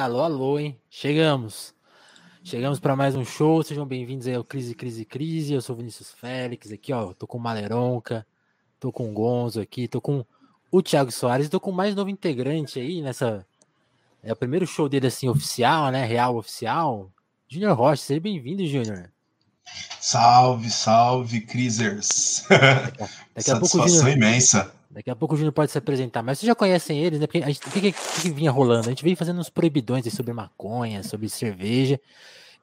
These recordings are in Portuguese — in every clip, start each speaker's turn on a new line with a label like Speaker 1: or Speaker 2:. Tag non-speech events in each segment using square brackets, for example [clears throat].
Speaker 1: Alô, alô, hein? Chegamos. Chegamos para mais um show. Sejam bem-vindos aí ao Crise, Crise, Crise. Eu sou Vinícius Félix. Aqui, ó, tô com o Maleronca, tô com o Gonzo aqui, tô com o Thiago Soares, tô com mais novo integrante aí nessa. É o primeiro show dele assim oficial, né? Real oficial. Junior Rocha, seja bem-vindo, Junior.
Speaker 2: Salve, salve, Crisers. Daqui, a pouco, Junior, imensa.
Speaker 1: Daqui a pouco o Júnior pode se apresentar, mas vocês já conhecem eles, né? Porque a gente, o que, que, vinha rolando? A gente veio fazendo uns proibidões sobre maconha, sobre cerveja,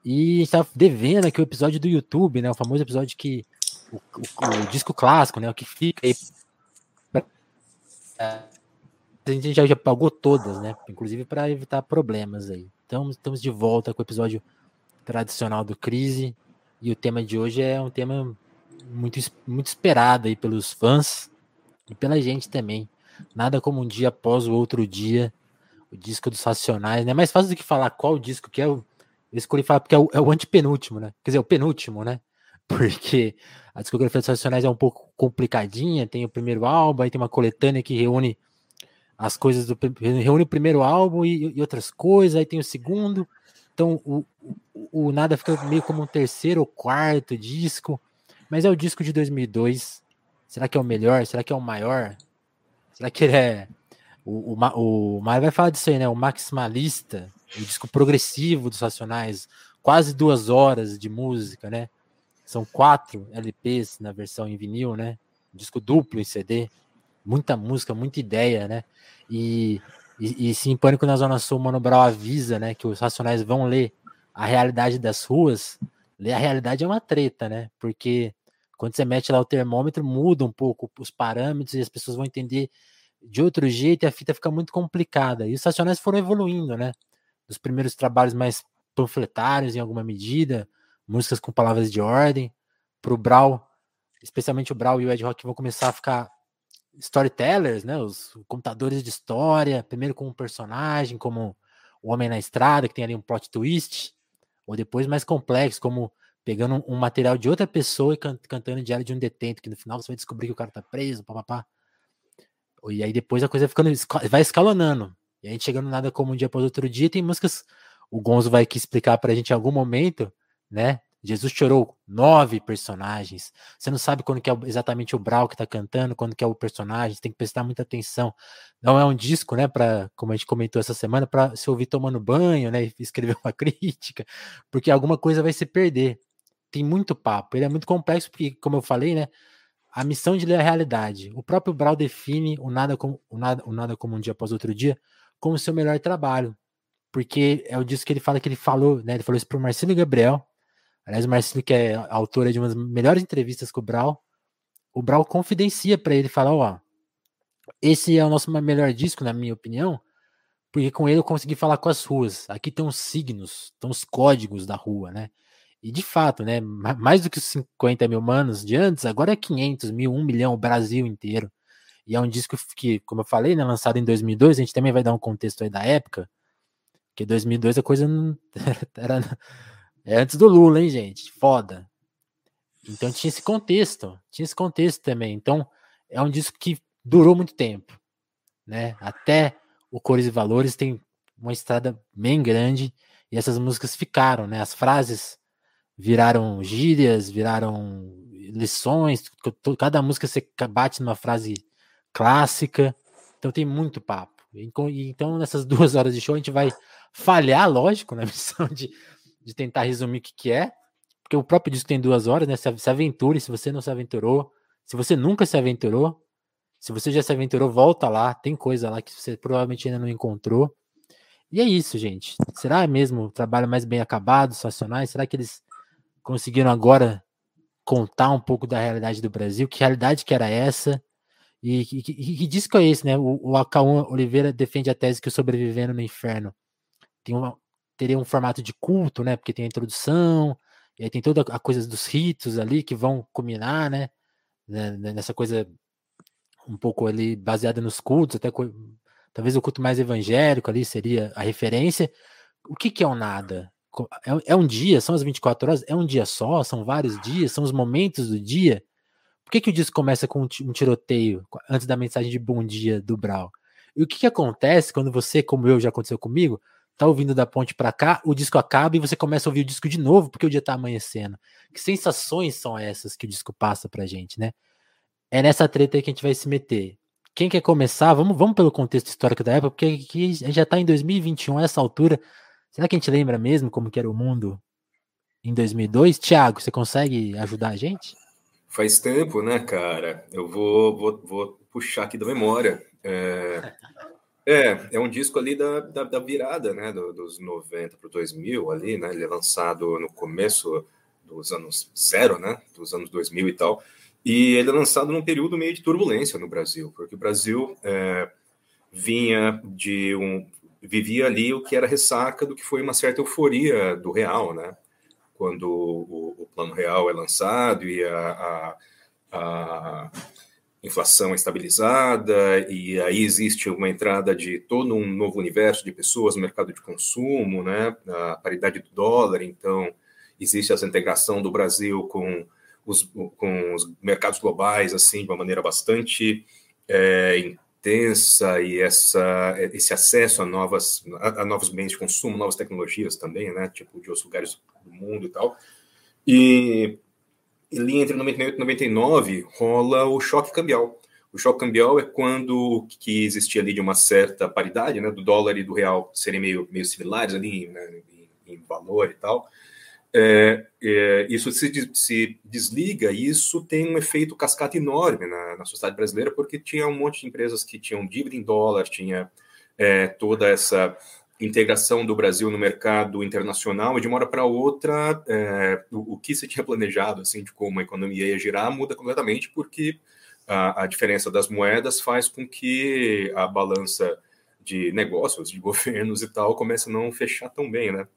Speaker 1: e a gente tava devendo aqui o episódio do YouTube, né? O famoso episódio que. O, o, o disco clássico, né? O que fica aí. A gente já, já pagou todas, né? Inclusive para evitar problemas aí. Então, estamos de volta com o episódio tradicional do Crise. E o tema de hoje é um tema muito, muito esperado aí pelos fãs e pela gente também. Nada como um dia após o outro dia, o disco dos Racionais, né? Mais fácil do que falar qual disco que é. Eu escolhi falar porque é o, é o antepenúltimo, né? Quer dizer, o penúltimo, né? [laughs] Porque a discografia dos Racionais é um pouco complicadinha. Tem o primeiro álbum, aí tem uma coletânea que reúne as coisas do. reúne o primeiro álbum e, e outras coisas, aí tem o segundo. Então o, o, o Nada fica meio como um terceiro ou quarto disco, mas é o disco de 2002 Será que é o melhor? Será que é o maior? Será que ele é. O, o, o vai falar disso aí, né? O maximalista, o disco progressivo dos Racionais, quase duas horas de música, né? São quatro LPs na versão em vinil, né? Disco duplo em CD, muita música, muita ideia, né? E, e, e se em Pânico na Zona Sul, Mano Brown avisa, né? Que os Racionais vão ler a realidade das ruas. Ler a realidade é uma treta, né? Porque quando você mete lá o termômetro, muda um pouco os parâmetros e as pessoas vão entender de outro jeito e a fita fica muito complicada. E os Racionais foram evoluindo, né? Dos primeiros trabalhos mais panfletários em alguma medida, músicas com palavras de ordem, para o Brau, especialmente o Brau e o Ed Rock vão começar a ficar storytellers, né? Os contadores de história, primeiro com um personagem como o Homem na Estrada, que tem ali um plot twist, ou depois mais complexo, como pegando um material de outra pessoa e can cantando diário de um detento, que no final você vai descobrir que o cara tá preso, papapá. E aí depois a coisa ficando, vai escalonando. E a gente chegando nada como um dia após outro dia, tem músicas, o Gonzo vai aqui explicar pra gente em algum momento, né? Jesus chorou nove personagens. Você não sabe quando que é exatamente o Brau que tá cantando, quando que é o personagem, você tem que prestar muita atenção. Não é um disco, né, para, como a gente comentou essa semana, para se ouvir tomando banho, né, e [laughs] escrever uma [laughs] crítica, porque alguma coisa vai se perder tem muito papo. Ele é muito complexo porque, como eu falei, né? A missão de ler a realidade. O próprio Brau define o nada como o nada, o nada como um dia após outro dia como seu melhor trabalho. Porque é o disco que ele fala que ele falou, né? Ele falou isso pro Marcelo Gabriel. Aliás, o Marcelo, que é autor de umas melhores entrevistas com o Brau, o Brau confidencia para ele, fala, ó, esse é o nosso melhor disco, na minha opinião, porque com ele eu consegui falar com as ruas. Aqui tem os signos, estão os códigos da rua, né? E de fato, né, mais do que os 50 mil manos de antes, agora é 500 mil, 1 milhão, o Brasil inteiro. E é um disco que, como eu falei, né, lançado em 2002, a gente também vai dar um contexto aí da época, que 2002 a coisa não [laughs] era é antes do Lula, hein, gente? Foda. Então tinha esse contexto, tinha esse contexto também. Então é um disco que durou muito tempo, né? Até o Cores e Valores tem uma estrada bem grande e essas músicas ficaram, né? As frases viraram gírias, viraram lições, cada música você bate numa frase clássica, então tem muito papo. Então, nessas [laughs] duas horas de show, a gente vai falhar, lógico, [laughs] na missão de, de tentar resumir o que, que é, porque o próprio disco tem duas horas, né? Se, se aventure, se você não se aventurou, se você nunca se aventurou, se você já se aventurou, volta lá, tem coisa lá que você provavelmente ainda não encontrou. E é isso, gente. Será mesmo o trabalho mais bem acabado, sensacionais? Será que eles conseguiram agora contar um pouco da realidade do Brasil, que realidade que era essa, e que, disco é esse, né? O, o Acauã Oliveira defende a tese que o Sobrevivendo no Inferno tem uma, teria um formato de culto, né? Porque tem a introdução, e aí tem toda a coisa dos ritos ali que vão culminar, né? né nessa coisa um pouco ali baseada nos cultos, até talvez o culto mais evangélico ali seria a referência. O que, que é o nada? É, é um dia, são as 24 horas, é um dia só, são vários dias, são os momentos do dia. Por que, que o disco começa com um tiroteio antes da mensagem de bom dia do Brau? E o que, que acontece quando você, como eu, já aconteceu comigo, tá ouvindo da ponte para cá, o disco acaba e você começa a ouvir o disco de novo porque o dia tá amanhecendo. Que sensações são essas que o disco passa pra gente, né? É nessa treta aí que a gente vai se meter. Quem quer começar? Vamos, vamos pelo contexto histórico da época, porque aqui já tá em 2021, a essa altura. Será que a gente lembra mesmo como que era o mundo em 2002? Tiago, você consegue ajudar a gente?
Speaker 3: Faz tempo, né, cara? Eu vou, vou, vou puxar aqui da memória. É, [laughs] é, é um disco ali da, da, da virada, né, dos 90 para 2000 ali, né? Ele é lançado no começo dos anos zero, né, dos anos 2000 e tal. E ele é lançado num período meio de turbulência no Brasil, porque o Brasil é, vinha de um vivia ali o que era ressaca do que foi uma certa euforia do real, né? Quando o, o plano real é lançado e a, a, a inflação é estabilizada e aí existe uma entrada de todo um novo universo de pessoas no mercado de consumo, né? A paridade do dólar, então existe essa integração do Brasil com os, com os mercados globais assim de uma maneira bastante é, intensa e essa, esse acesso a, novas, a, a, novos bens de consumo, novas tecnologias também, né, tipo de outros lugares do mundo e tal. E ali entre 98 e 99 rola o choque cambial. O choque cambial é quando que existia ali de uma certa paridade, né, do dólar e do real serem meio, meio similares ali né, em, em valor e tal é, é, isso se, se, desliga e isso tem um efeito cascata enorme na, na, sociedade brasileira, porque tinha um monte de empresas que tinham dívida em dólar, tinha é, toda essa integração do Brasil no mercado internacional, e de uma hora para outra, é, o, o, que se tinha planejado assim, de como a economia ia girar muda completamente, porque a, a diferença das moedas faz com que a balança de negócios, de [laughs] governos e tal, comece a não fechar tão bem, né?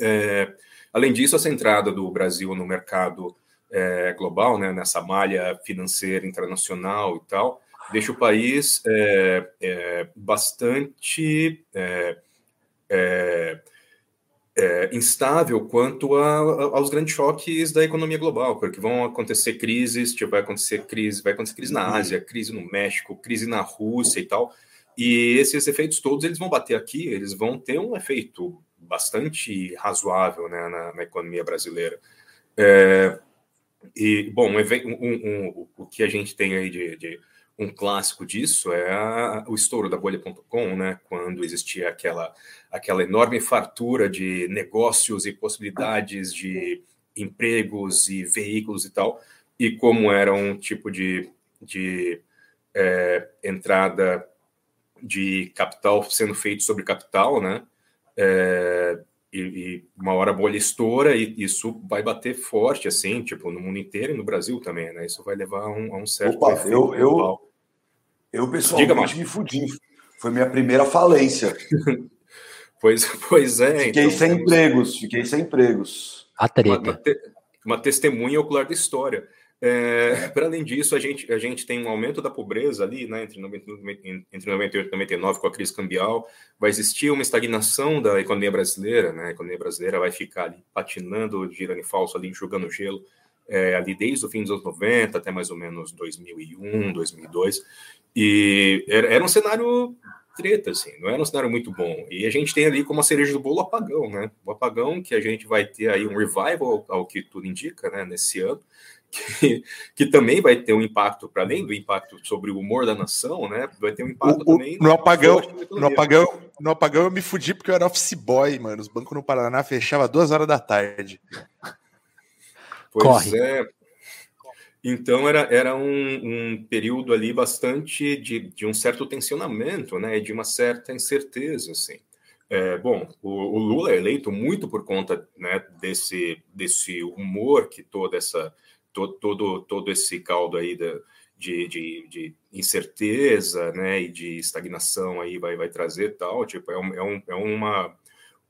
Speaker 3: É, Além disso, essa entrada do Brasil no mercado é, global, né, nessa malha financeira internacional e tal, deixa o país é, é, bastante é, é, é, instável quanto a, aos grandes choques da economia global, porque vão acontecer crises, tipo, vai acontecer crise, vai acontecer crise na uhum. Ásia, crise no México, crise na Rússia e tal. E esses efeitos todos eles vão bater aqui, eles vão ter um efeito bastante razoável né, na, na economia brasileira. É, e, bom, um, um, um, o que a gente tem aí de, de um clássico disso é a, o estouro da bolha.com, né, quando existia aquela, aquela enorme fartura de negócios e possibilidades de empregos e veículos e tal, e como era um tipo de, de é, entrada de capital sendo feito sobre capital, né, é, e, e, uma hora a bolha estoura e isso vai bater forte, assim, tipo, no mundo inteiro e no Brasil também, né? Isso vai levar a um, a um certo
Speaker 4: Opa, eu, eu, eu pessoalmente Diga, me fudi. Foi minha primeira falência. [laughs]
Speaker 3: pois, pois é.
Speaker 4: Fiquei então, sem empregos, fiquei sem empregos.
Speaker 1: A treta.
Speaker 3: Uma, uma, te, uma testemunha ocular da história. É, para além disso, a gente, a gente tem um aumento da pobreza ali, né, entre, 90, entre 98 e 99, com a crise cambial. Vai existir uma estagnação da economia brasileira, né? A economia brasileira vai ficar ali patinando, girando em falso, ali, jogando gelo, é, ali desde o fim dos anos 90 até mais ou menos 2001, 2002. E era, era um cenário treta, assim, não era um cenário muito bom. E a gente tem ali como a cereja do bolo o apagão, né? O apagão que a gente vai ter aí um revival, ao que tudo indica, né, nesse ano que, que também vai ter um impacto, para além do impacto sobre o humor da nação, né? Vai ter um impacto
Speaker 5: o,
Speaker 3: também.
Speaker 5: No apagão, no, apagão, no apagão eu me fudi porque eu era office boy, mano. Os bancos no Paraná fechavam duas horas da tarde.
Speaker 3: Pois Corre. é. Então era, era um, um, período ali bastante de, de um certo tensionamento, né? De uma certa incerteza, assim. É, bom, o, o, Lula é eleito muito por conta né, desse, desse humor que toda essa todo, todo, esse caldo aí de, de, de, incerteza né, e de estagnação aí vai, vai trazer tal, tipo, é, um, é, um, é uma,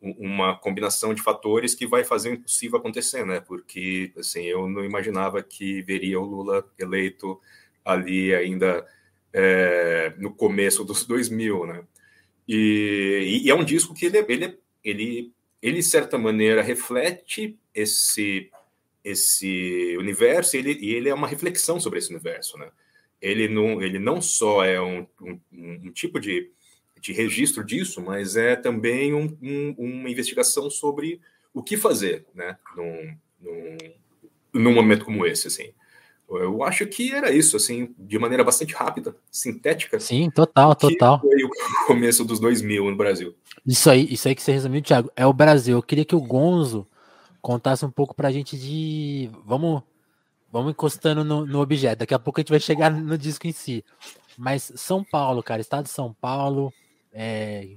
Speaker 3: uma combinação de fatores que vai fazer o impossível acontecer, né? Porque assim, eu não imaginava que veria o Lula eleito ali ainda é, no começo dos [laughs] 2000, né? E, e, é um disco que ele, ele, ele, ele, de certa maneira, reflete esse esse universo e ele, e ele é uma reflexão sobre esse universo, né? Ele não, ele não só é um, um, um tipo de, de registro disso, mas é também um, um, uma investigação sobre o que fazer, né, num, num, num momento como esse, assim. Eu acho que era isso, assim, de maneira bastante rápida, sintética.
Speaker 1: Sim, total, total.
Speaker 3: Foi o começo dos 2000 no Brasil.
Speaker 1: Isso aí, isso aí que você resumiu, Thiago, é o Brasil. Eu queria que o Gonzo contasse um pouco pra gente de. Vamos, vamos encostando no, no objeto. Daqui a pouco a gente vai chegar no disco em si. Mas São Paulo, cara, estado de São Paulo, é...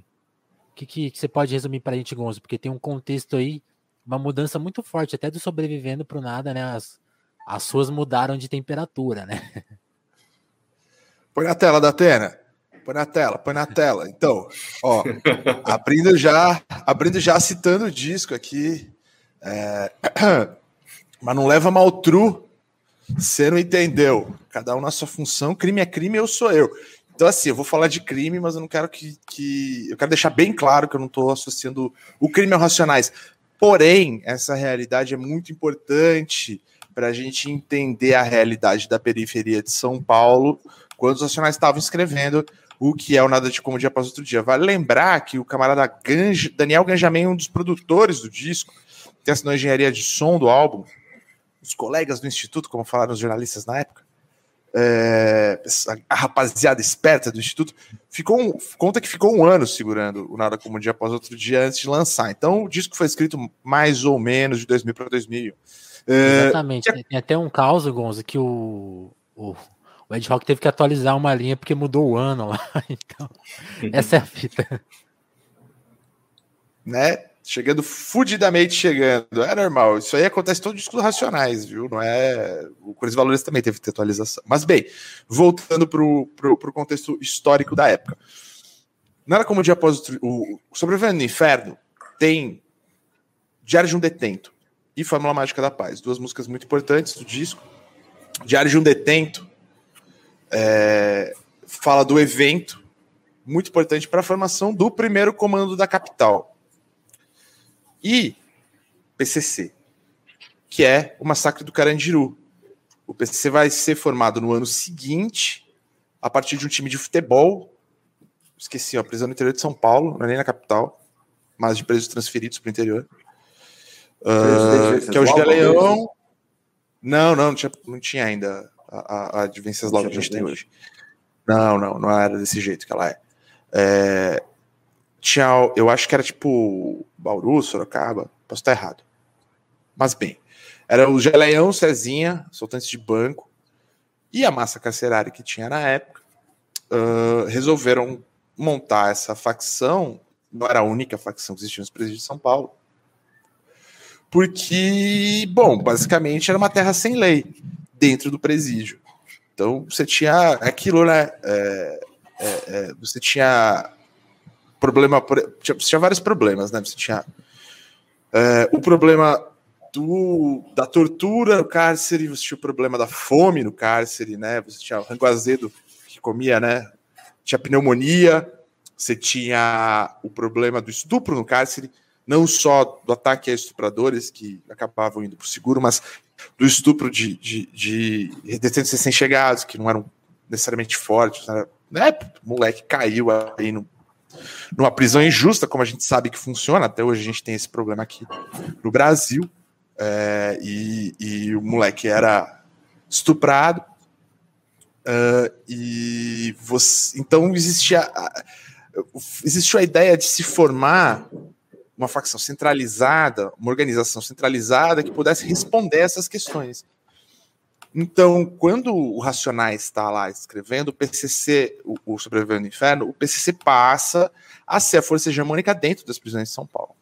Speaker 1: que, que, que, você pode resumir para a gente, Gonzo? Porque tem um contexto aí, uma mudança muito forte, até do sobrevivendo para o nada, né? As, as suas mudaram de temperatura, né? [laughs]
Speaker 5: Põe na tela da. Põe na tela, põe na tela. Então, ó, abrindo já, abrindo já citando o disco aqui. É... [clears throat] Mas não leva mal true. Você não entendeu. Cada um na sua função. Crime é crime, eu sou eu. Então, assim, eu vou falar de crime, mas eu não quero que. que... Eu quero deixar bem claro que eu não estou associando o crime aos racionais. Porém, essa realidade é muito importante para a gente entender a realidade da periferia de São Paulo quando os racionais estavam escrevendo o que é o Nada de Como Dia Após Outro Dia. Vale lembrar que o camarada Daniel Ganjamin é um dos produtores do disco, tem assinou a engenharia de som do álbum, os colegas do Instituto, como falaram os jornalistas na época, é, a rapaziada esperta do Instituto, ficou um, conta que ficou um ano segurando o Nada Como um Dia Após Outro Dia antes de lançar. Então, o disco foi escrito mais ou menos de 2000 para 2000.
Speaker 1: É, Exatamente. Tem até um caos, Gonzo, que o, o, o Ed Rock teve que atualizar uma linha porque mudou o ano lá. [laughs] Então, essa é a fita.
Speaker 5: Né? Chegando fudidamente chegando. É normal. Isso aí acontece todo discos racionais, viu? Não é. O Cores Valores também teve que atualização. Mas bem, voltando para o contexto histórico da época. Nada como o dia após o, o Sobrevivendo no Inferno tem Diário de um Detento e Fórmula Mágica da Paz, duas músicas muito importantes do disco. Diário de um Detento é, fala do evento muito importante para a formação do primeiro comando da capital, e PCC, que é o massacre do Carandiru. O PCC vai ser formado no ano seguinte, a partir de um time de futebol. Esqueci, a prisão no interior de São Paulo, não é nem na capital, mas de presos transferidos para o interior. Uh, que é o Gida Leão. Não, não, não tinha, não tinha ainda a, a, a de Venceslau que a gente tem hoje. Não, não, não era desse jeito que ela é. é tinha, eu acho que era tipo Bauru, Sorocaba, posso estar errado. Mas bem, era o Geleião, Cezinha, soltantes de banco, e a massa carcerária que tinha na época, uh, resolveram montar essa facção, não era a única facção que existia nos presídios de São Paulo, porque, bom, basicamente era uma terra sem lei dentro do presídio. Então você tinha aquilo, né? É, é, é, você tinha problema. Tinha, tinha vários problemas, né? Você tinha é, o problema do, da tortura no cárcere, você tinha o problema da fome no cárcere, né? Você tinha o rango azedo que comia, né? Tinha pneumonia, você tinha o problema do estupro no cárcere, não só do ataque a estupradores que acabavam indo para o seguro, mas do estupro de, de, de detentos recém-chegados, que não eram necessariamente fortes, né? O moleque caiu aí no, numa prisão injusta, como a gente sabe que funciona, até hoje a gente tem esse problema aqui no Brasil, é, e, e, o moleque era estuprado, uh, e você, então existia, existiu a ideia de se formar uma facção centralizada, uma organização centralizada que pudesse responder essas questões. Então, quando o Racionais está lá escrevendo, o PCC, o, o Sobrevivendo no Inferno, o PCC passa a ser a força hegemônica dentro das prisões de São Paulo.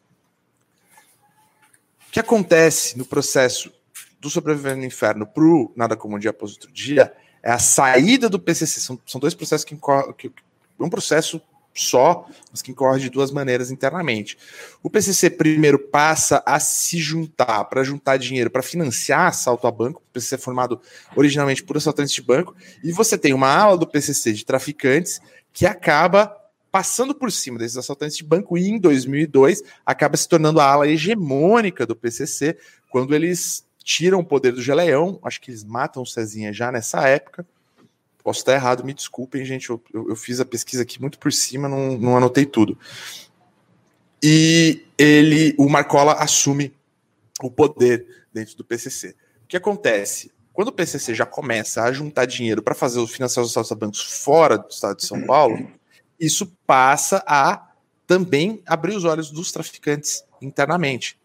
Speaker 5: O que acontece no processo do Sobrevivendo no Inferno para o Nada Como um Dia Após Outro Dia é a saída do PCC. São, são dois processos que, que um processo só, mas que incorre de duas maneiras internamente. O PCC primeiro passa a se juntar para juntar dinheiro para financiar assalto a banco. O PCC é formado originalmente por assaltantes de banco e você tem uma ala do PCC de traficantes que acaba passando por cima desses assaltantes de banco e em 2002 acaba se tornando a ala hegemônica do PCC quando eles tiram o poder do Geleão, acho que eles matam o Cezinha já nessa época Posso estar errado, me desculpem, gente. Eu, eu, eu fiz a pesquisa aqui muito por cima, não, não anotei tudo. E ele, o Marcola assume o poder dentro do PCC. O que acontece? Quando o PCC já começa a juntar dinheiro para fazer os financiar os bancos fora do estado de São Paulo, isso passa a também abrir os olhos dos traficantes internamente.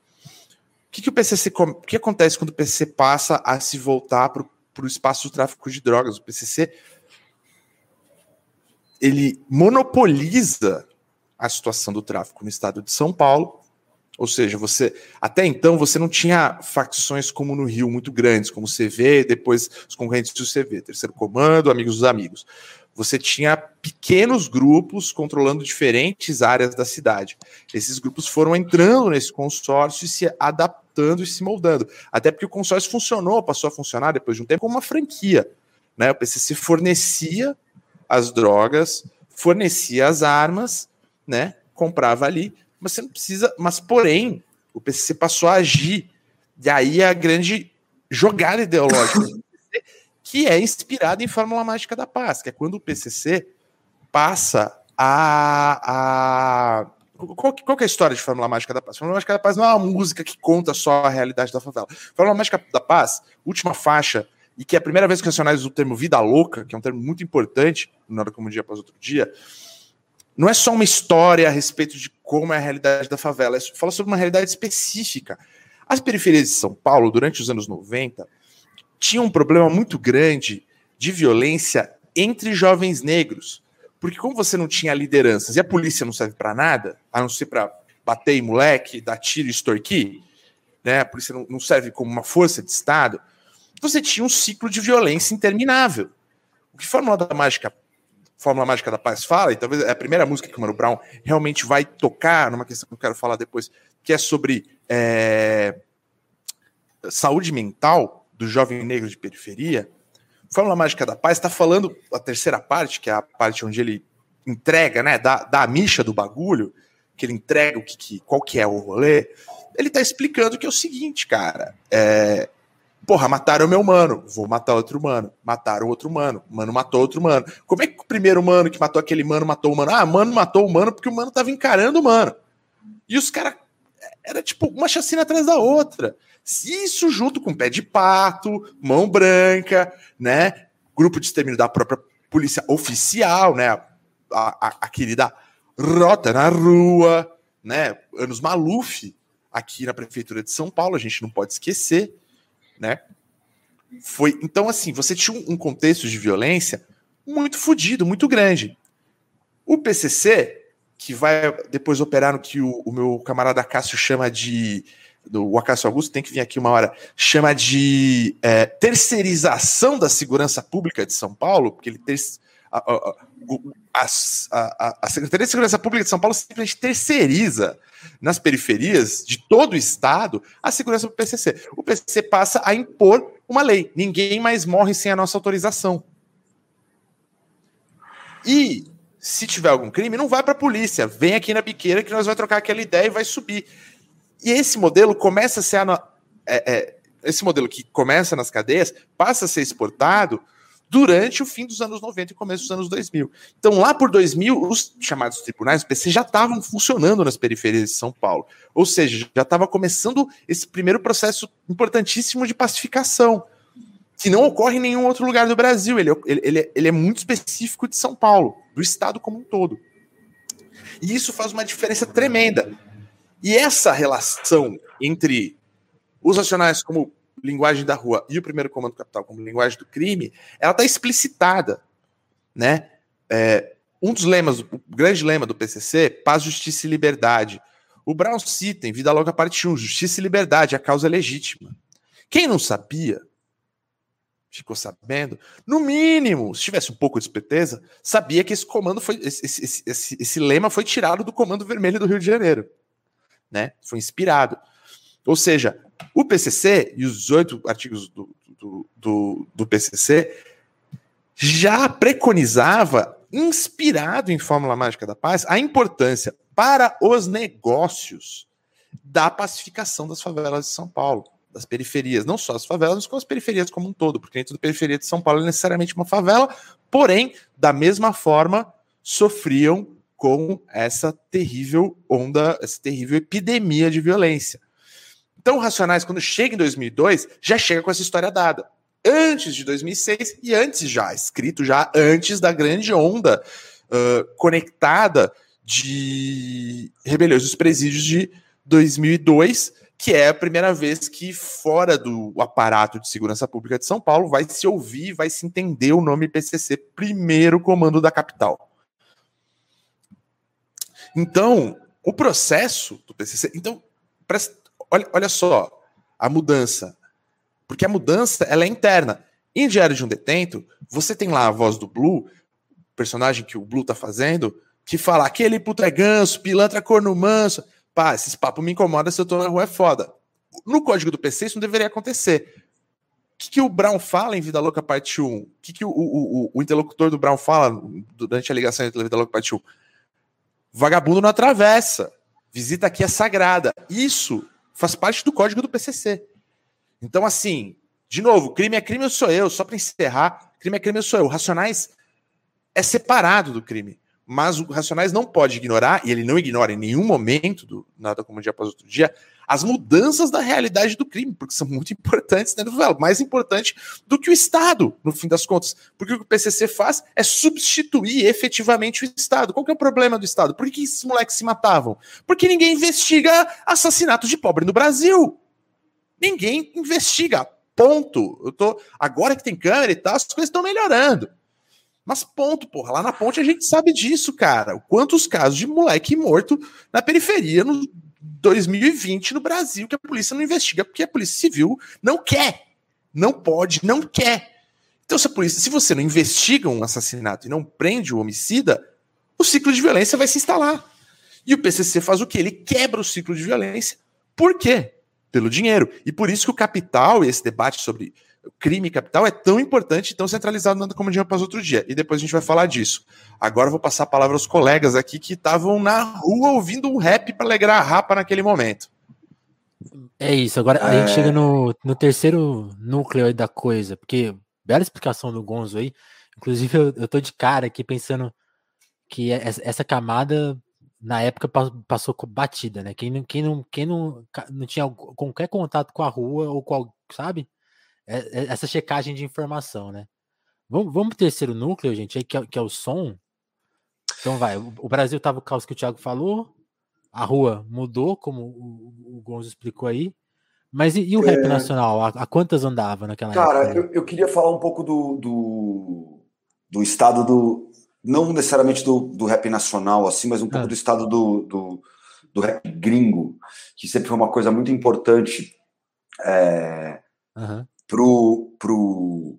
Speaker 5: O que, que o PCC, o que acontece quando o PCC passa a se voltar para o espaço do tráfico de drogas? O PCC ele monopoliza a situação do tráfico no estado de São Paulo. Ou seja, você até então você não tinha facções como no Rio muito grandes, como o CV, depois os concorrentes do CV, terceiro comando, amigos dos amigos. Você tinha pequenos grupos controlando diferentes áreas da cidade. Esses grupos foram entrando nesse consórcio e se adaptando e se moldando. Até porque o consórcio funcionou, passou a funcionar depois de um tempo como uma franquia. Né? O PCC fornecia as drogas, fornecia as armas, né? Comprava ali, mas você não precisa. Mas, porém, o PCC passou a agir. E aí a grande jogada ideológica que é inspirada em Fórmula Mágica da Paz, que é quando o PCC passa a. a qual, qual é a história de Fórmula Mágica da Paz? Fórmula Mágica da Paz não é uma música que conta só a realidade da favela. Fórmula Mágica da Paz, última faixa, e que é a primeira vez que Nacionais o termo vida louca, que é um termo muito importante, nada como um dia após outro dia, não é só uma história a respeito de como é a realidade da favela, é, fala sobre uma realidade específica. As periferias de São Paulo, durante os anos 90, tinham um problema muito grande de violência entre jovens negros. Porque como você não tinha lideranças e a polícia não serve para nada, a não ser para bater em moleque, dar tiro e extorquir, né? A polícia não, serve como uma força de Estado você tinha um ciclo de violência interminável. O que Fórmula da Mágica, Fórmula Mágica da Paz fala, e talvez é a primeira música que o Mano Brown realmente vai tocar numa questão que eu quero falar depois, que é sobre é, saúde mental do jovem negro de periferia. Fórmula Mágica da Paz está falando a terceira parte, que é a parte onde ele entrega, né, da, da micha do bagulho, que ele entrega o que, que qual que é o rolê. Ele está explicando que é o seguinte, cara, é, Porra, mataram meu mano, vou matar outro mano. Mataram outro mano, mano matou outro mano. Como é que o primeiro mano que matou aquele mano matou o mano? Ah, mano matou o mano porque o mano tava encarando o mano. E os caras. Era tipo uma chacina atrás da outra. Isso junto com pé de pato, mão branca, né? Grupo de extermínio da própria polícia oficial, né? A, a, a querida Rota na Rua, né? Anos Maluf, aqui na Prefeitura de São Paulo, a gente não pode esquecer né? Foi, então, assim, você tinha um contexto de violência muito fodido, muito grande. O PCC, que vai depois operar no que o, o meu camarada Cássio chama de. Do, Acácio Augusto tem que vir aqui uma hora, chama de é, terceirização da segurança pública de São Paulo, porque ele ter, a, a, a, a, Secretaria de Segurança Pública de São Paulo simplesmente terceiriza nas periferias de todo o estado a segurança do PCC. O PCC passa a impor uma lei. Ninguém mais morre sem a nossa autorização. E se tiver algum crime, não vai para a polícia. Vem aqui na biqueira que nós vamos trocar aquela ideia e vai subir. E esse modelo começa a ser. É, é, esse modelo que começa nas cadeias passa a ser exportado durante o fim dos anos 90 e começo dos anos 2000. Então, lá por 2000, os chamados tribunais do PC já estavam funcionando nas periferias de São Paulo. Ou seja, já estava começando esse primeiro processo importantíssimo de pacificação, que não ocorre em nenhum outro lugar do Brasil. Ele, ele, ele, ele é muito específico de São Paulo, do estado como um todo. E isso faz uma diferença tremenda. E essa relação entre os nacionais como linguagem da rua e o primeiro comando capital como linguagem do crime, ela está explicitada, né? É, um dos lemas, o grande lema do PCC, paz, justiça e liberdade. O Brown cita em Vida Louca parte 1, justiça e liberdade, a causa é legítima. Quem não sabia, ficou sabendo, no mínimo, se tivesse um pouco de esperteza, sabia que esse comando foi, esse, esse, esse, esse lema foi tirado do Comando Vermelho do Rio de Janeiro, né? Foi inspirado. Ou seja, o PCC e os oito artigos do, do, do, do PCC já preconizava, inspirado em Fórmula Mágica da Paz, a importância para os negócios da pacificação das favelas de São Paulo, das periferias, não só as favelas, mas com as periferias como um todo, porque nem toda periferia de São Paulo é necessariamente uma favela, porém, da mesma forma, sofriam com essa terrível onda, essa terrível epidemia de violência. Então, Racionais, quando chega em 2002, já chega com essa história dada. Antes de 2006 e antes já, escrito já antes da grande onda uh, conectada de rebeliões dos presídios de 2002, que é a primeira vez que, fora do aparato de segurança pública de São Paulo, vai se ouvir, vai se entender o nome PCC, primeiro comando da capital. Então, o processo do PCC. Então, presta, olha, olha só a mudança. Porque a mudança ela é interna. Em Diário de um Detento, você tem lá a voz do Blue, personagem que o Blue tá fazendo, que fala aquele puto é ganso, pilantra corno manso. Pá, esses papos me incomodam se eu tô na rua, é foda. No código do PC, isso não deveria acontecer. O que, que o Brown fala em Vida Louca Parte 1? O que, que o, o, o, o interlocutor do Brown fala durante a ligação entre Vida Louca Parte 1? Vagabundo não atravessa. Visita aqui é sagrada. Isso faz parte do código do PCC. Então, assim, de novo, crime é crime, eu sou eu. Só para encerrar, crime é crime, eu sou eu. Racionais é separado do crime. Mas o Racionais não pode ignorar, e ele não ignora em nenhum momento do Nada Como Um Dia Após Outro Dia, as mudanças da realidade do crime, porque são muito [laughs] importantes dentro do véu, mais importante do que o Estado, no fim das contas. Porque o que o PCC faz é substituir efetivamente o Estado. Qual que é o problema do Estado? Por que esses moleques se matavam? Porque ninguém investiga assassinatos de pobre no Brasil. Ninguém investiga. Ponto. Eu tô agora que tem câmera e tal, as coisas estão melhorando. Mas ponto, porra. Lá na ponte a gente sabe disso, cara. Quantos casos de moleque morto na periferia no 2020 no Brasil que a polícia não investiga porque a polícia civil não quer, não pode, não quer. Então se a polícia, se você não investiga um assassinato e não prende o homicida, o ciclo de violência vai se instalar. E o PCC faz o que? Ele quebra o ciclo de violência. Por quê? Pelo dinheiro. E por isso que o capital e esse debate sobre crime capital é tão importante, tão centralizado como dinheiro para outro dia. E depois a gente vai falar disso. Agora eu vou passar a palavra aos colegas aqui que estavam na rua ouvindo um rap para alegrar a rapa naquele momento.
Speaker 1: É isso. Agora é... a gente é. chega no, no terceiro núcleo aí da coisa, porque bela explicação do Gonzo aí. Inclusive eu, eu tô de cara aqui pensando que essa camada na época passou batida, né? Quem não, quem não, quem não, não tinha qualquer contato com a rua ou com, sabe? É, é, essa checagem de informação, né? Vamos, vamos pro terceiro núcleo, gente, aí, que, é, que é o som. Então vai, o, Brasil tava o caos que o Thiago falou, a rua mudou, como o, o Gonzo explicou aí. Mas e, e o rap é... nacional? A, a, quantas andava naquela
Speaker 4: Cara,
Speaker 1: época?
Speaker 4: Cara, eu, eu, queria falar um pouco do, do, do estado do. Não necessariamente do, do rap nacional, assim, mas um pouco ah. do estado do, do, do, rap gringo, que sempre foi uma coisa muito importante. É, uhum pro, pro,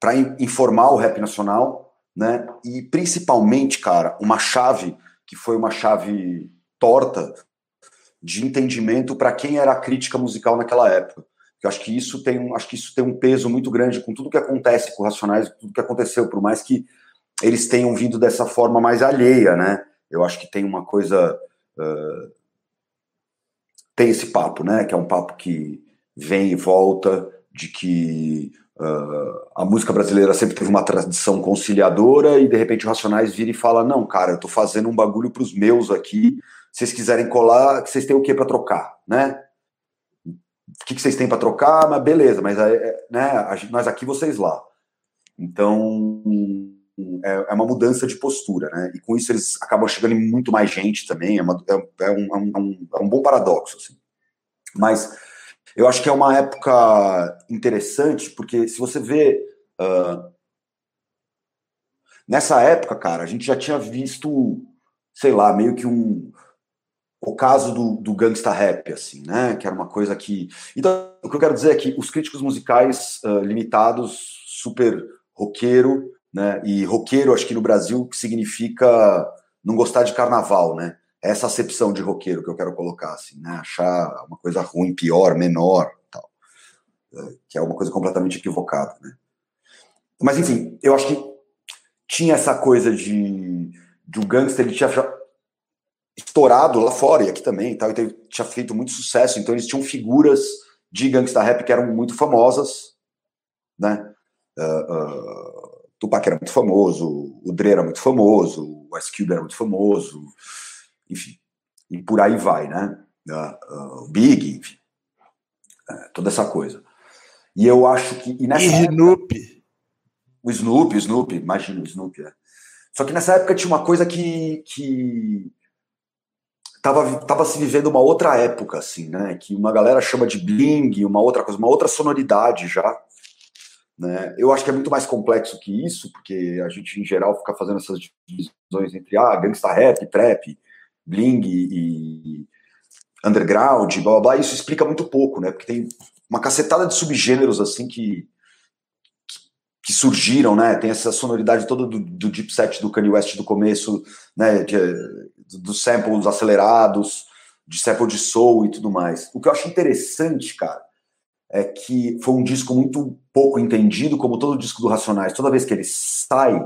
Speaker 4: para informar o rap nacional, né? E principalmente, cara, uma chave que foi uma chave torta de entendimento para quem era a crítica musical naquela época. Eu acho que isso tem, acho que isso tem um peso muito grande com tudo que acontece com Racionais, tudo que aconteceu, por mais que eles tenham vindo dessa forma mais alheia, né? Eu acho que tem uma coisa uh, tem esse papo, né? Que é um papo que vem e volta, de que uh, a música brasileira sempre teve uma tradição conciliadora e de repente o Racionais vira e fala: Não, cara, eu tô fazendo um bagulho pros meus aqui. Se vocês quiserem colar, vocês têm o que para trocar, né? O que, que vocês têm para trocar? Mas beleza, mas é, né, nós aqui, vocês lá. Então é, é, uma mudança de postura, né? E com isso eles acabam chegando em muito mais gente também. É, uma, é, é um, é um, é um bom paradoxo, assim. Mas eu acho que é uma época interessante, porque se você vê. Uh, nessa época, cara, a gente já tinha visto, sei lá, meio que um. O caso do, do gangsta rap, assim, né? Que era uma coisa que. Então, o que eu quero dizer é que os críticos musicais uh, limitados, super roqueiro, né? E roqueiro, acho que no Brasil, significa não gostar de carnaval, né? Essa acepção de roqueiro que eu quero colocar, assim, né? Achar uma coisa ruim, pior, menor, tal, é, que é uma coisa completamente equivocada, né? Mas enfim, eu acho que tinha essa coisa de, o gangster ele tinha estourado lá fora e aqui também, tal, e tinha feito muito sucesso, então eles tinham figuras de gangsta rap que eram muito famosas, né? Uh, uh, Tupac era muito famoso, o Dre era muito famoso, o Ice Cube era muito famoso, enfim, e por aí vai, né? Uh, o Big, enfim, é, toda essa coisa. E eu acho que. E, nessa
Speaker 5: e
Speaker 4: época,
Speaker 5: Snoopy.
Speaker 4: O Snoopy, o Snoopy, imagina o Snoopy. É. Só que nessa época tinha uma coisa que, que tava, tava se vivendo uma outra época, assim, né? Que uma galera chama de bling, uma outra coisa, uma outra sonoridade já. Né? Eu acho que é muito mais complexo que isso, porque a gente, em geral, fica fazendo essas divisões entre ah, gangsta rap, trap, bling e underground, blá blá blá. Isso explica muito pouco, né? Porque tem uma cacetada de subgêneros assim que que surgiram, né? Tem essa sonoridade toda do, do deep set do Kanye West do começo, né? De, dos samples acelerados, de sample de soul e tudo mais. O que eu acho interessante, cara, é que foi um disco muito pouco entendido, como todo disco do Racionais. Toda vez que ele sai,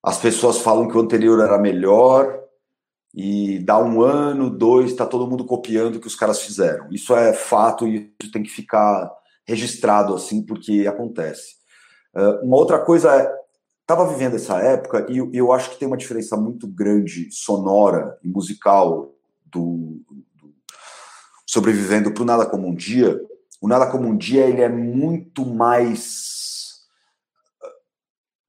Speaker 4: as pessoas falam que o anterior era melhor e dá um ano, dois, tá todo mundo copiando o que os caras fizeram. Isso é fato e isso tem que ficar registrado assim, porque acontece. Uh, uma outra coisa é, estava vivendo essa época e eu acho que tem uma diferença muito grande sonora e musical do, do sobrevivendo para o Nada Como um Dia. O Nada Como um Dia ele é muito mais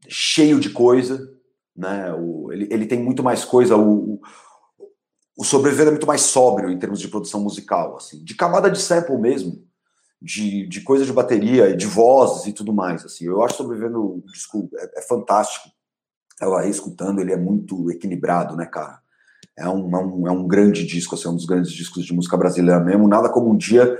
Speaker 4: cheio de coisa, né? O, ele, ele tem muito mais coisa. O, o, o Sobrevivendo é muito mais sóbrio em termos de produção musical, assim, de camada de sample mesmo de, de coisa de bateria, de vozes e tudo mais. Assim, eu acho Sobrevivendo o disco é, é fantástico. Eu aí escutando, ele é muito equilibrado, né, cara? É um, é um, é um grande disco, assim, é um dos grandes discos de música brasileira mesmo. Nada como um dia,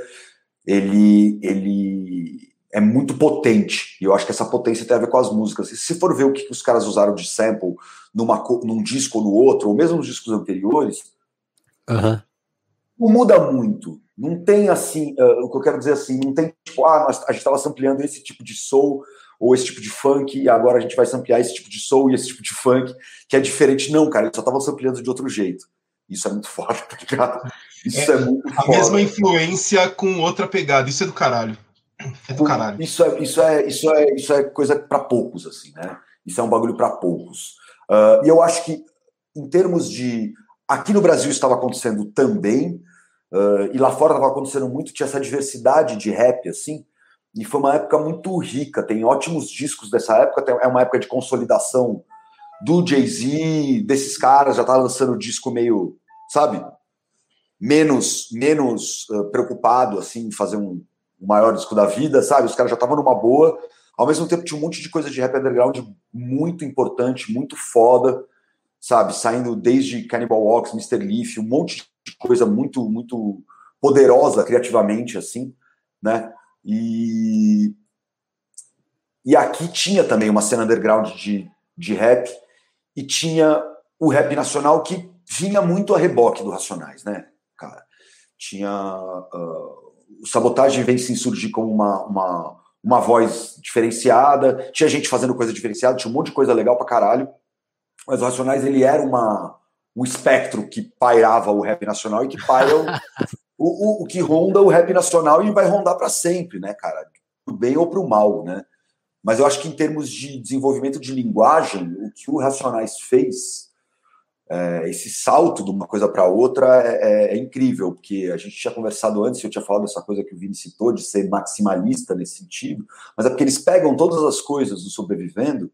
Speaker 4: ele, ele é muito potente. E eu acho que essa potência tem a ver com as músicas. E se for ver o que os caras usaram de sample numa, num disco ou no outro, ou mesmo nos discos anteriores,
Speaker 1: uhum.
Speaker 4: não muda muito. Não tem assim, uh, o que eu quero dizer assim, não tem tipo, ah, nós, a gente estava sampleando esse tipo de soul ou esse tipo de funk e agora a gente vai samplear esse tipo de soul e esse tipo de funk, que é diferente. Não, cara, eles só estavam sampleando de outro jeito. Isso é muito [laughs] forte, tá ligado? Isso é, é muito
Speaker 2: A foda. mesma influência com outra pegada. Isso é do caralho. É do caralho.
Speaker 4: Isso é, isso é, isso é, isso é coisa para poucos, assim, né? Isso é um bagulho para poucos. Uh, e eu acho que, em termos de. Aqui no Brasil estava acontecendo também, Uh, e lá fora estava acontecendo muito, tinha essa diversidade de rap, assim, e foi uma época muito rica. Tem ótimos discos dessa época, é uma época de consolidação do Jay-Z, desses caras, já tá lançando disco meio, sabe, menos menos uh, preocupado, assim, em fazer um, um maior disco da vida, sabe? Os caras já estavam numa boa. Ao mesmo tempo, tinha um monte de coisa de rap underground muito importante, muito foda, sabe? Saindo desde Cannibal Walks, Mr. Leaf, um monte de coisa muito, muito poderosa criativamente, assim, né? E, e aqui tinha também uma cena underground de, de rap e tinha o rap nacional que vinha muito a reboque do Racionais, né, cara? Tinha uh, o Sabotagem vem se surgir como uma, uma, uma voz diferenciada, tinha gente fazendo coisa diferenciada, tinha um monte de coisa legal pra caralho, mas o Racionais ele era uma o espectro que pairava o rap nacional e que paira [laughs] o, o, o, que ronda o rap nacional e vai rondar para sempre, né, cara? Pro bem ou pro mal, né? Mas eu acho que em termos de desenvolvimento de linguagem, o que o Racionais fez, é, esse salto de uma coisa para outra é, é, é, incrível, porque a gente tinha conversado antes, eu tinha falado dessa coisa que o Vini citou, de ser maximalista nesse sentido, mas é porque eles pegam todas as coisas do sobrevivendo,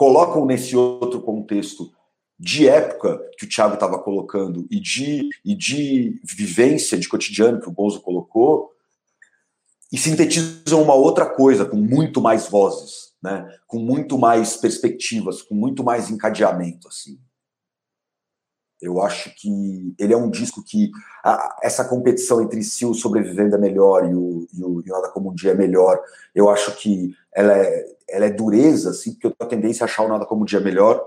Speaker 4: colocam nesse outro contexto de época que o Thiago estava colocando e de, e de vivência, de cotidiano que o Gonzo colocou, e sintetizam uma outra coisa, com muito mais vozes, né? com muito mais perspectivas, com muito mais encadeamento. assim. Eu acho que ele é um disco que a, essa competição entre se o Sobrevivendo é melhor e e o, e o Nada Como Um Dia é melhor, eu acho que ela é, ela é dureza, assim, porque eu tenho a tendência a achar o Nada Como Um Dia melhor,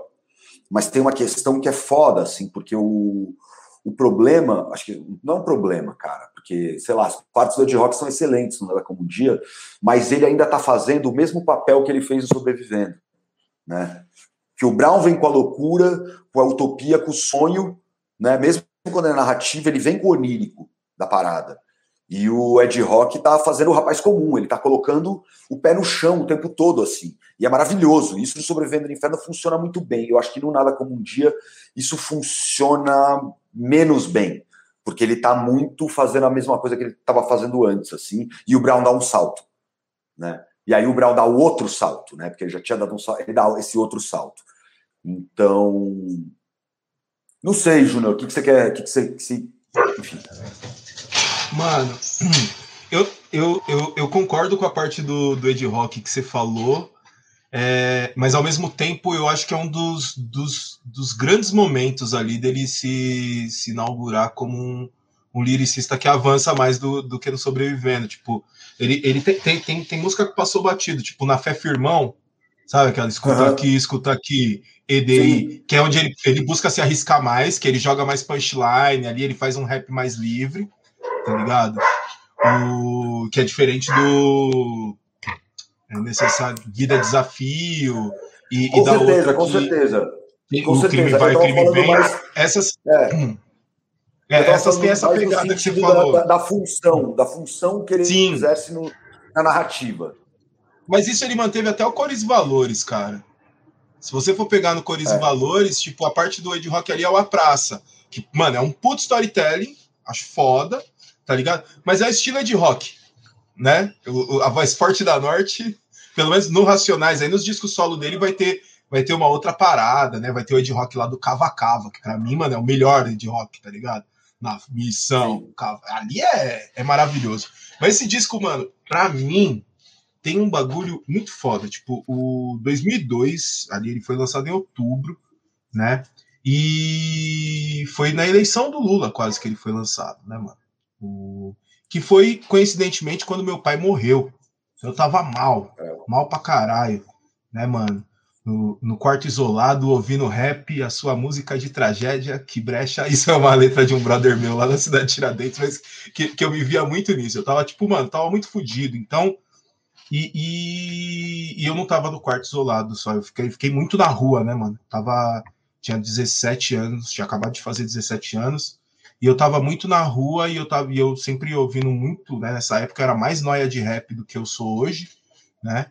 Speaker 4: mas tem uma questão que é foda, assim, porque o, o problema, acho que não é um problema, cara, porque, sei lá, as partes do Ed Rock são excelentes, não é como um dia, mas ele ainda tá fazendo o mesmo papel que ele fez no Sobrevivendo, né? Que o Brown vem com a loucura, com a utopia, com o sonho, né? Mesmo quando é narrativa, ele vem com o onírico da parada. E o Ed Rock tá fazendo o rapaz comum, ele tá colocando o pé no chão o tempo todo, assim. E é maravilhoso. Isso do Sobrevivendo no Inferno funciona muito bem. Eu acho que no Nada Como um Dia isso funciona menos bem. Porque ele tá muito fazendo a mesma coisa que ele estava fazendo antes, assim. E o Brown dá um salto, né? E aí o Brown dá o outro salto, né? Porque ele já tinha dado um salto, ele dá esse outro salto. Então, não sei, Júnior, o que, que você quer, o que, que você, que se, enfim.
Speaker 2: Mano, [clears throat] eu, eu, eu, eu, concordo com a parte do, do Ed Rock que você falou, é, mas ao mesmo tempo eu acho que é um dos, dos, dos grandes momentos ali dele se, se inaugurar como um, um liricista que avança mais do, do que no Sobrevivendo. Tipo, ele, ele tem, tem, tem, tem música que passou batido, tipo, na Fé Firmão, sabe? Aquela escuta uhum. aqui, escuta aqui, EDI, Sim. que é onde ele, ele busca se arriscar mais, que ele joga mais punchline ali, ele faz um rap mais livre tá ligado? O, que é diferente do é necessário vida é desafio e,
Speaker 4: com
Speaker 2: e da
Speaker 4: certeza,
Speaker 2: outra
Speaker 4: com certeza.
Speaker 2: Com o certeza. crime vai, o crime vem. Mais... Essas é. Hum. É, essas têm essa pegada que você falou.
Speaker 4: Da, da, função, da função que ele Sim. exerce no, na narrativa.
Speaker 2: Mas isso ele manteve até o Cores e Valores, cara. Se você for pegar no Cores é. e Valores, tipo, a parte do Ed Rock ali é a praça. Que, mano, é um puto storytelling, acho foda tá ligado? Mas é o estilo de rock, né? O, a voz forte da Norte, pelo menos no Racionais, aí nos discos solo dele vai ter vai ter uma outra parada, né? Vai ter o Ed Rock lá do Cava Cava, que pra mim, mano, é o melhor Ed Rock, tá ligado? Na missão, ali é, é maravilhoso. Mas esse disco, mano, pra mim, tem um bagulho muito foda. Tipo, o 2002, ali ele foi lançado em outubro, né? E foi na eleição do Lula quase que ele foi lançado, né, mano? O... Que foi, coincidentemente, quando meu pai morreu. Eu tava mal, mal pra caralho, né, mano? No, no, quarto isolado, ouvindo rap, a sua música de tragédia, que brecha. [laughs] Isso é uma letra de um brother meu lá na cidade de Tiradentes, mas que, que eu me via muito nisso. Eu tava, tipo, mano, tava muito fodido. Então, e, e, e, eu não tava no quarto isolado só, eu fiquei, fiquei muito na rua, né, mano? Tava, tinha 17 anos, tinha acabado de fazer 17 anos. E eu tava muito na rua e eu tava e eu sempre ouvindo muito, né? Nessa época era mais noia de rap do que eu sou hoje, né?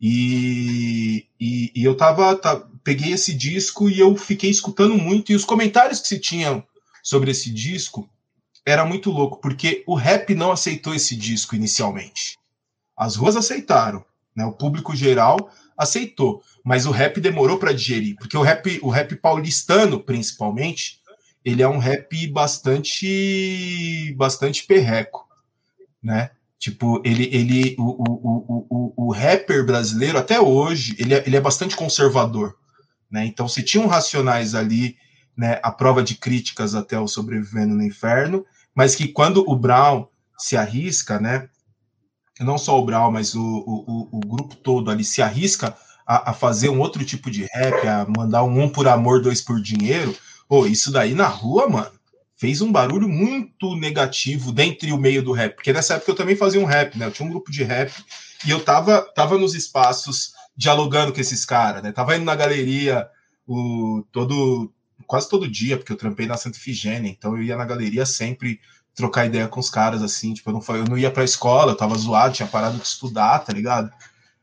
Speaker 2: E, e, e eu tava, tá, peguei esse disco e eu fiquei escutando muito, e os comentários que se tinham sobre esse disco era muito louco, porque o rap não aceitou esse disco inicialmente. As ruas aceitaram, né? O público geral aceitou, mas o rap demorou para digerir, porque o rap, o rap paulistano, principalmente, ele é um rap bastante bastante perreco, né? Tipo, ele, ele o, o, o, o, rapper brasileiro, até hoje, ele é, ele é bastante conservador, né? Então, se tinha um Racionais ali, né, a prova de críticas até o Sobrevivendo no Inferno, mas que quando o Brown se arrisca, né, não só o Brown, mas o, o, o grupo todo ali se arrisca a, a, fazer um outro tipo de rap, a mandar um um por amor, dois por dinheiro, Pô, isso daí na rua, mano, fez um barulho muito negativo dentro o meio do rap. Porque nessa época eu também fazia um rap, né? Eu tinha um grupo de rap e eu tava, tava nos espaços dialogando com esses caras, né? Tava indo na galeria o, todo, quase todo dia, porque eu trampei na Santa Ifigênia, então eu ia na galeria sempre trocar ideia com os caras, assim, tipo, eu não, eu não ia pra escola, eu tava zoado, tinha parado de estudar, tá ligado?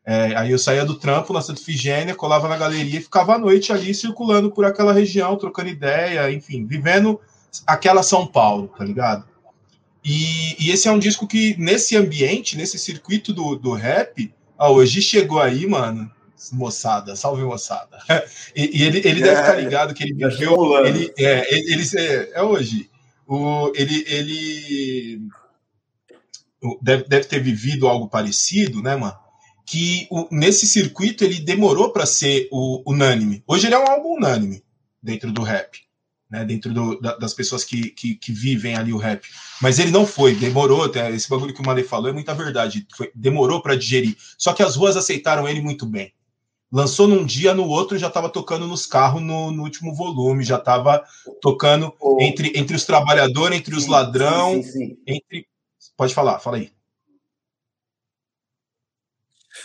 Speaker 2: É, aí eu saía do trampo na Santa Figênia, colava na galeria e ficava à noite ali circulando por aquela região, trocando ideia, enfim, vivendo aquela São Paulo, tá ligado? E, e esse é um disco que, nesse ambiente, nesse circuito do, do rap, ó, hoje chegou aí, mano, moçada, salve moçada. [laughs] E, e ele, ele é, deve estar ligado que ele viveu. Ele, é, ele, ele é, é, hoje. O, ele ele deve, deve ter vivido algo parecido, né, mano? Que o, nesse circuito ele demorou para ser o, unânime. Hoje ele é um álbum unânime dentro do rap, né? Dentro do, da, das pessoas que, que, que, vivem ali o rap. Mas ele não foi, demorou. Esse bagulho que o Malê falou é muita verdade. Foi, demorou para digerir. Só que as ruas aceitaram ele muito bem. Lançou num dia, no outro já estava tocando nos carros no, no, último volume, já estava tocando oh. entre, entre os trabalhadores, entre os ladrão, sim, sim. entre. Pode falar, fala aí.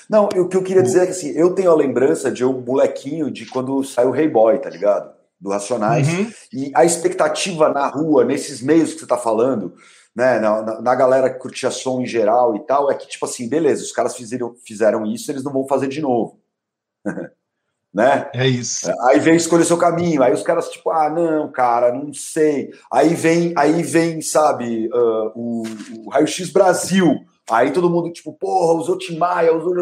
Speaker 4: Não, o que eu queria dizer é que assim, eu tenho a lembrança de um molequinho de quando saiu o Hey Boy, tá ligado? Do Racionais. Uhum. E a expectativa na rua, nesses meios que você tá falando, né, na, na, galera que curtia som em geral e tal, é que, tipo assim, beleza, os caras fizeram, fizeram isso, eles não vão fazer de novo. [laughs] né?
Speaker 2: É isso.
Speaker 4: Aí vem escolher seu caminho, aí os caras, tipo, ah, não, cara, não sei. Aí vem, aí vem, sabe, uh, o, o Raio X Brasil. Aí todo mundo, tipo, porra, usou Tim Maia, usou.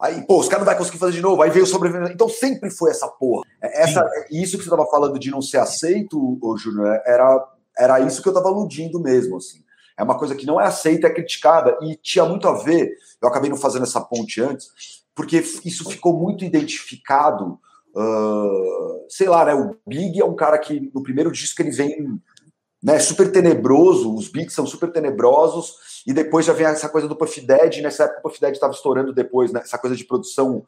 Speaker 4: Aí, pô, os caras não vai conseguir fazer de novo. Aí veio o sobrevivente. Então sempre foi essa porra. É, essa, isso que você tava falando de não ser aceito, ô, Júnior, era, era isso que eu tava aludindo mesmo, assim. É uma coisa que não é aceita, é criticada, e tinha muito a ver, eu acabei não fazendo essa ponte antes, porque isso ficou muito identificado. Uh, sei lá, né? O Big é um cara que no primeiro disco ele vem né, super tenebroso, os beats são super tenebrosos, e depois já vem essa coisa do Puff Daddy, nessa época o Puff Daddy estava estourando depois, né, essa coisa de produção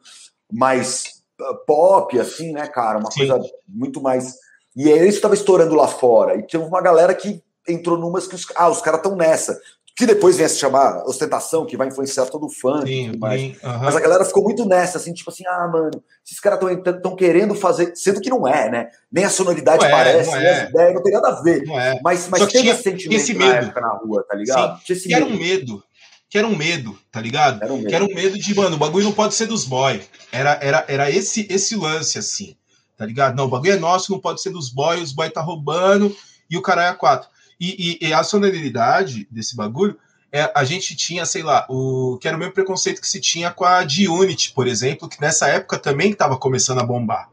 Speaker 4: mais uh, pop, assim, né, cara, uma Sim. coisa muito mais... E aí isso estava estourando lá fora, e tinha uma galera que entrou numas que os, ah, os caras estão nessa, que depois vem a se chamar ostentação, que vai influenciar todo o fã. Sim, mas, mas a galera ficou muito nessa, assim, tipo assim, ah, mano, esses caras estão querendo fazer, sendo que não é, né? Nem a sonoridade não parece, é, não, é. ideias, não tem nada a ver. Não é. Mas, mas teve tinha, esse sentimento esse medo. na época na rua, tá ligado?
Speaker 2: Sim, que medo. era um medo. Que era um medo, tá ligado? Era um medo. Que era um medo de, mano, o bagulho não pode ser dos boys. Era, era, era esse, esse lance, assim, tá ligado? Não, o bagulho é nosso, não pode ser dos boys, os boys tá roubando e o cara é a quatro. E, e, e a sonoridade desse bagulho, é, a gente tinha, sei lá, o que era o mesmo preconceito que se tinha com a G-Unit, por exemplo, que nessa época também estava começando a bombar,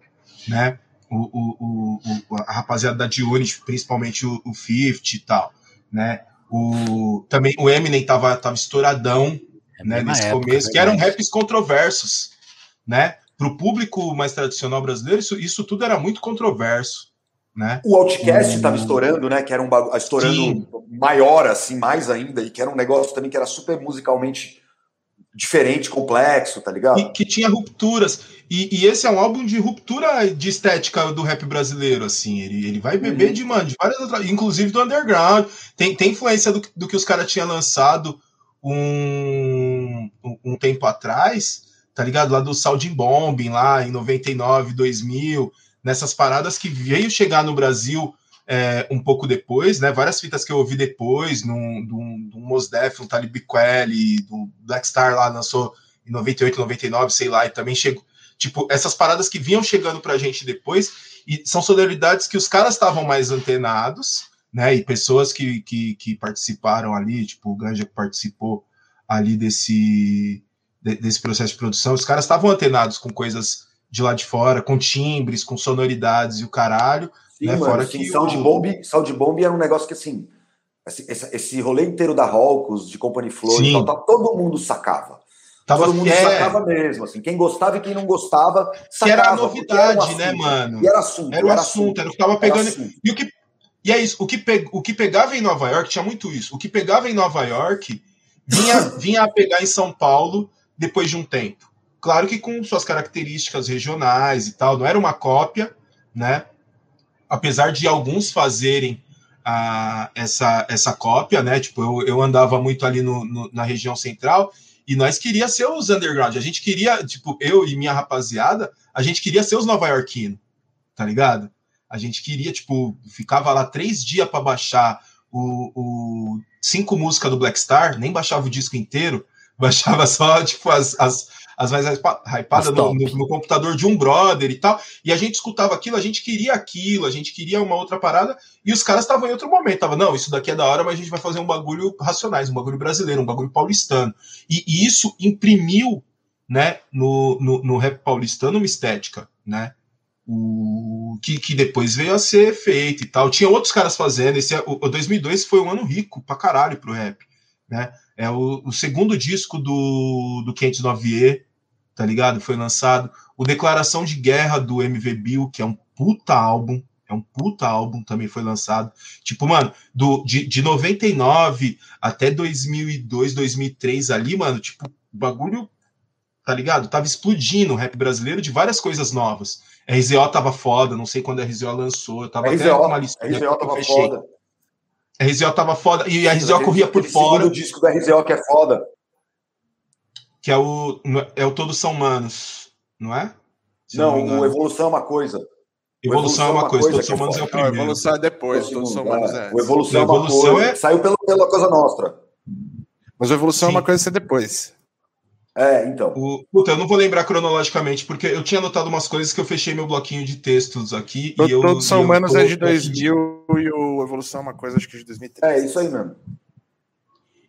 Speaker 2: né? O, o, o, a rapaziada da G-Unit, principalmente o, o 50 e tal, né? O, também o Eminem tava, tava estouradão, é né, nesse época, começo, que eram raps controversos, né? Para o público mais tradicional brasileiro, isso, isso tudo era muito controverso. Né?
Speaker 4: O Outcast estava hum. estourando, né? Que era um bagulho estourando Sim. maior, assim, mais ainda, e que era um negócio também que era super musicalmente diferente, complexo, tá ligado?
Speaker 2: E que tinha rupturas. E, e, esse é um álbum de ruptura de estética do rap brasileiro, assim. Ele, ele vai beber uhum. de, mano, de várias outras, inclusive do underground. Tem, tem influência do, do que os caras tinham lançado um, um, tempo atrás, tá ligado? Lá do Sounding Bombing, lá em 99, 2000 nessas paradas que veio chegar no Brasil é, um pouco depois, né? Várias fitas que eu ouvi depois, do no Mos Def, um Talib Kweli, do Black Star lá lançou em 98, 99, sei lá, e também chegou. Tipo, essas paradas que vinham chegando pra gente depois, e são sonoridades que os caras estavam mais antenados, né? E pessoas que, que, que participaram ali, tipo, o Ganja que participou ali desse, desse processo de produção, os caras estavam antenados com coisas de lá de fora, com timbres, com sonoridades e o caralho.
Speaker 4: Sim, né? mano, fora assim, que Sound, o... Bomb, Sound Bomb era um negócio que, assim, esse, esse rolê inteiro da Hawkins, de Company Flow e tal, tal, todo mundo sacava. Tava, todo mundo é... sacava mesmo, assim, quem gostava e quem não gostava, sacava. Que
Speaker 2: era a novidade, era um né, mano?
Speaker 4: E era assunto.
Speaker 2: Era o assunto, assunto, era o que tava pegando. E o que, e é isso, o que, pe... o que pegava em Nova York, tinha muito isso, o que pegava em Nova York vinha, [laughs] vinha a pegar em São Paulo depois de um tempo. Claro que com suas características regionais e tal, não era uma cópia, né? Apesar de alguns fazerem ah, essa, essa cópia, né? Tipo, eu, eu andava muito ali no, no, na região central e nós queria ser os underground. A gente queria, tipo, eu e minha rapaziada, a gente queria ser os nova-iorquinos, tá ligado? A gente queria, tipo, ficava lá três dias para baixar o, o, cinco músicas do Black Star, nem baixava o disco inteiro, [laughs] baixava só, tipo, as, as, as mais hypadas no, no, no, computador de um brother e tal. E a gente escutava aquilo, a gente queria aquilo, a gente queria uma outra parada, e os caras estavam em outro momento. Tava, não, isso daqui é da hora, mas a gente vai fazer um bagulho racionais, um bagulho brasileiro, um bagulho paulistano. E, e isso imprimiu, né, no, no, no rap paulistano uma estética, né? O, que, que depois veio a ser feito e tal. Tinha outros caras fazendo. Esse, o, o 2002 foi um ano rico pra caralho pro rap, né? É o, o segundo disco do, do Kent Novier, tá ligado? Foi lançado. O Declaração de Guerra do MV Bill, que é um puta álbum, é um puta álbum, também foi lançado. Tipo, mano, do, de, de 99 até 2002, 2003 ali, mano, tipo, o bagulho, tá ligado? Tava explodindo o rap brasileiro de várias coisas novas. A RZO tava foda, não sei quando a RZO lançou, eu tava
Speaker 4: RZO, até uma lista. A RZO tava foda.
Speaker 2: A RZO tava foda, e a RZO corria por fora.
Speaker 4: O disco da RZO que é foda
Speaker 2: que é o, é o Todos São Manos, não é?
Speaker 4: Se não, não o Evolução é uma coisa.
Speaker 2: Evolução, é uma coisa, todos são humanos é, é o primeiro.
Speaker 5: Não, evolução é depois, todos são humanos é.
Speaker 4: O evolução, não, evolução é uma coisa, é... saiu pelo, pela coisa nossa.
Speaker 5: Mas a evolução Sim. é uma coisa que ser depois.
Speaker 4: É, então.
Speaker 2: O, puta, eu não vou lembrar cronologicamente, porque eu tinha anotado umas coisas que eu fechei meu bloquinho de textos aqui.
Speaker 5: Todo,
Speaker 2: e eu,
Speaker 5: todos são humanos é de 2000 de... e o Evolução é uma coisa, acho que de 2003.
Speaker 4: É, isso aí mesmo.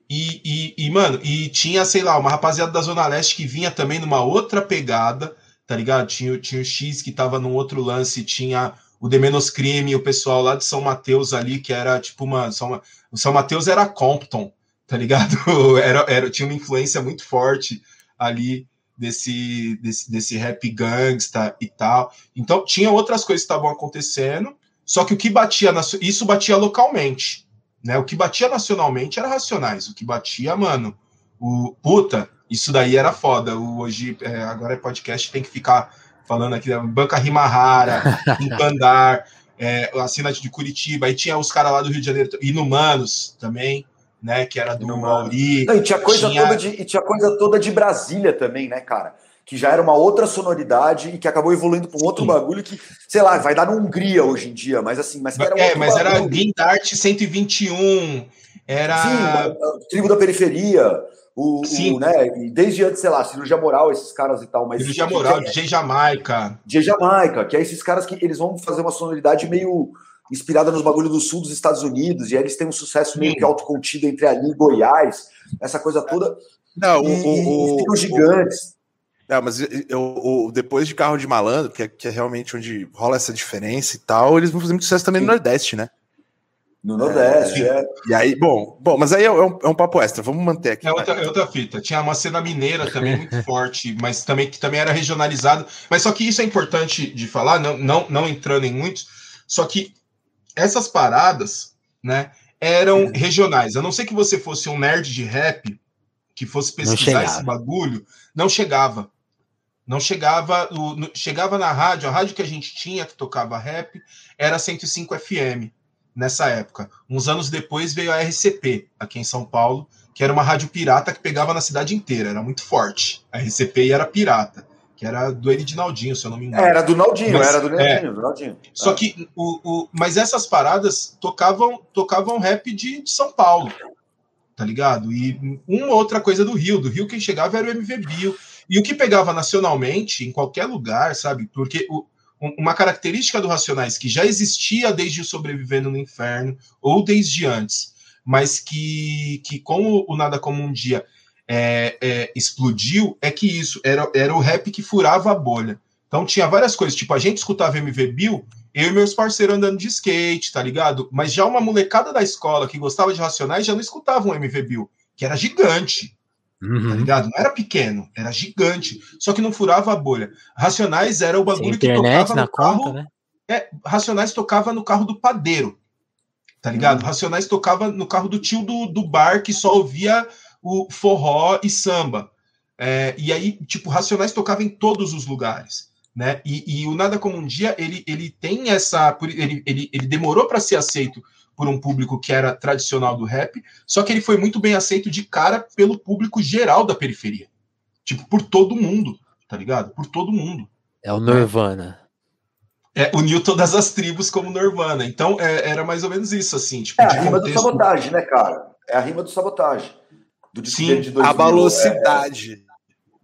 Speaker 2: E, e, e, mano, e tinha, sei lá, uma rapaziada da Zona Leste que vinha também numa outra pegada, tá ligado? Tinha, tinha o X que tava num outro lance, tinha o De Menos Crime, o pessoal lá de São Mateus ali, que era tipo uma. São, o São Mateus era Compton, tá ligado? [laughs] Era, era, tinha uma influência muito forte ali desse, desse, desse rap gangsta e tal. Então, tinha outras coisas que estavam acontecendo, só que o que batia, isso batia localmente, né? O que batia nacionalmente era Racionais, o que batia, mano, o puta, isso daí era foda. O, hoje, é, agora é podcast, tem que ficar falando aqui, né? Banca Rima Rara, [laughs] Impandar, é, a cidade de Curitiba, aí tinha os caras lá do Rio de Janeiro, Inumanos também, né? Que era do Mauri.
Speaker 4: Não, e tinha coisa tinha... toda de e tinha coisa toda de Brasília também, né, cara? Que já era uma outra sonoridade e que acabou evoluindo para um outro Sim. bagulho que, sei lá, vai dar na Hungria hoje em dia, mas assim, mas era
Speaker 2: É, mas bagulho. era Guindarte 121, era
Speaker 4: Sim, tribo da periferia. O, Sim. O, né, desde antes, sei lá, cirurgia moral, esses caras e tal, mas.
Speaker 2: Cirurgia moral, DJ Jamaica.
Speaker 4: DJ Jamaica, que é esses caras que eles vão fazer uma sonoridade meio inspirada nos bagulhos do sul dos Estados Unidos, e aí eles têm um sucesso meio que autocontido entre ali e Goiás, essa coisa toda.
Speaker 5: Não, e, o,
Speaker 4: e ficam gigantes.
Speaker 5: Não, mas eu, depois de Carro de Malandro, que é, que é, realmente onde rola essa diferença e tal, eles vão fazer muito sucesso também Sim. no Nordeste, né?
Speaker 4: No Nordeste, é. é.
Speaker 5: E aí, bom, bom, mas aí é um, é um papo extra, vamos manter aqui.
Speaker 2: É outra, é outra fita. Tinha uma cena mineira também muito [laughs] forte, mas também que também era regionalizado. Mas só que isso é importante de falar, não, não, não entrando em muitos, só que essas paradas, né, eram uhum. regionais. A não ser que você fosse um nerd de rap, que fosse pesquisar esse bagulho, não chegava. Não chegava, chegava na rádio, a rádio que a gente tinha que tocava rap era 105 FM nessa época. Uns anos depois veio a RCP aqui em São Paulo, que era uma rádio pirata que pegava na cidade inteira, era muito forte. A RCP era pirata que era do Edinaldinho, se eu não me engano.
Speaker 4: Era do Naldinho, mas, era do Naldinho, é, do Naldinho.
Speaker 2: Só é. que o, o, mas essas paradas tocavam tocavam rap de, de, São Paulo, tá ligado? E uma outra coisa do Rio, do Rio quem chegava era o MV Bio. E o que pegava nacionalmente, em qualquer lugar, sabe? Porque o, uma característica do Racionais que já existia desde o Sobrevivendo no Inferno, ou desde antes, mas que, que como o Nada Como Um Dia é, é, explodiu é que isso era, era o rap que furava a bolha. Então tinha várias coisas, tipo, a gente escutava MV Bill, eu e meus parceiros andando de skate, tá ligado? Mas já uma molecada da escola que gostava de Racionais já não escutava um MV Bill, que era gigante, uhum. tá ligado? Não era pequeno, era gigante, só que não furava a bolha. Racionais era o bagulho que tocava no carro... Conta, né? É, Racionais tocava no carro do padeiro, tá ligado? Uhum. Racionais tocava no carro do tio do, do bar que só ouvia o forró e samba. É, e aí, tipo, Racionais tocava em todos os lugares. Né? E, e, o Nada Como um Dia, ele, ele tem essa. Ele, ele, ele demorou para ser aceito por um público que era tradicional do rap, só que ele foi muito bem aceito de cara pelo público geral da periferia. Tipo, por todo mundo, tá ligado? Por todo mundo.
Speaker 1: É o Nirvana.
Speaker 2: É, uniu todas as tribos como Nirvana. Então, é, era mais ou menos isso, assim. Tipo,
Speaker 4: é a rima contexto... do sabotagem, né, cara? É a rima do sabotagem
Speaker 5: do Sim, de 2000. A velocidade. É,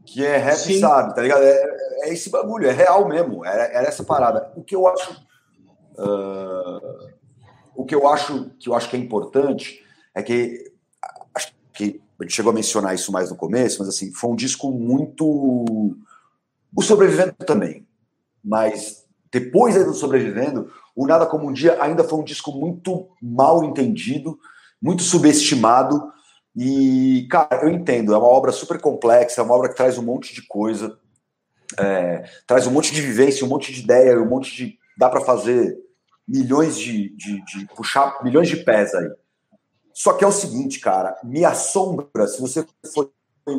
Speaker 4: que é rap, Sim. sabe, tá ligado? É, é, esse bagulho, é real mesmo. Era, é, era essa parada. O que eu acho. Uh, o que eu acho que eu acho que é importante é que acho que a gente chegou a mencionar isso mais no começo, mas assim, foi um disco muito. O Sobrevivendo também. Mas depois do Sobrevivendo, o Nada Como um Dia ainda foi um disco muito mal entendido, muito subestimado e, cara, eu entendo, é uma obra super complexa, é uma obra que traz um monte de coisa, é, traz um monte de vivência, um monte de ideia, um monte de. dá para fazer milhões de, de, de, puxar milhões de pés aí. Só que é o seguinte, cara, me assombra, se você for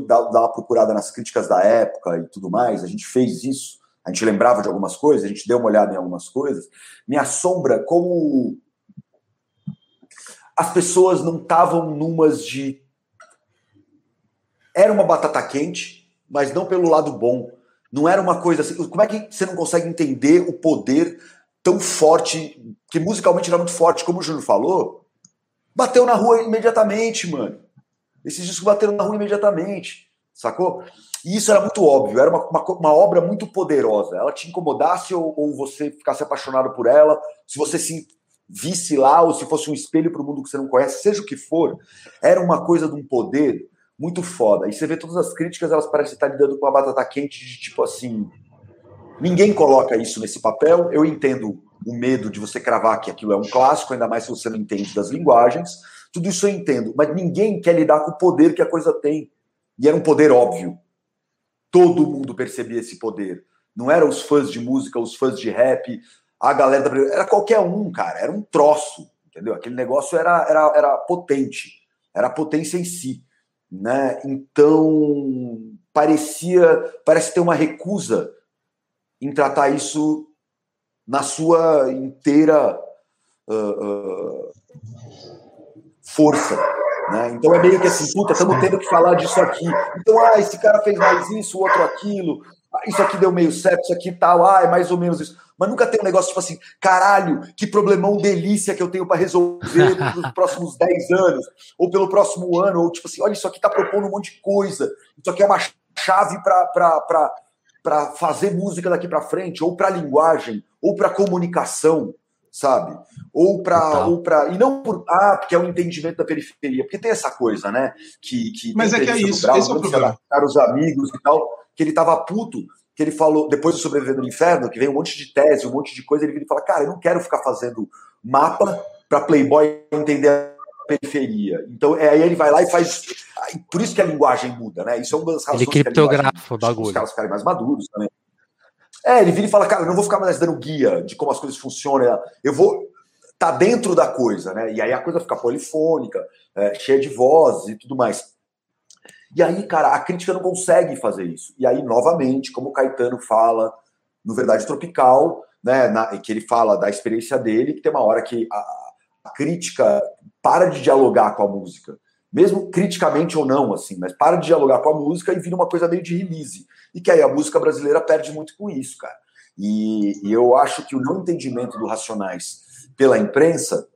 Speaker 4: dar, dar uma procurada nas críticas da época e tudo mais, a gente fez isso, a gente lembrava de algumas coisas, a gente deu uma olhada em algumas coisas, me assombra como as pessoas não estavam numas de era uma batata quente, mas não pelo lado bom. Não era uma coisa assim. Como é que você não consegue entender o poder tão forte, que musicalmente era muito forte, como o Júnior falou, bateu na rua imediatamente, mano. Esses discos bateram na rua imediatamente, sacou? E isso era muito óbvio, era uma, uma, uma obra muito poderosa. Ela te incomodasse ou, ou, você ficasse apaixonado por ela, se você se visse lá ou se fosse um espelho para o mundo que você não conhece, seja o que for, era uma coisa de um poder muito foda. E você vê todas as críticas, elas parecem estar lidando com a batata quente de tipo assim. Ninguém coloca isso nesse papel. Eu entendo o medo de você cravar que aquilo é um clássico, ainda mais se você não entende das linguagens. Tudo isso eu entendo, mas ninguém quer lidar com o poder que a coisa tem. E era um poder óbvio. Todo mundo percebia esse poder. Não eram os fãs de música, os fãs de rap, a galera da. Era qualquer um, cara. Era um troço, entendeu? Aquele negócio era, era, era potente. Era potência em si. Né? Então, parecia. Parece ter uma recusa em tratar isso na sua inteira uh, uh, força. Né? Então é meio que assim, puta, estamos tendo que falar disso aqui. Então, ah, esse cara fez mais isso, o outro aquilo, ah, isso aqui deu meio certo, isso aqui tal, ah, é mais ou menos isso. Mas nunca tem um negócio tipo assim, caralho, que problemão delícia que eu tenho para resolver [laughs] nos próximos 10 anos, ou pelo próximo ano, ou tipo assim, olha, isso aqui tá propondo um monte de coisa, isso aqui é uma chave para fazer música daqui para frente, ou para linguagem, ou para comunicação, sabe? Ou para ou para e não por ah, porque é um entendimento da periferia, porque tem essa coisa, né? Que, que
Speaker 2: Mas é que é isso, Brau, esse é o problema.
Speaker 4: Os amigos e tal, que ele tava puto, que ele falou depois do Sobrevivendo no Inferno, que vem um monte de tese, um monte de coisa, ele vira e fala: "Cara, eu não quero ficar fazendo mapa para Playboy entender periferia". Então, é, aí ele vai lá e faz por isso que a linguagem muda, né? Isso é uma das
Speaker 1: razões ele criptografa o bagulho. Os
Speaker 4: caras ficarem mais maduros também. É, ele vira e fala, cara, eu não vou ficar mais dando guia de como as coisas funcionam, eu vou tá dentro da coisa, né? E aí a coisa fica polifônica, é, cheia de vozes e tudo mais. E aí, cara, a crítica não consegue fazer isso. E aí, novamente, como o Caetano fala no Verdade Tropical, né, na, que ele fala da experiência dele, que tem uma hora que a, a crítica para de dialogar com a música mesmo criticamente ou não, assim, mas para de dialogar com a música e vira uma coisa meio de release. E que aí a música brasileira perde muito com isso, cara. E, e eu acho que o não entendimento do Racionais pela imprensa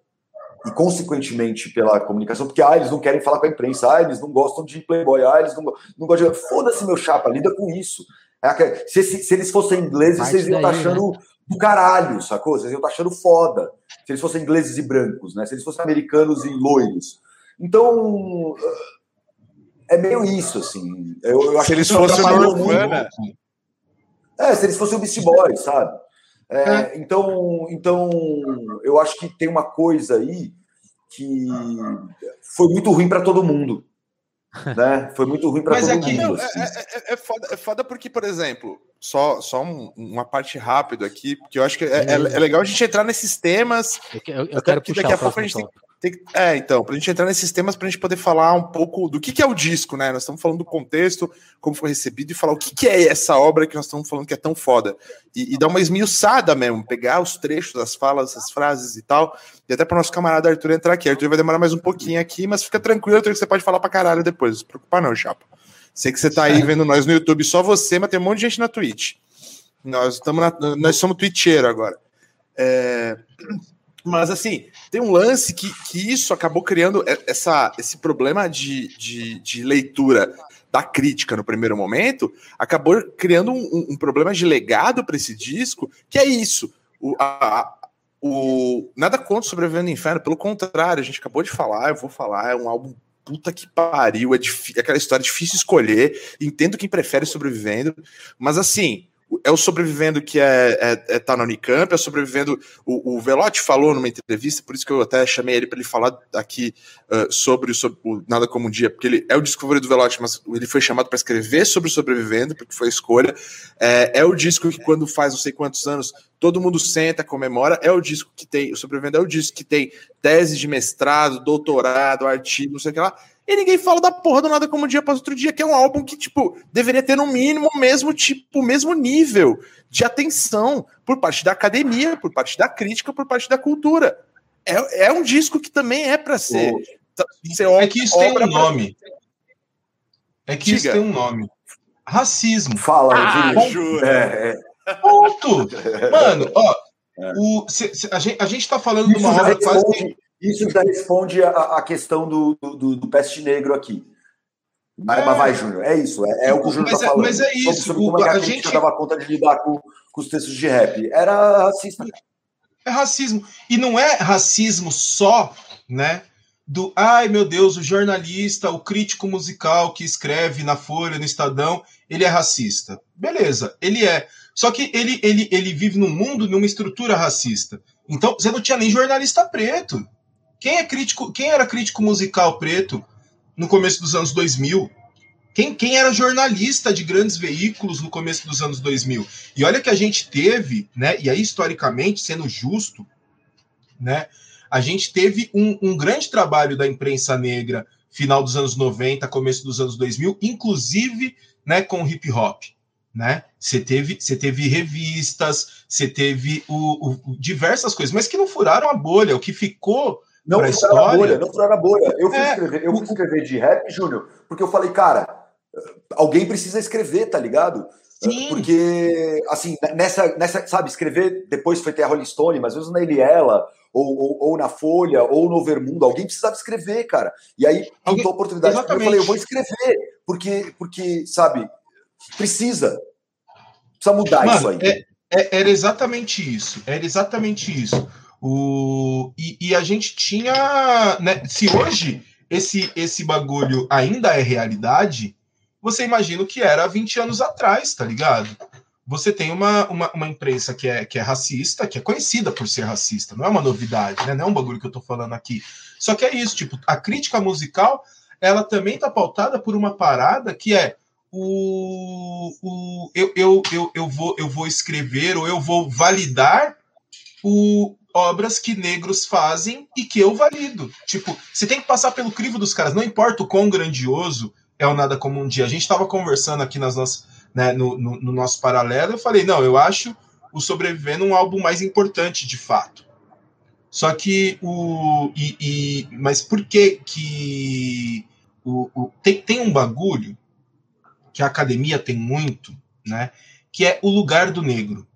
Speaker 4: e, consequentemente, pela comunicação, porque ah, eles não querem falar com a imprensa, ah, eles não gostam de Playboy, ah, eles não, não gostam de. Foda-se, meu chapa, lida com isso. É, se, se, se, eles fossem ingleses, Parte vocês iam estar tá achando né? do caralho, sacou? Vocês iam estar tá achando foda. Se eles fossem ingleses e brancos, né? Se eles fossem americanos e loiros. Então, é meio isso, assim. Eu, eu
Speaker 5: se eles fossem Norfana.
Speaker 4: É, se eles fossem o Beast Boy, sabe? É, é. Então, então, eu acho que tem uma coisa aí que foi muito ruim para todo mundo. Né? Foi muito ruim para todo aqui, mundo. Não,
Speaker 5: assim. é, é, é, foda, é foda porque, por exemplo, só, só um, uma parte rápida aqui, porque eu acho que é, é, é legal a gente entrar nesses temas.
Speaker 1: Eu, eu, eu quero puxar daqui a pouco a gente tem,
Speaker 5: tem, é, então, para a gente entrar nesses temas, para a gente poder falar um pouco do que, que é o disco, né? Nós estamos falando do contexto, como foi recebido, e falar o que, que é essa obra que nós estamos falando que é tão foda. E, e dar uma esmiuçada mesmo, pegar os trechos, as falas, as frases e tal. E até para o nosso camarada Arthur entrar aqui. Arthur vai demorar mais um pouquinho aqui, mas fica tranquilo, Arthur, que você pode falar para caralho depois. Não se preocupar, não, chapa. Sei que você está aí vendo nós no YouTube, só você, mas tem um monte de gente na Twitch. Nós, estamos nós somos twitcheiro agora. É. Mas assim, tem um lance que, que isso acabou criando essa, esse problema de, de, de leitura da crítica no primeiro momento, acabou criando um, um problema de legado para esse disco, que é isso. O, a, o, nada contra Sobrevivendo no Inferno, pelo contrário, a gente acabou de falar, eu vou falar, é um álbum puta que pariu, é, é aquela história difícil escolher, entendo quem prefere Sobrevivendo, mas assim, é o sobrevivendo que é, é, é tá na Unicamp, é o sobrevivendo. O, o falou numa entrevista, por isso que eu até chamei ele para ele falar aqui uh, sobre, sobre, o Nada Como um Dia, porque ele é o disco favorito do Velotti, mas ele foi chamado para escrever sobre o sobrevivendo, porque foi a escolha. É, é o disco que, quando faz não sei quantos anos, todo mundo senta, comemora. É o disco que tem. O sobrevivendo é o disco que tem tese de mestrado, doutorado, artigo, não sei o que lá e ninguém fala da porra do Nada Como um Dia Após Outro Dia, que é um álbum que, tipo, deveria ter no mínimo o mesmo tipo, o mesmo nível de atenção por parte da academia, por parte da crítica, por parte da cultura. É, é um disco que também é para ser,
Speaker 2: ser. É que isso tem um nome. É que Diga. isso tem um nome. Racismo.
Speaker 4: Fala,
Speaker 2: ah,
Speaker 4: juro.
Speaker 2: É, é. Ponto. [laughs] Mano, ó, É. O, se, se, a, gente, a gente tá falando isso de uma
Speaker 4: obra quase. Isso já responde a, a questão do, do, do, peste negro aqui. Mas, é. mas vai, Júnior, é isso. É, é o que o Júnior está é, falando.
Speaker 2: Mas é isso.
Speaker 4: Sobre como é a, a gente dava conta de lidar com, com os textos de rap. Era racista.
Speaker 2: É racismo. E não é racismo só, né? Do ai meu Deus, o jornalista, o crítico musical que escreve na Folha, no Estadão, ele é racista. Beleza, ele é. Só que ele, ele, ele vive num mundo, numa estrutura racista. Então, você não tinha nem jornalista preto. Quem é crítico, quem era crítico musical preto no começo dos anos 2000? Quem, quem era jornalista de grandes veículos no começo dos anos 2000? E olha que a gente teve, né? E aí, historicamente, sendo justo, né? A gente teve um, um grande trabalho da imprensa negra final dos anos 90, começo dos anos 2000, inclusive né, com hip hop. Né? Você teve, você teve revistas, você teve o, o, diversas coisas, mas que não furaram a bolha. O que ficou
Speaker 4: não furaram história... a bolha, não furaram a bolha. Eu fui, é, escrever, eu fui escrever de rap, Júnior, porque eu falei, cara, alguém precisa escrever, tá ligado?
Speaker 2: Sim.
Speaker 4: Porque, assim, nessa, nessa, sabe, escrever, depois foi ter a Rolling Stone, mas às vezes na Eliela, ou, ou, ou, na Folha, ou no Vermundo, alguém precisava escrever, cara. E aí pintou a oportunidade. Eu falei, eu vou escrever, porque, porque sabe, precisa. Precisa mudar Mano, isso aí.
Speaker 2: É, é, era exatamente isso. Era exatamente isso. O, e, e a gente tinha. Né, se hoje esse, esse bagulho ainda é realidade, você imagina o que era há 20 anos atrás, tá ligado? Você tem uma, uma, uma, imprensa que é, que é racista, que é conhecida por ser racista, não é uma novidade, né? Não é um bagulho que eu tô falando aqui. Só que é isso, tipo, a crítica musical, ela também tá pautada por uma parada que é o, o eu, eu, eu, eu, vou, eu vou escrever ou eu vou validar o, obras que negros fazem e que eu valido. Tipo, você tem que passar pelo crivo dos caras, não importa o quão grandioso é o Nada Como Um Dia. A gente estava conversando aqui nas nossas, né, no, no, no, nosso paralelo, eu falei, não, eu acho o Sobrevivendo um álbum mais importante, de fato. Só que o... E, e mas por que que... O, o, tem, tem um bagulho que a academia tem muito, né, que é o lugar do negro.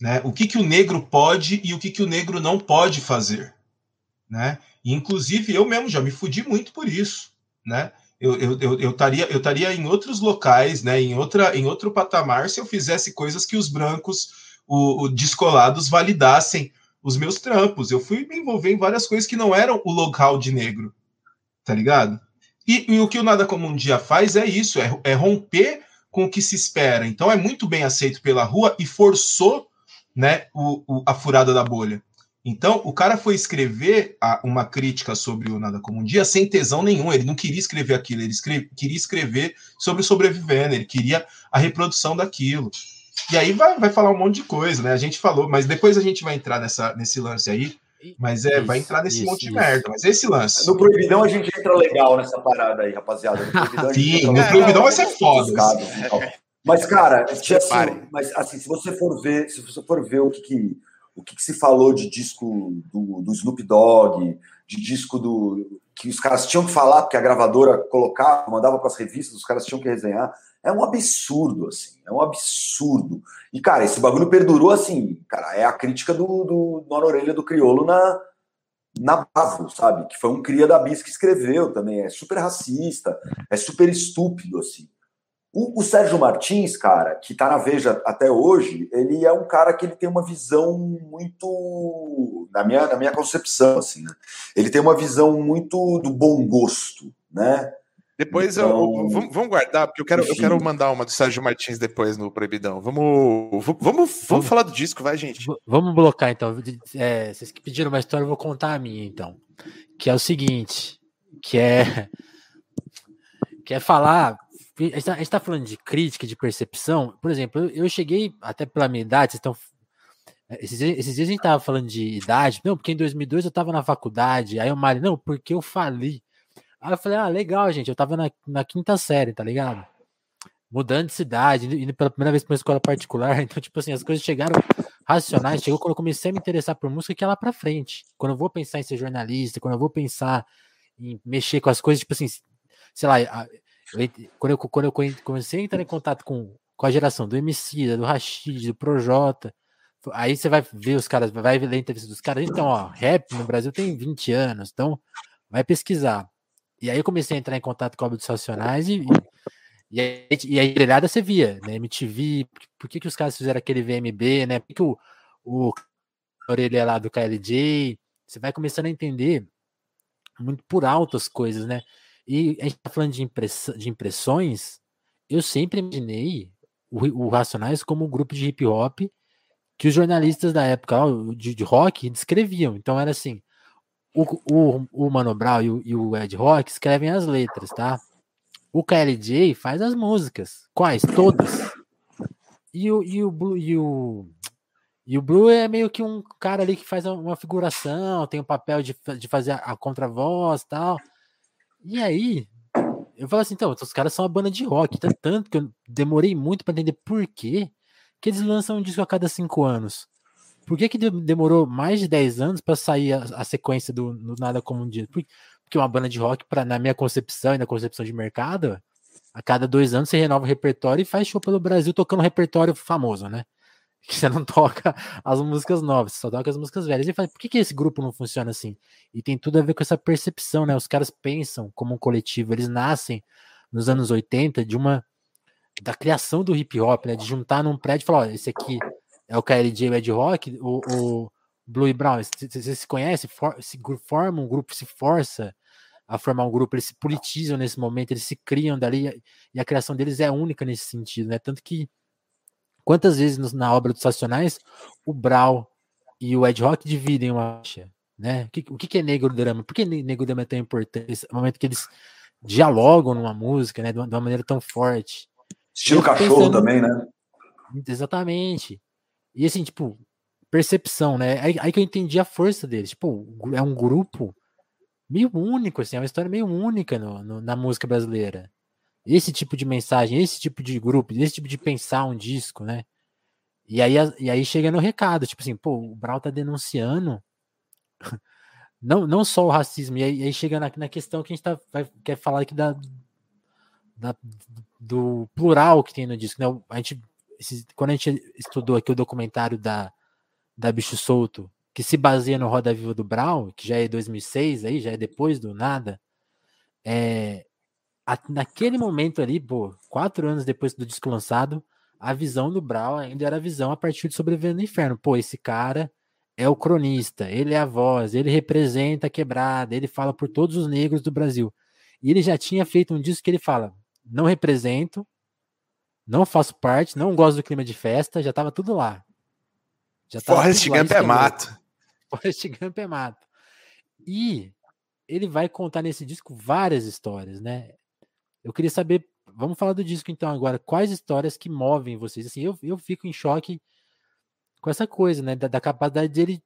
Speaker 2: Né? O que, que o negro pode e o que, que o negro não pode fazer. Né? E, inclusive, eu mesmo já me fudi muito por isso. Né? eu eu, eu, eu, eu estaria em outros locais, né, em, outra, em outro patamar, se eu fizesse coisas que os brancos, o, o descolados, validassem os meus trampos. Eu fui me envolver em várias coisas que não eram o local de negro, tá ligado? E, e o que o Nada Como Um Dia faz é isso, é, é romper com o que se espera. Então é muito bem aceito pela rua e forçou né, o, o, a furada da bolha. Então, o cara foi escrever a, uma crítica sobre o Nada Como Um Dia sem tesão nenhum. Ele não queria escrever aquilo, ele escreve, queria escrever sobre o sobrevivendo, ele queria a reprodução daquilo. E aí vai, vai falar um monte de coisa, né? A gente falou, mas depois a gente vai entrar nessa, nesse lance aí. Mas é, isso, vai entrar nesse isso, monte isso. de merda. Mas esse lance.
Speaker 4: No Proibidão a gente entra legal nessa parada aí, rapaziada.
Speaker 2: No [laughs] Proibidão, Sim, no Proibidão vai ser foda.
Speaker 4: Mas, cara, assim, mas, assim, se você for ver, se você for ver o que, que o que, que, se falou de disco do, do Snoop Dogg, de disco do que os caras tinham que falar porque a gravadora colocava, mandava para as revistas, os caras tinham que resenhar. É um absurdo, assim, é um absurdo. E, cara, esse bagulho perdurou assim, cara, é a crítica do, do Nona Orelha do Criolo na, na Bravo, sabe? Que foi um cria da Bis que escreveu também. É super racista, é super estúpido, assim. O, o, Sérgio Martins, cara, que tá na Veja até hoje, ele é um cara que ele tem uma visão muito, na minha, na minha concepção, assim, né? Ele tem uma visão muito do bom gosto, né?
Speaker 5: Depois então, eu, vamos, vamos, guardar, porque eu quero, eu quero mandar uma do Sérgio Martins depois no Proibidão. Vamos, vamos, vamos, vamos falar do disco, vai, gente.
Speaker 1: Vamos blocar, então. É, vocês que pediram uma história, eu vou contar a minha, então. Que é o seguinte, que é, [laughs] que é falar a gente está tá falando de crítica, de percepção. Por exemplo, eu, eu cheguei, até pela minha idade, vocês estão. Esses, esses, dias a gente tava falando de idade, não, porque em 2002 eu tava na faculdade, aí o Mari, não, porque eu fali. Aí eu falei, ah, legal, gente, eu tava na, na quinta série, tá ligado? Mudando de cidade, indo pela primeira vez para uma escola particular, [laughs] então, tipo assim, as coisas chegaram racionais, chegou quando eu comecei a me interessar por música que é lá pra frente. Quando eu vou pensar em ser jornalista, quando eu vou pensar em mexer com as coisas, tipo assim, sei lá, quando, eu, quando eu comecei a entrar em contato com, com a geração do MC, do Rashid, do Projota, aí você vai ver os caras, vai ver a entrevista dos caras. Então, ó, rap no Brasil tem 20 anos, então vai pesquisar. E aí eu comecei a entrar em contato com a dos Racionais e, e, aí, e aí você via, né? MTV, por que, que os caras fizeram aquele VMB, né? Por que, que o, o orelha lá do KLJ, você vai começando a entender muito por alto as coisas, né? E a gente tá falando de, impress, de impressões, eu sempre imaginei o, o Racionais como um grupo de hip hop que os jornalistas da época de, de rock descreviam. Então era assim: o, o, o Mano Brown e o, e o Ed Rock escrevem as letras, tá? O KLJ faz as músicas. Quais? Todas. E o, e o, e o, e o Blue é meio que um cara ali que faz uma figuração, tem o um papel de, de fazer a, a contravoz e tal. E aí, eu falo assim, então, os caras são uma banda de rock, tanto que eu demorei muito para entender por quê que eles lançam um disco a cada cinco anos. Por que, que demorou mais de 10 anos para sair a, a, sequência do, do, Nada Como um Dia? Porque uma banda de rock, pra, na minha concepção e na concepção de mercado, a cada dois anos você renova o repertório e faz show pelo Brasil tocando um repertório famoso, né? [laughs] Que você não toca as músicas novas, você só toca as músicas velhas. E fala, por que, que esse grupo não funciona assim? E tem tudo a ver com essa percepção, né? Os caras pensam como um coletivo, eles nascem nos anos 80 de uma da criação do hip hop, né? De juntar num prédio e falar, ó, esse aqui é o KLJ Ed Rock, o, o Blue e Brown, você se conhece, for, se forma um grupo, se força a formar um grupo, eles se politizam nesse momento, eles se criam dali, e a criação deles é única nesse sentido, né? Tanto que quantas vezes na obra dos Racionais o Brown e o Ed Rock dividem uma né? O que, o que é negro drama? Por que negro drama é tão importante? No momento que eles dialogam numa música, né? De uma, de uma maneira tão forte.
Speaker 4: Estilo cachorro pensando... também, né?
Speaker 1: Exatamente. E assim, tipo, percepção, né? Aí, aí, que eu entendi a força deles. Tipo, é um grupo meio único, assim, é uma história meio única no, no, na música brasileira. Esse tipo de mensagem, esse tipo de grupo, esse tipo de pensar um disco, né? E aí, e aí chega no recado, tipo assim, pô, o Brau tá denunciando [laughs] não, não só o racismo, e aí, e aí chega na, na, questão que a gente tá, vai, quer falar aqui da, da, do plural que tem no disco, né? A gente quando a gente estudou aqui o documentário da, da Bicho Solto, que se baseia no Roda Viva do Brown, que já é 2006, aí, já é depois do nada, é, a, naquele momento ali, pô, quatro anos depois do disco lançado, a visão do Brown ainda era a visão a partir de Sobrevivendo no Inferno. Pô, esse cara é o cronista, ele é a voz, ele representa a quebrada, ele fala por todos os negros do Brasil. E ele já tinha feito um disco que ele fala: não represento, não faço parte, não gosto do clima de festa, já tava tudo lá.
Speaker 5: Já tava Forrest Gump é mato. [laughs]
Speaker 1: Forrest Gump é mato. E ele vai contar nesse disco várias histórias, né? Eu queria saber, vamos falar do disco então agora, quais histórias que movem vocês? Assim, eu, eu fico em choque com essa coisa, né? Da, da capacidade dele,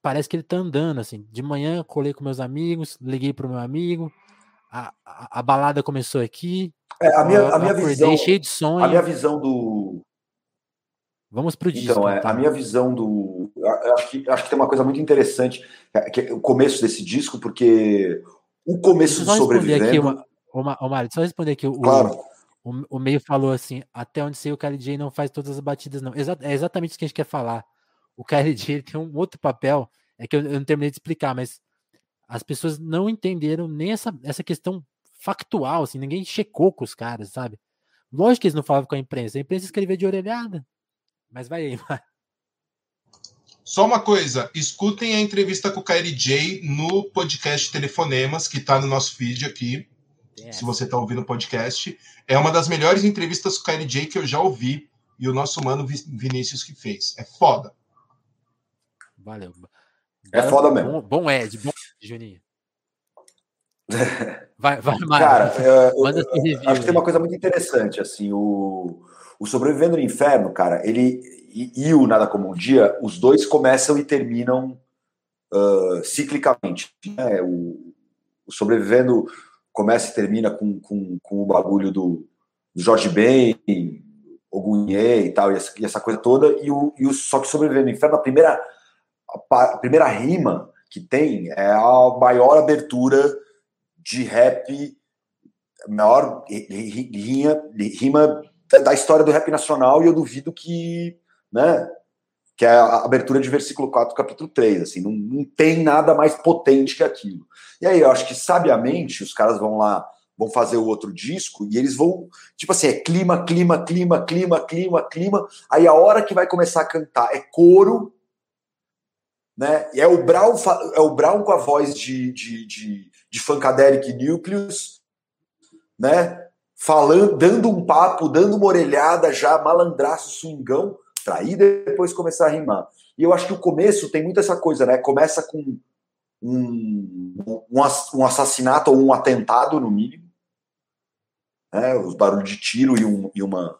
Speaker 1: parece que ele tá andando, assim. De manhã colei com meus amigos, liguei pro meu amigo, a, a, a balada começou aqui,
Speaker 4: é, a minha, a minha visão.
Speaker 1: Cheio de sonho.
Speaker 4: A minha visão do.
Speaker 1: Vamos pro disco.
Speaker 4: Então, é, a minha visão do. Acho que, acho que tem uma coisa muito interessante, que é o começo desse disco, porque o começo do sobrevivendo. Aqui
Speaker 1: uma, uma, Mário, só responder aqui. O,
Speaker 4: claro.
Speaker 1: O, o, meio falou assim: até onde sei, o KLJ não faz todas as batidas, não. Exa é exatamente isso que a gente quer falar. O KLJ tem um outro papel, é que eu, eu não terminei de explicar, mas as pessoas não entenderam nem essa, essa questão factual, assim, ninguém checou com os caras, sabe? Lógico que eles não falavam com a imprensa, a imprensa escrevia de orelhada. Mas vai aí, [laughs] vai.
Speaker 2: Só uma coisa, escutem a entrevista com o KLJ no podcast Telefonemas, que está no nosso feed aqui. É. Se você está ouvindo o podcast. É uma das melhores entrevistas com o KLJ que eu já ouvi. E o nosso mano Vinícius que fez. É foda.
Speaker 1: Valeu.
Speaker 4: É foda mesmo.
Speaker 1: Bom, bom Ed, bom Ed, Juninho. [laughs] Vai, vai,
Speaker 4: Mário. Cara, eu, Manda eu, review, acho que tem uma coisa muito interessante, assim, o, o Sobrevivendo no Inferno, cara, ele e, e o Nada Como Um Dia, os dois começam e terminam uh, ciclicamente. Né? O, o, Sobrevivendo começa e termina com, com, com o bagulho do, do Jorge Ben, Ogunhê e tal, e essa, e essa, coisa toda, e o, e o, só que Sobrevivendo no Inferno, a primeira, a, primeira rima que tem é a maior abertura de rap, maior rima, rima da história do rap nacional, e eu duvido que, né, que é a abertura de versículo 4, capítulo 3. Assim, não, não tem nada mais potente que aquilo. E aí eu acho que sabiamente os caras vão lá, vão fazer o outro disco e eles vão, tipo assim, é clima, clima, clima, clima, clima, clima. Aí a hora que vai começar a cantar é coro, né? E é o Brown, é o Brown com a voz de, de, de, de Funkadelic Nucleus, né? Falando, dando um papo, dando uma orelhada já, malandraço, swingão, pra aí depois começar a rimar. E eu acho que o começo tem muito essa coisa, né? Começa com um, um, assassinato ou um atentado, no mínimo. Né? Os barulhos de tiro e, um, e uma.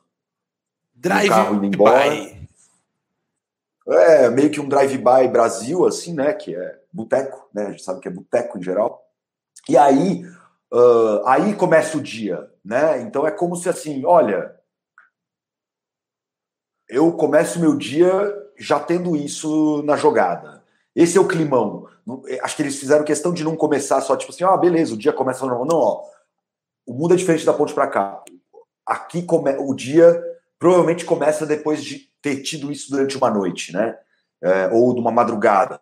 Speaker 5: Drive um carro indo embora. By.
Speaker 4: É, meio que um drive-by Brasil, assim, né? Que é boteco, né? A gente sabe que é boteco em geral. E aí, uh, aí começa o dia, né? Então é como se assim, olha, eu começo meu dia já tendo isso na jogada. Esse é o climão. É, acho que eles fizeram questão de não começar só tipo assim, ah, beleza, o dia começa normal. Não, ó. O mundo é diferente da ponte para cá. Aqui come... o dia provavelmente começa depois de ter tido isso durante uma noite, né? É, ou de uma madrugada.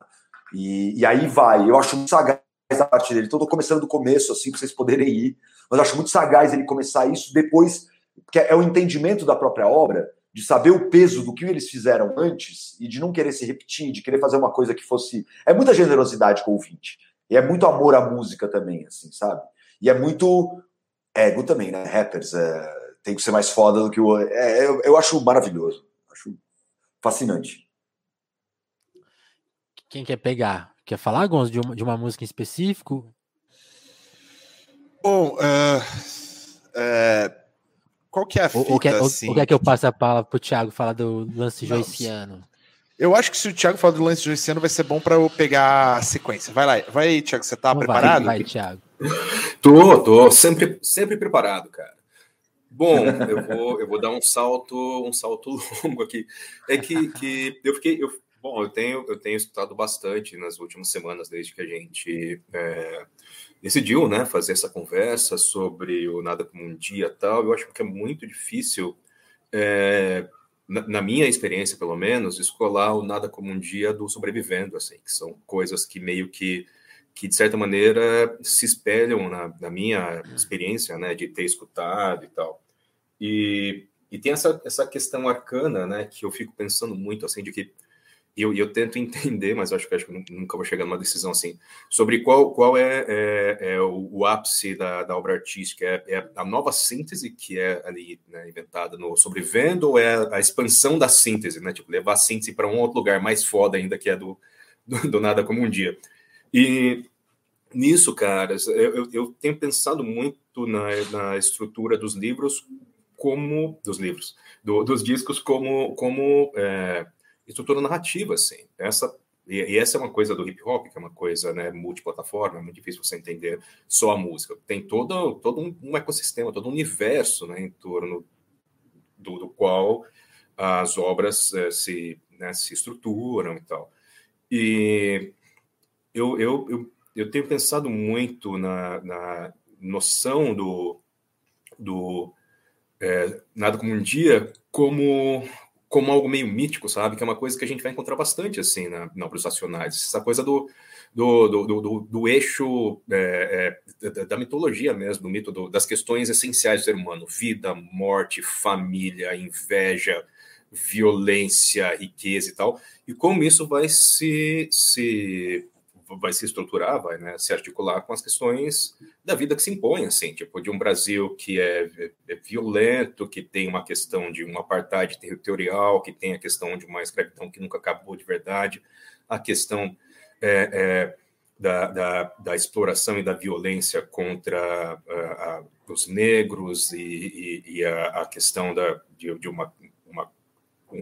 Speaker 4: E, e, aí vai. Eu acho muito sagaz a parte dele. Então, tô começando do começo, assim, para vocês poderem ir. Mas eu acho muito sagaz ele começar isso depois, que é o entendimento da própria obra, de saber o peso do que eles fizeram antes e de não querer se repetir, de querer fazer uma coisa que fosse. É muita generosidade com o ouvinte. E é muito amor à música também, assim, sabe? E é muito ego também, né? Rappers. É... Tem que ser mais foda do que o. É, eu, eu acho maravilhoso. Acho fascinante.
Speaker 1: Quem quer pegar? Quer falar, Gonzo, de uma, de uma música em específico?
Speaker 5: Bom, uh, uh, qual que é a fita,
Speaker 1: ou, quer,
Speaker 5: assim?
Speaker 1: ou quer que eu passe a palavra pro Thiago falar do lance joiciano?
Speaker 5: Eu acho que se o Thiago falar do lance joiciano vai ser bom para eu pegar a sequência. Vai lá, vai aí, Thiago, você tá Não preparado?
Speaker 1: Vai, vai, Thiago. [laughs]
Speaker 3: tô, tô, sempre, sempre preparado, cara. Bom, eu vou, eu vou dar um salto, um salto [laughs] longo aqui. É que, que eu fiquei, eu, bom, eu tenho, eu tenho escutado bastante nas últimas semanas desde que a gente é, decidiu, né, fazer essa conversa sobre o nada como um dia tal. Eu acho que é muito difícil, é, na, na, minha experiência pelo menos, escolar o nada como um dia do sobrevivendo, assim, que são coisas que meio que que de certa maneira se espelham na, na, minha experiência, né, de ter escutado e tal. E, e tem essa, essa questão arcana, né, que eu fico pensando muito, assim, de que eu, eu tento [laughs] entender, mas acho que, acho que nunca vou chegar numa decisão assim, sobre qual, qual é, é, é o, o, ápice da, da obra artística. É, é, a nova síntese que é ali né, inventada no Sobrevivendo ou é a expansão da síntese, né? Tipo, levar a síntese para um outro lugar mais foda ainda, que é do, do, do Nada Como Um Dia. E nisso, caras, eu, eu tenho pensado muito na, na estrutura dos livros como dos livros, do, dos discos como como é, estrutura narrativa, assim. Essa e, e, essa é uma coisa do hip hop, que é uma coisa né, multiplataforma, é muito difícil você entender só a música. Tem todo, todo um, um ecossistema, todo um universo né, em torno do, do qual as obras é, se, né, se estruturam e tal. E eu, eu, eu eu tenho pensado muito na, na noção do, do é, nada como um dia como como algo meio mítico, sabe? Que é uma coisa que a gente vai encontrar bastante assim na, na obras racionais. Essa coisa do, do, do, do, do eixo é, é, da, da, mitologia mesmo, do mito do, das questões essenciais do ser humano: vida, morte, família, inveja, violência, riqueza e tal. E como isso vai se, se vai se estruturar, vai né, se articular com as questões da vida que se impõe, assim, tipo, de um Brasil que é, é, violento, que tem uma questão de um apartheid territorial, que tem a questão de uma escravidão que nunca acabou de verdade, a questão é, é, da, da, da, exploração e da violência contra uh, uh, os negros e, e, e a, a, questão da, de, de uma, uma,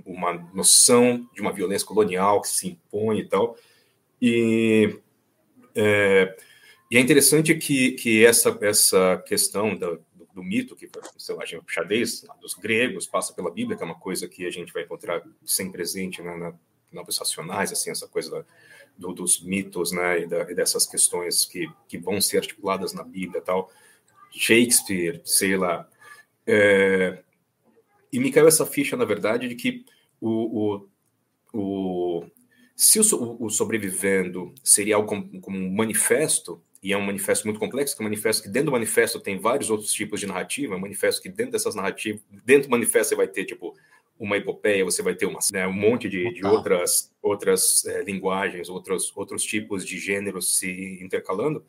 Speaker 3: uma noção de uma violência colonial que se impõe e tal, e é, e é interessante que, que essa, essa questão do, do, do mito, que, sei lá, a gente xadrez dos gregos, passa pela Bíblia, que é uma coisa que a gente vai encontrar sem presente né, na, na racionais, assim, essa coisa da, do, dos mitos, né, e, da, e, dessas questões que, que vão ser articuladas na Bíblia tal. Shakespeare, sei lá. É, e me caiu essa ficha, na verdade, de que o, o o, se o, o sobrevivendo seria algo como, como, um manifesto, e é um manifesto muito complexo, que é um manifesto que dentro do manifesto tem vários outros tipos de narrativa, é um manifesto que dentro dessas narrativas, dentro do manifesto você vai ter, tipo, uma epopeia, você vai ter uma, né, um monte de, de outras, outras é, linguagens, outros, outros tipos de gêneros se intercalando.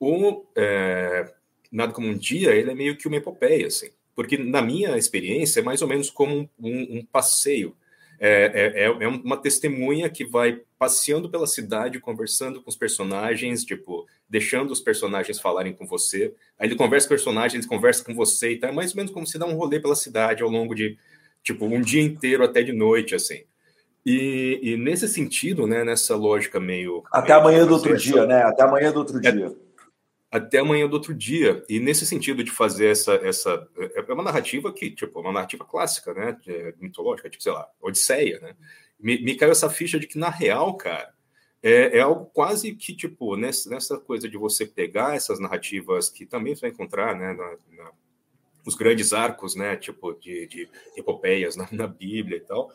Speaker 3: O é, Nada Como um Dia, ele é meio que uma epopeia, assim, porque na minha experiência é mais ou menos como um, um, um passeio. É, é, é, uma testemunha que vai passeando pela cidade, conversando com os personagens, tipo, deixando os personagens falarem com você. Aí ele conversa com os personagens, ele conversa com você, e tá? É mais ou menos como se dá um rolê pela cidade ao longo de tipo, um dia inteiro até de noite, assim. E, e nesse sentido, né, nessa lógica meio.
Speaker 4: Até
Speaker 3: meio
Speaker 4: amanhã do outro dia, né? Até amanhã do outro
Speaker 3: é,
Speaker 4: dia.
Speaker 3: Até amanhã do outro dia. E nesse sentido de fazer essa. essa é uma narrativa que, tipo, uma narrativa clássica, né? É, mitológica, tipo, sei lá, Odisseia, né? Me, me caiu essa ficha de que, na real, cara, é, é, algo quase que, tipo, nessa, nessa coisa de você pegar essas narrativas que também você vai encontrar, né, na, na, os grandes arcos, né, tipo de, de epopeias na, na, Bíblia e tal,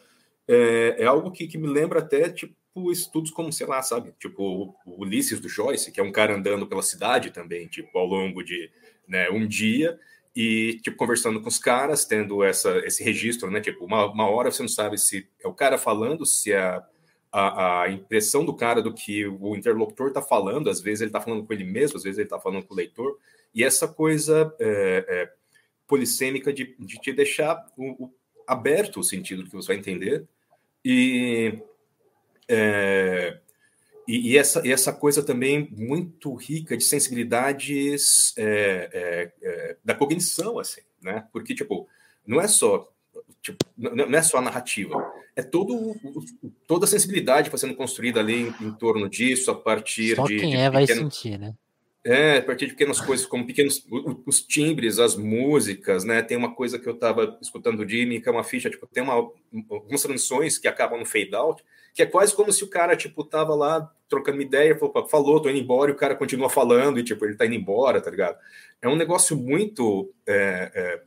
Speaker 3: é, é algo que, que, me lembra até tipo estudos como, sei lá, sabe, tipo o, Ulisses do Joyce, que é um cara andando pela cidade também, tipo ao longo de né, um dia e tipo conversando com os caras, tendo essa esse registro, né, tipo uma, uma hora você não sabe se é o cara falando, se é a, a, impressão do cara do que o interlocutor está falando, às vezes ele está falando com ele mesmo, às vezes ele está falando com o leitor, e essa coisa é, é, polissêmica de, de te deixar o, o, aberto o sentido do que você vai entender e, é, e, e, essa, e essa coisa também muito rica de sensibilidades é, é, é da cognição, assim, né? Porque, tipo, não é só tipo, não é só a narrativa, é todo, toda a sensibilidade que vai sendo construída ali em, em torno disso, a partir
Speaker 1: só
Speaker 3: de.
Speaker 1: Quem
Speaker 3: de
Speaker 1: é vai sentir, né?
Speaker 3: É, a partir de pequenas coisas, como pequenos os timbres, as músicas, né? Tem uma coisa que eu estava escutando o Jimmy, que é uma ficha, tipo, tem uma, algumas transições que acabam no fade out, que é quase como se o cara, tipo, tava lá trocando uma ideia, falou, falou, tô indo embora, e o cara continua falando, e, tipo, ele tá indo embora, tá ligado? É um negócio muito. É, é...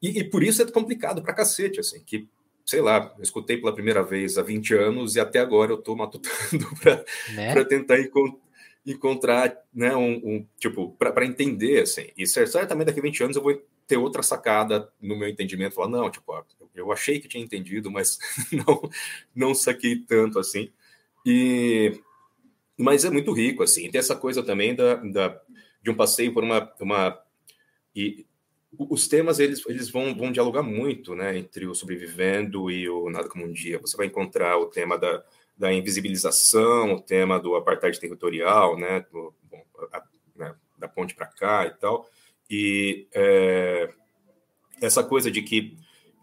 Speaker 3: E, e, por isso é complicado pra cacete, assim, que, sei lá, eu escutei pela primeira vez há 20 anos e até agora eu tô matutando [laughs] para né? tentar encontrar encontrar, né, um, um tipo, para entender, assim. E certamente daqui a 20 anos eu vou ter outra sacada no meu entendimento, falar, não, tipo, eu achei que tinha entendido, mas [laughs] não, não saquei tanto, assim. E, mas é muito rico, assim. Tem essa coisa também da, da, de um passeio por uma... uma e os temas, eles, eles vão, vão dialogar muito, né, entre o sobrevivendo e o nada como um dia. Você vai encontrar o tema da da invisibilização, o tema do apartheid territorial, né, do, bom, a, né da ponte para cá e tal, e é, essa coisa de que,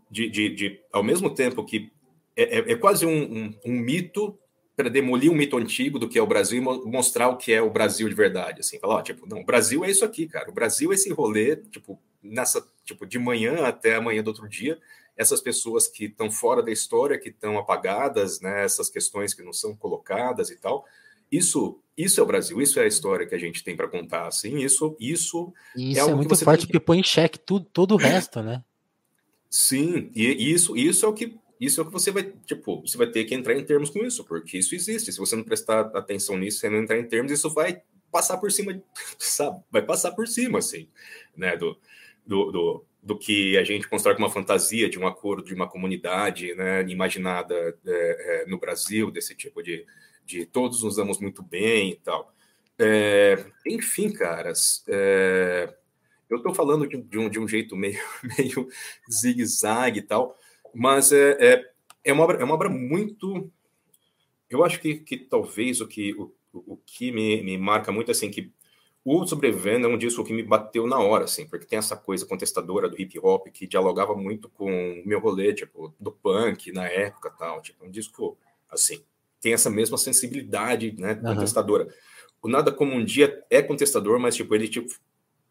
Speaker 3: de, de, de, ao mesmo tempo que é, é, é quase um, um, um mito para demolir um mito antigo do que é o Brasil e mostrar o que é o Brasil de verdade, assim, falar, ó, tipo, não, o Brasil é isso aqui, cara, o Brasil é esse rolê, tipo, nessa, tipo, de manhã até amanhã do outro dia, essas pessoas que estão fora da história, que estão apagadas, né, essas questões que não são colocadas e tal. Isso, isso é o Brasil, isso é a história que a gente tem para contar, assim, isso, isso,
Speaker 1: isso é, é muito forte porque põe em xeque tudo, todo o resto, né?
Speaker 3: Sim, e isso, isso é o que isso é o que você vai, tipo, você vai ter que entrar em termos com isso, porque isso existe. Se você não prestar atenção nisso, você não entrar em termos, isso vai passar por cima, [laughs] sabe? Vai passar por cima, assim, né? Do, do, do, do que a gente constrói com uma fantasia de um acordo de uma comunidade né, imaginada é, é, no Brasil, desse tipo de, de todos nos damos muito bem e tal. É, enfim, caras, é, eu estou falando de, de, um, de um jeito meio, [laughs] meio zigue-zague e tal, mas é, é, é, uma obra, é uma obra muito. Eu acho que, que talvez o que, o, o que me, me marca muito assim, que o Sobrevivendo é um disco que me bateu na hora, assim, porque tem essa coisa contestadora do hip hop que dialogava muito com o meu rolê, tipo, do punk na época tal. Tipo, um disco, assim, tem essa mesma sensibilidade, né, contestadora. Uhum. O Nada Como Um Dia é contestador, mas, tipo, ele, tipo,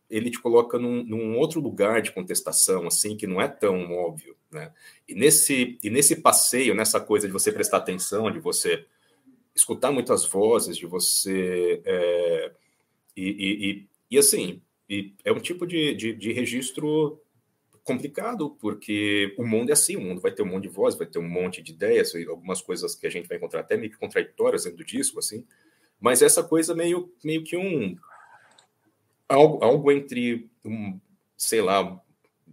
Speaker 3: ele te coloca num, num, outro lugar de contestação, assim, que não é tão óbvio, né? E nesse, e nesse passeio, nessa coisa de você prestar atenção, de você escutar muitas vozes, de você... É, e, e, e, e assim, é um tipo de, de, de registro complicado, porque o mundo é assim, o mundo vai ter um monte de voz, vai ter um monte de ideias, algumas coisas que a gente vai encontrar até meio que contraditórias dentro do disco, assim, mas essa coisa meio, meio que um... algo, algo entre, um, sei lá,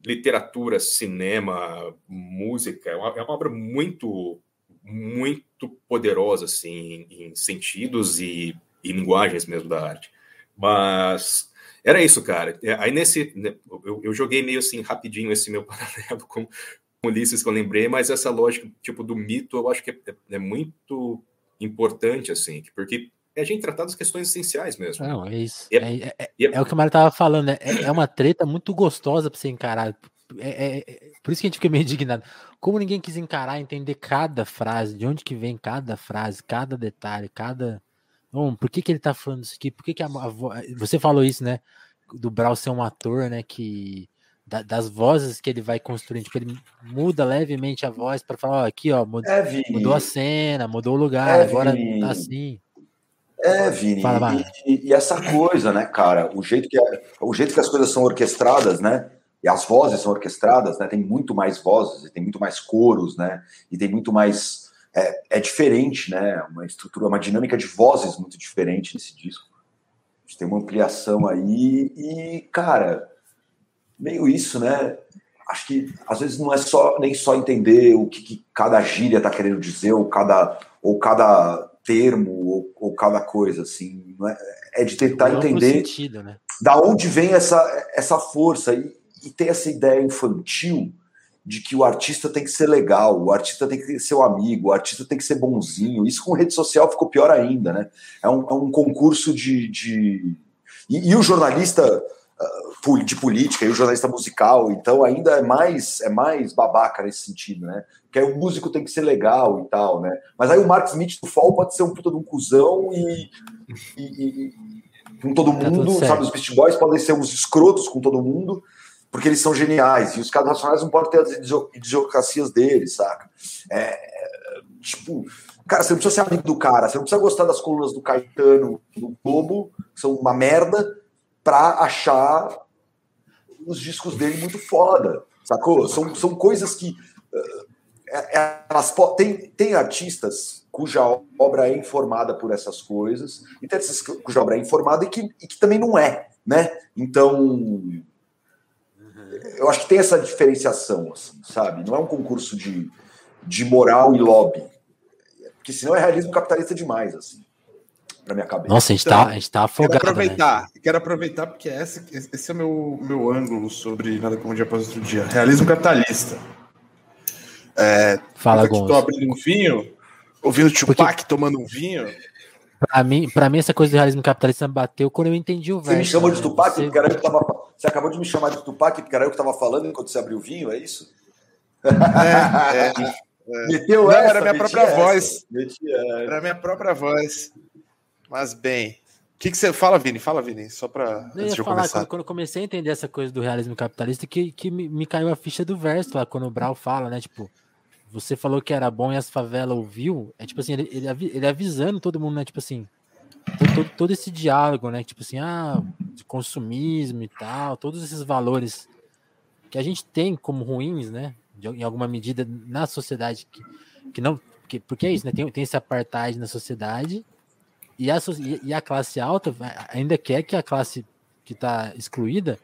Speaker 3: literatura, cinema, música, é uma, é obra muito, muito poderosa, assim, em sentidos e, e linguagens mesmo da arte. Mas era isso, cara. É, aí nesse. Né, eu, eu joguei meio assim rapidinho esse meu [laughs] paralelo com, com Ulisses que eu lembrei, mas essa lógica, tipo, do mito, eu acho que é, é muito importante, assim, porque é a gente tratar das questões essenciais mesmo.
Speaker 1: Não, é isso. É, é, é, é, o que o Mário tava falando, né? É, uma treta muito gostosa para você encarar. É, por isso que a gente fica meio indignado. Como ninguém quis encarar, entender cada frase, de onde que vem cada frase, cada detalhe, cada Bom, por que, que ele tá falando isso aqui? Por que, que a, a, você falou isso, né? Do Brau ser um ator, né? Que da, das vozes que ele vai construindo, tipo, ele muda levemente a voz para falar, ó, aqui, ó, mudou, é, mudou, a cena, mudou o lugar, é, agora tá assim.
Speaker 4: É, Vini, Fala, e, e, essa coisa, né, cara, o jeito, que, o jeito que as coisas são orquestradas, né, e as vozes são orquestradas, né, tem muito mais vozes, tem muito mais coros, né, e tem muito mais é, é diferente, né? Uma estrutura, uma dinâmica de vozes muito diferente nesse disco. A gente tem uma ampliação aí e, cara, meio isso, né? Acho que às vezes não é só nem só entender o que, que cada gíria tá querendo dizer, ou cada, ou cada termo, ou, ou cada coisa, assim. É, é de tentar entender
Speaker 1: sentido, né?
Speaker 4: da onde vem essa, essa força e, e ter essa ideia infantil de que o artista tem que ser legal, o artista tem que ser o amigo, o artista tem que ser bonzinho. Isso com rede social ficou pior ainda, né? É um, é um concurso de. de... E, e, o jornalista uh, de política e o jornalista musical, então ainda é mais é mais babaca nesse sentido, né? Que o músico tem que ser legal e tal, né? Mas aí o Mark Smith do Fall pode ser um puta de um cuzão e, e, e com todo tá mundo, sabe? Os Beast Boys podem ser uns escrotos com todo mundo porque eles são geniais, e os caras nacionais não podem ter as idiosincrasias deles, saca? É, tipo, cara, você não precisa ser amigo do cara, você não precisa gostar das colunas do Caetano, do Globo, que são uma merda, pra achar os discos dele muito foda, sacou? São, são coisas que. Uh, elas tem, tem artistas cuja obra é informada por essas coisas, e tem artistas cuja obra é informada e que, e que também não é, né? Então, eu acho que tem essa diferenciação, assim, sabe? Não é um concurso de, de moral e lobby. Porque senão é realismo capitalista demais, assim, na minha cabeça.
Speaker 1: Nossa, a gente, tá, a gente tá afogado.
Speaker 5: Quero aproveitar, né? quero aproveitar porque esse, esse é o meu, meu ângulo sobre Nada Como um Dia Após Outro Dia. Realismo capitalista. É,
Speaker 1: Fala, Gonçalo.
Speaker 5: Estou abrindo um vinho, ouvindo o Tupac porque... tomando um vinho.
Speaker 1: Pra mim, pra mim, essa coisa do realismo capitalista bateu quando eu entendi o
Speaker 4: verso. Você me chamou de Tupac, você... porque era eu que tava. Você acabou de me chamar de Tupac, porque era eu que tava falando enquanto você abriu o vinho, é isso?
Speaker 5: É, é, é. [laughs] Meteu Não, essa, era minha própria essa. voz. Era minha própria voz. Mas bem. O que, que você fala, Vini? Fala, Vini, só para
Speaker 1: antes de eu falar, começar. Quando, quando, eu comecei a entender essa coisa do realismo capitalista, que, que me, me caiu a ficha do verso lá, quando o Brau fala, né? Tipo, você falou que era bom e as favelas ouviu, é tipo assim, ele, ele, ele avisando todo mundo, né? Tipo assim, todo, todo, esse diálogo, né? Tipo assim, ah, de consumismo e tal, todos esses valores que a gente tem como ruins, né? De, em alguma medida na sociedade que, que não. Que, porque é isso, né? Tem, tem esse apartheid na sociedade e a, e a classe alta ainda quer que a classe que está excluída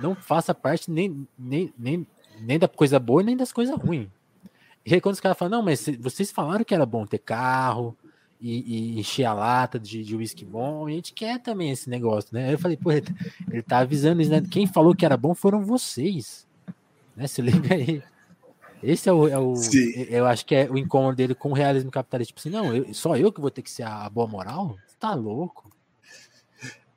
Speaker 1: não faça parte nem, nem, nem, nem da coisa boa nem das coisas ruins. E aí quando os caras falam, não, mas vocês falaram que era bom ter carro e, e encher a lata de uísque bom, e a gente quer também esse negócio, né? Aí eu falei, pô, ele, ele tá avisando isso, né? Quem falou que era bom foram vocês. Né? Se liga aí. Esse é o, é o eu acho que é o incômodo dele com o realismo capitalista. Tipo assim, não, eu, só eu que vou ter que ser a, boa moral? Você tá louco?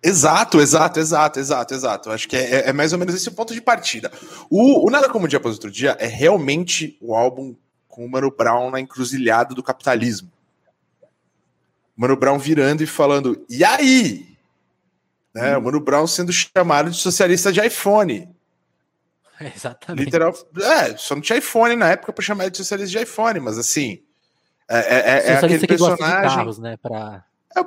Speaker 5: Exato, exato, exato, exato, exato. Acho que é, é, mais ou menos esse o ponto de partida. O, o Nada Como Dia Após Outro Dia é realmente o álbum com o Mano Brown na encruzilhada do capitalismo. Mano Brown virando e falando, e aí? Né, hum. O Mano Brown sendo chamado de socialista de iPhone.
Speaker 1: É, [laughs] exatamente.
Speaker 5: Literal, é, só não tinha iPhone na época para chamar de socialista de iPhone, mas assim. É, é, é, é aquele personagem.
Speaker 1: Carros, né, pra...
Speaker 5: É,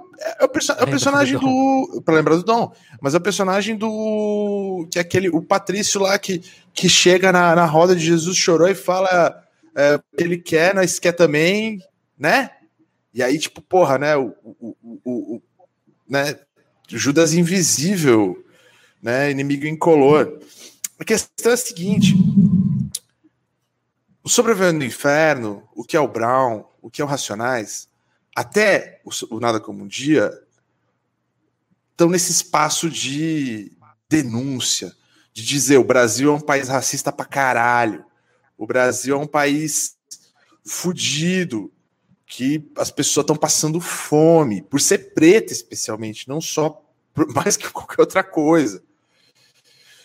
Speaker 5: é, o, perso é o personagem do. Para lembrar do Dom. Mas é o personagem do. Que é aquele. O Patrício lá que que chega na, na roda de Jesus, chorou e fala é, ele quer, nós quer também, né? E aí, tipo, porra, né? O, o, o, o né? Judas invisível, né? Inimigo incolor. A questão é a seguinte: o Sobrevivendo no Inferno, o que é o Brown, o que é o Racionais, até o, o Nada Como um Dia, estão nesse espaço de denúncia, de dizer o Brasil é um país racista pra caralho, o Brasil é um país fudido, que as pessoas estão passando fome, por ser preta especialmente, não só [laughs] mais que qualquer outra coisa.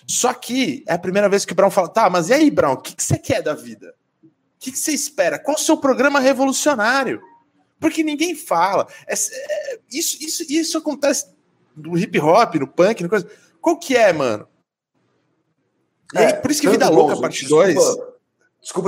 Speaker 5: Só que é a primeira vez que o Brown fala, tá, mas e aí, Brown, o que, que você quer da vida? O que, que você espera? Qual o seu programa revolucionário? Porque ninguém fala. É, é, isso, isso, isso acontece no hip hop, no punk, no coisa. Qual que é, mano? E aí, é, por isso que Vida Louca, parte 2.
Speaker 4: Desculpa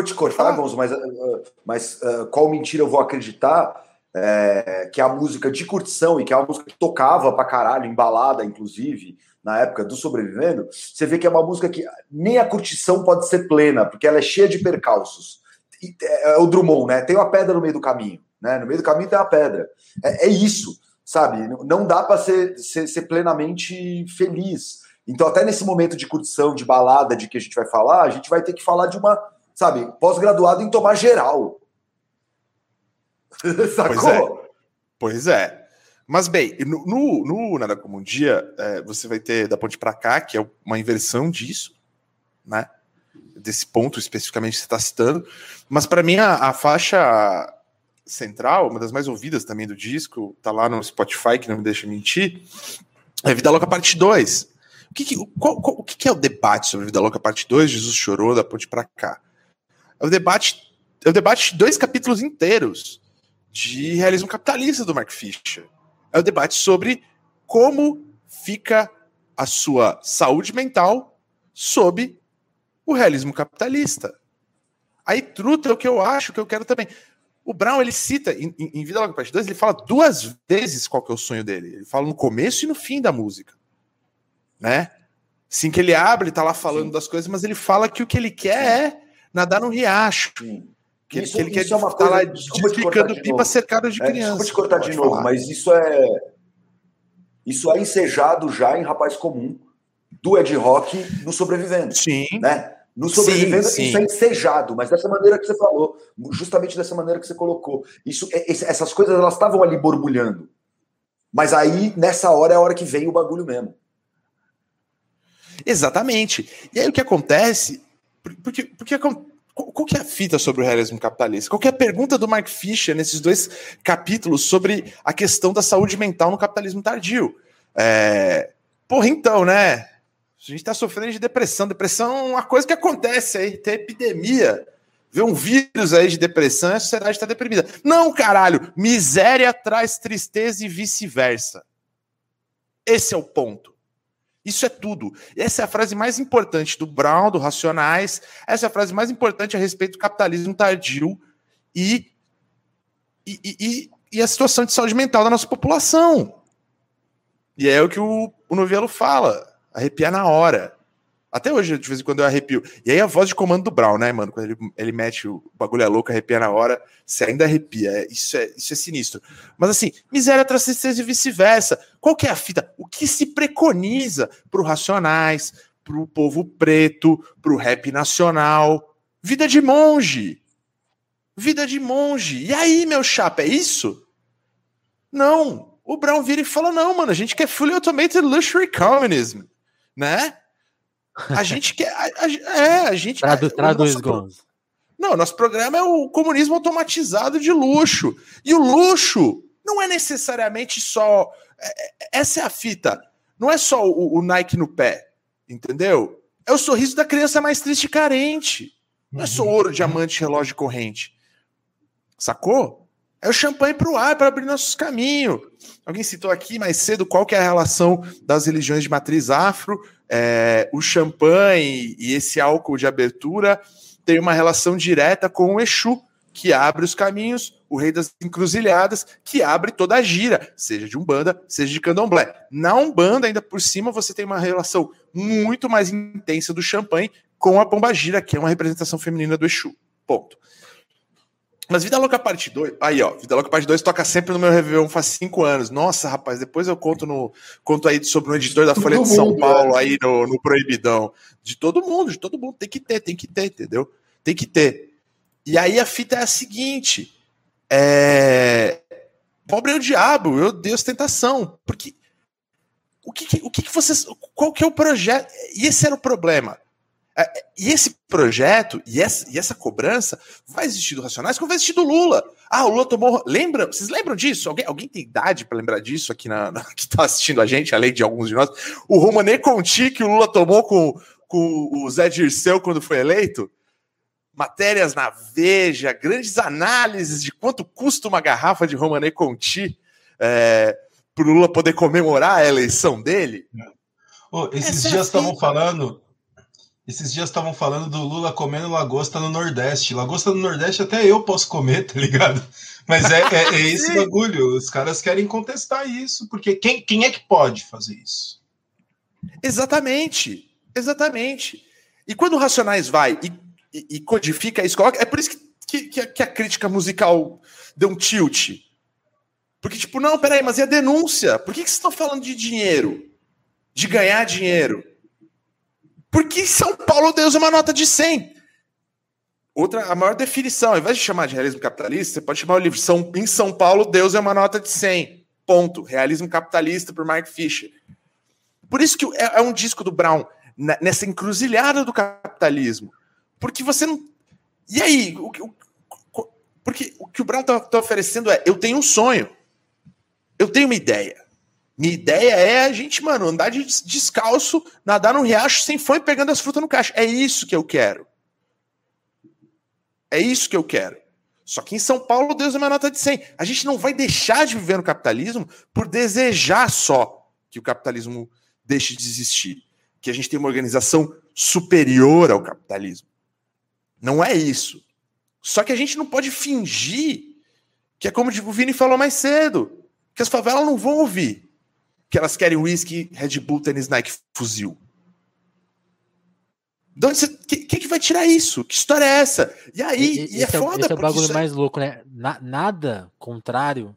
Speaker 4: te cortar, Gonzo, mas, uh, mas uh, qual mentira eu vou acreditar? É, que é a música de curtição e que é a música que tocava pra caralho, embalada, inclusive, na época do Sobrevivendo, você vê que é uma música que nem a curtição pode ser plena, porque ela é cheia de percalços. É, é o Drummond, né? Tem uma pedra no meio do caminho, né? No meio do caminho tem uma pedra. É, é isso, sabe? Não dá para ser, ser, ser plenamente feliz. Então, até nesse momento de curtição, de balada, de que a gente vai falar, a gente vai ter que falar de uma sabe, pós-graduado em tomar geral. [laughs]
Speaker 5: Sacou? Pois é. Pois é. Mas, bem, no, no, no Nada Como um Dia, é, você vai ter da ponte para cá, que é uma inversão disso, né? Desse ponto especificamente que você está citando. Mas, para mim, a, a, faixa central, uma das mais ouvidas também do disco, tá lá no Spotify, que não me deixa mentir, é Vida Louca Parte 2. O que, que qual, qual, o que, que é o debate sobre Vida Louca Parte 2? Jesus chorou da ponte para cá. É o debate, é o debate de dois capítulos inteiros de realismo capitalista do Mark Fisher. É o debate sobre como fica a sua saúde mental sob o realismo capitalista. Aí, truta é o que eu acho, que eu quero também. O Brown, ele cita, em, em Vida Logo Parte 2, ele fala duas vezes qual que é o sonho dele. Ele fala no começo e no fim da música. Né? Assim que ele abre, ele tá lá falando Sim. das coisas, mas ele fala que o que ele quer Sim. é nadar no riacho. Sim. Que, isso, que ele quer é uma coisa, lá explicando de pipa cercado de é, crianças.
Speaker 4: Desculpa te cortar de novo, falar. mas isso é isso é ensejado já em Rapaz Comum do Ed Rock no Sobrevivendo.
Speaker 5: Sim.
Speaker 4: Né? No Sobrevivendo, sim, sim. isso é ensejado, mas dessa maneira que você falou, justamente dessa maneira que você colocou. Isso, é, essas coisas elas estavam ali borbulhando. Mas aí, nessa hora, é a hora que vem o bagulho mesmo.
Speaker 5: Exatamente. E aí o que acontece porque, porque qual que é a fita sobre o realismo capitalista? Qual que é a pergunta do Mark Fisher nesses dois capítulos sobre a questão da saúde mental no capitalismo tardio? É... Porra, então, né? A gente está sofrendo de depressão. Depressão é uma coisa que acontece aí, tem epidemia. Vê um vírus aí de depressão e a sociedade está deprimida. Não, caralho! Miséria traz tristeza e vice-versa. Esse é o ponto. Isso é tudo. Essa é a frase mais importante do Brown, do Racionais. Essa é a frase mais importante a respeito do capitalismo tardio e, e, e, e a situação de saúde mental da nossa população. E é o que o, o Novelo fala, arrepiar na hora. Até hoje, de vez em quando, eu arrepio. E aí a voz de comando do Brown, né, mano? Quando ele, ele mete o bagulho é louco, arrepia na hora, você ainda arrepia. É, isso, é, isso é sinistro. Mas assim, miséria traz tristeza e vice-versa. Qual que é a fita? O que se preconiza pro Racionais, pro povo preto, pro rap nacional? Vida de monge. Vida de monge. E aí, meu chapa, é isso? Não. O Brown vira e fala: não, mano, a gente quer fully automated luxury communism, né? A gente quer. A, a, é, a gente.
Speaker 1: Tradu, traduz, Gonzo.
Speaker 5: Não, nosso programa é o comunismo automatizado de luxo. E o luxo não é necessariamente só. É, é, essa é a fita. Não é só o, o, Nike no pé, entendeu? É o sorriso da criança mais triste e carente. Não é só ouro, diamante, relógio corrente. Sacou? É o champanhe para o ar, para abrir nossos caminhos. Alguém citou aqui mais cedo qual que é a relação das religiões de matriz afro é, o champanhe e esse álcool de abertura tem uma relação direta com o Exu, que abre os caminhos, o rei das encruzilhadas, que abre toda a gira, seja de Umbanda, seja de Candomblé. Na Umbanda, ainda por cima, você tem uma relação muito mais intensa do champanhe com a Pomba Gira, que é uma representação feminina do Exu. Ponto. Mas Vida Louca Parte 2, aí ó, Vida Louca Parte 2 toca sempre no meu Réveillon faz cinco anos. Nossa, rapaz, depois eu conto no conto aí sobre o editor da Folha de São Paulo né? aí no, no Proibidão. De todo mundo, de todo mundo. Tem que ter, tem que ter, entendeu? Tem que ter. E aí a fita é a seguinte: é... Pobre é o diabo, meu Deus, tentação. Porque o que, o que, que vocês. Qual que é o projeto? E esse era o problema. É, e esse projeto e essa, e essa cobrança vai existir do Racionais como vai existir do Lula. Ah, o Lula tomou. Lembra? Vocês lembram disso? Alguém, alguém tem idade para lembrar disso aqui na, na que está assistindo a gente, além de alguns de nós? O Romané Conti que o Lula tomou com, com o Zé Dirceu quando foi eleito? Matérias na Veja, grandes análises de quanto custa uma garrafa de Romané Conti é, para o Lula poder comemorar a eleição dele.
Speaker 2: Oh, esses Essa dias estavam falando esses dias estavam falando do Lula comendo lagosta no Nordeste. Lagosta no Nordeste até eu posso comer, tá ligado? Mas é, é, é [laughs] esse bagulho. Os caras querem contestar isso, porque quem, quem é que pode fazer isso?
Speaker 5: Exatamente. Exatamente. E quando o Racionais vai e, e, e codifica isso, coloca, é por isso que, que, que, a, crítica musical deu um tilt. Porque, tipo, não, peraí, mas e a denúncia? Por que, que vocês estão falando de dinheiro? De ganhar dinheiro? Porque São Paulo Deus é uma nota de 100. Outra, a maior definição, ao invés de chamar de realismo capitalista, você pode chamar o livro São, Em São Paulo, Deus é uma nota de 100. Ponto. Realismo capitalista por Mark Fisher. Por isso que é, é um disco do Brown nessa encruzilhada do capitalismo. Porque você não. E aí? O, o, porque o que o Brown está tá oferecendo é: eu tenho um sonho, eu tenho uma ideia. Minha ideia é a gente, mano, andar de descalço, nadar no riacho sem fome pegando as frutas no caixa. É isso que eu quero. É isso que eu quero. Só que em São Paulo, Deus é uma nota de 100. A gente não vai deixar de viver no capitalismo por desejar só que o capitalismo deixe de existir. Que a gente tem uma organização superior ao capitalismo. Não é isso. Só que a gente não pode fingir que é como o Vini falou mais cedo, que as favelas não vão ouvir que elas querem whisky, Red Bull, tênis Nike, fuzil. Quem que, que vai tirar isso? Que história é essa? E aí, e, e é foda.
Speaker 1: Esse é o bagulho é mais louco, né? Na, nada contrário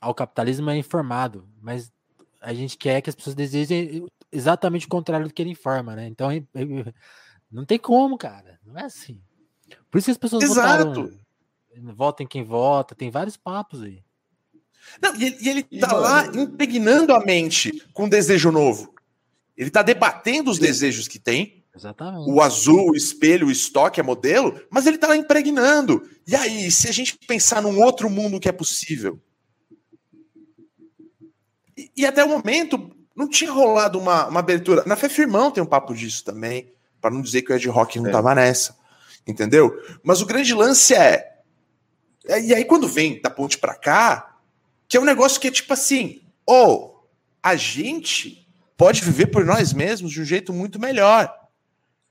Speaker 1: ao capitalismo é informado, mas a gente quer que as pessoas desejem exatamente o contrário do que ele informa, né? Então, [laughs] não tem como, cara. Não é assim. Por isso que as pessoas Exato. votaram. Votem quem vota, tem vários papos aí.
Speaker 5: Não, e, e ele tá lá impregnando a mente com um desejo novo. Ele tá debatendo os desejos que tem.
Speaker 1: Exatamente.
Speaker 5: O azul, o espelho, o estoque, é modelo, mas ele tá lá impregnando. E aí, se a gente pensar num outro mundo que é possível? E, e até o momento, não tinha rolado uma, uma abertura. Na Fé Firmão tem um papo disso também, para não dizer que o Ed Rock não é. tava nessa. Entendeu? Mas o grande lance é. E aí, quando vem da ponte para cá, que é um negócio que é tipo assim: ou oh, a gente pode viver por nós mesmos de um jeito muito melhor.